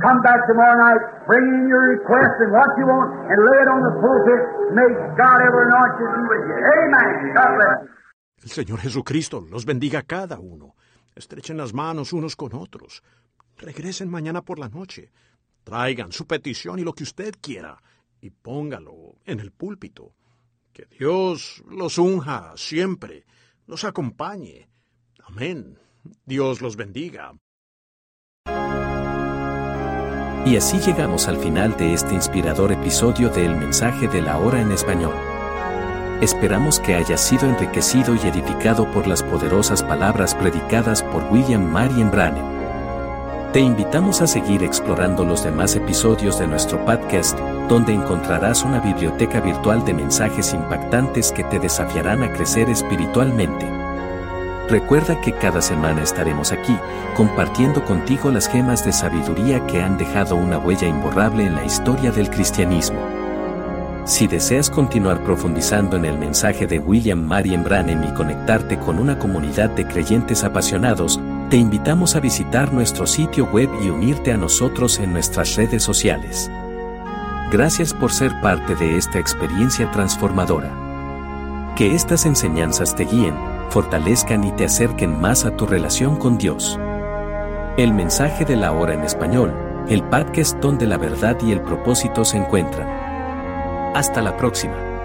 Come back tomorrow night. Bring in your request and what you want and lay it on the pulpit. May God ever anoint you with you. Amen. God bless you. El Señor Jesucristo los bendiga a cada uno. Estrechen las manos unos con otros. Regresen mañana por la noche. Traigan su petición y lo que usted quiera y póngalo en el púlpito. Que Dios los unja siempre, los acompañe. Amén. Dios los bendiga. Y así llegamos al final de este inspirador episodio de El mensaje de la hora en español. Esperamos que haya sido enriquecido y edificado por las poderosas palabras predicadas por William Marion Branham. Te invitamos a seguir explorando los demás episodios de nuestro podcast, donde encontrarás una biblioteca virtual de mensajes impactantes que te desafiarán a crecer espiritualmente. Recuerda que cada semana estaremos aquí, compartiendo contigo las gemas de sabiduría que han dejado una huella imborrable en la historia del cristianismo. Si deseas continuar profundizando en el mensaje de William Marion Branham y conectarte con una comunidad de creyentes apasionados, te invitamos a visitar nuestro sitio web y unirte a nosotros en nuestras redes sociales. Gracias por ser parte de esta experiencia transformadora. Que estas enseñanzas te guíen, fortalezcan y te acerquen más a tu relación con Dios. El mensaje de la hora en español, el podcast donde la verdad y el propósito se encuentran. Hasta la próxima.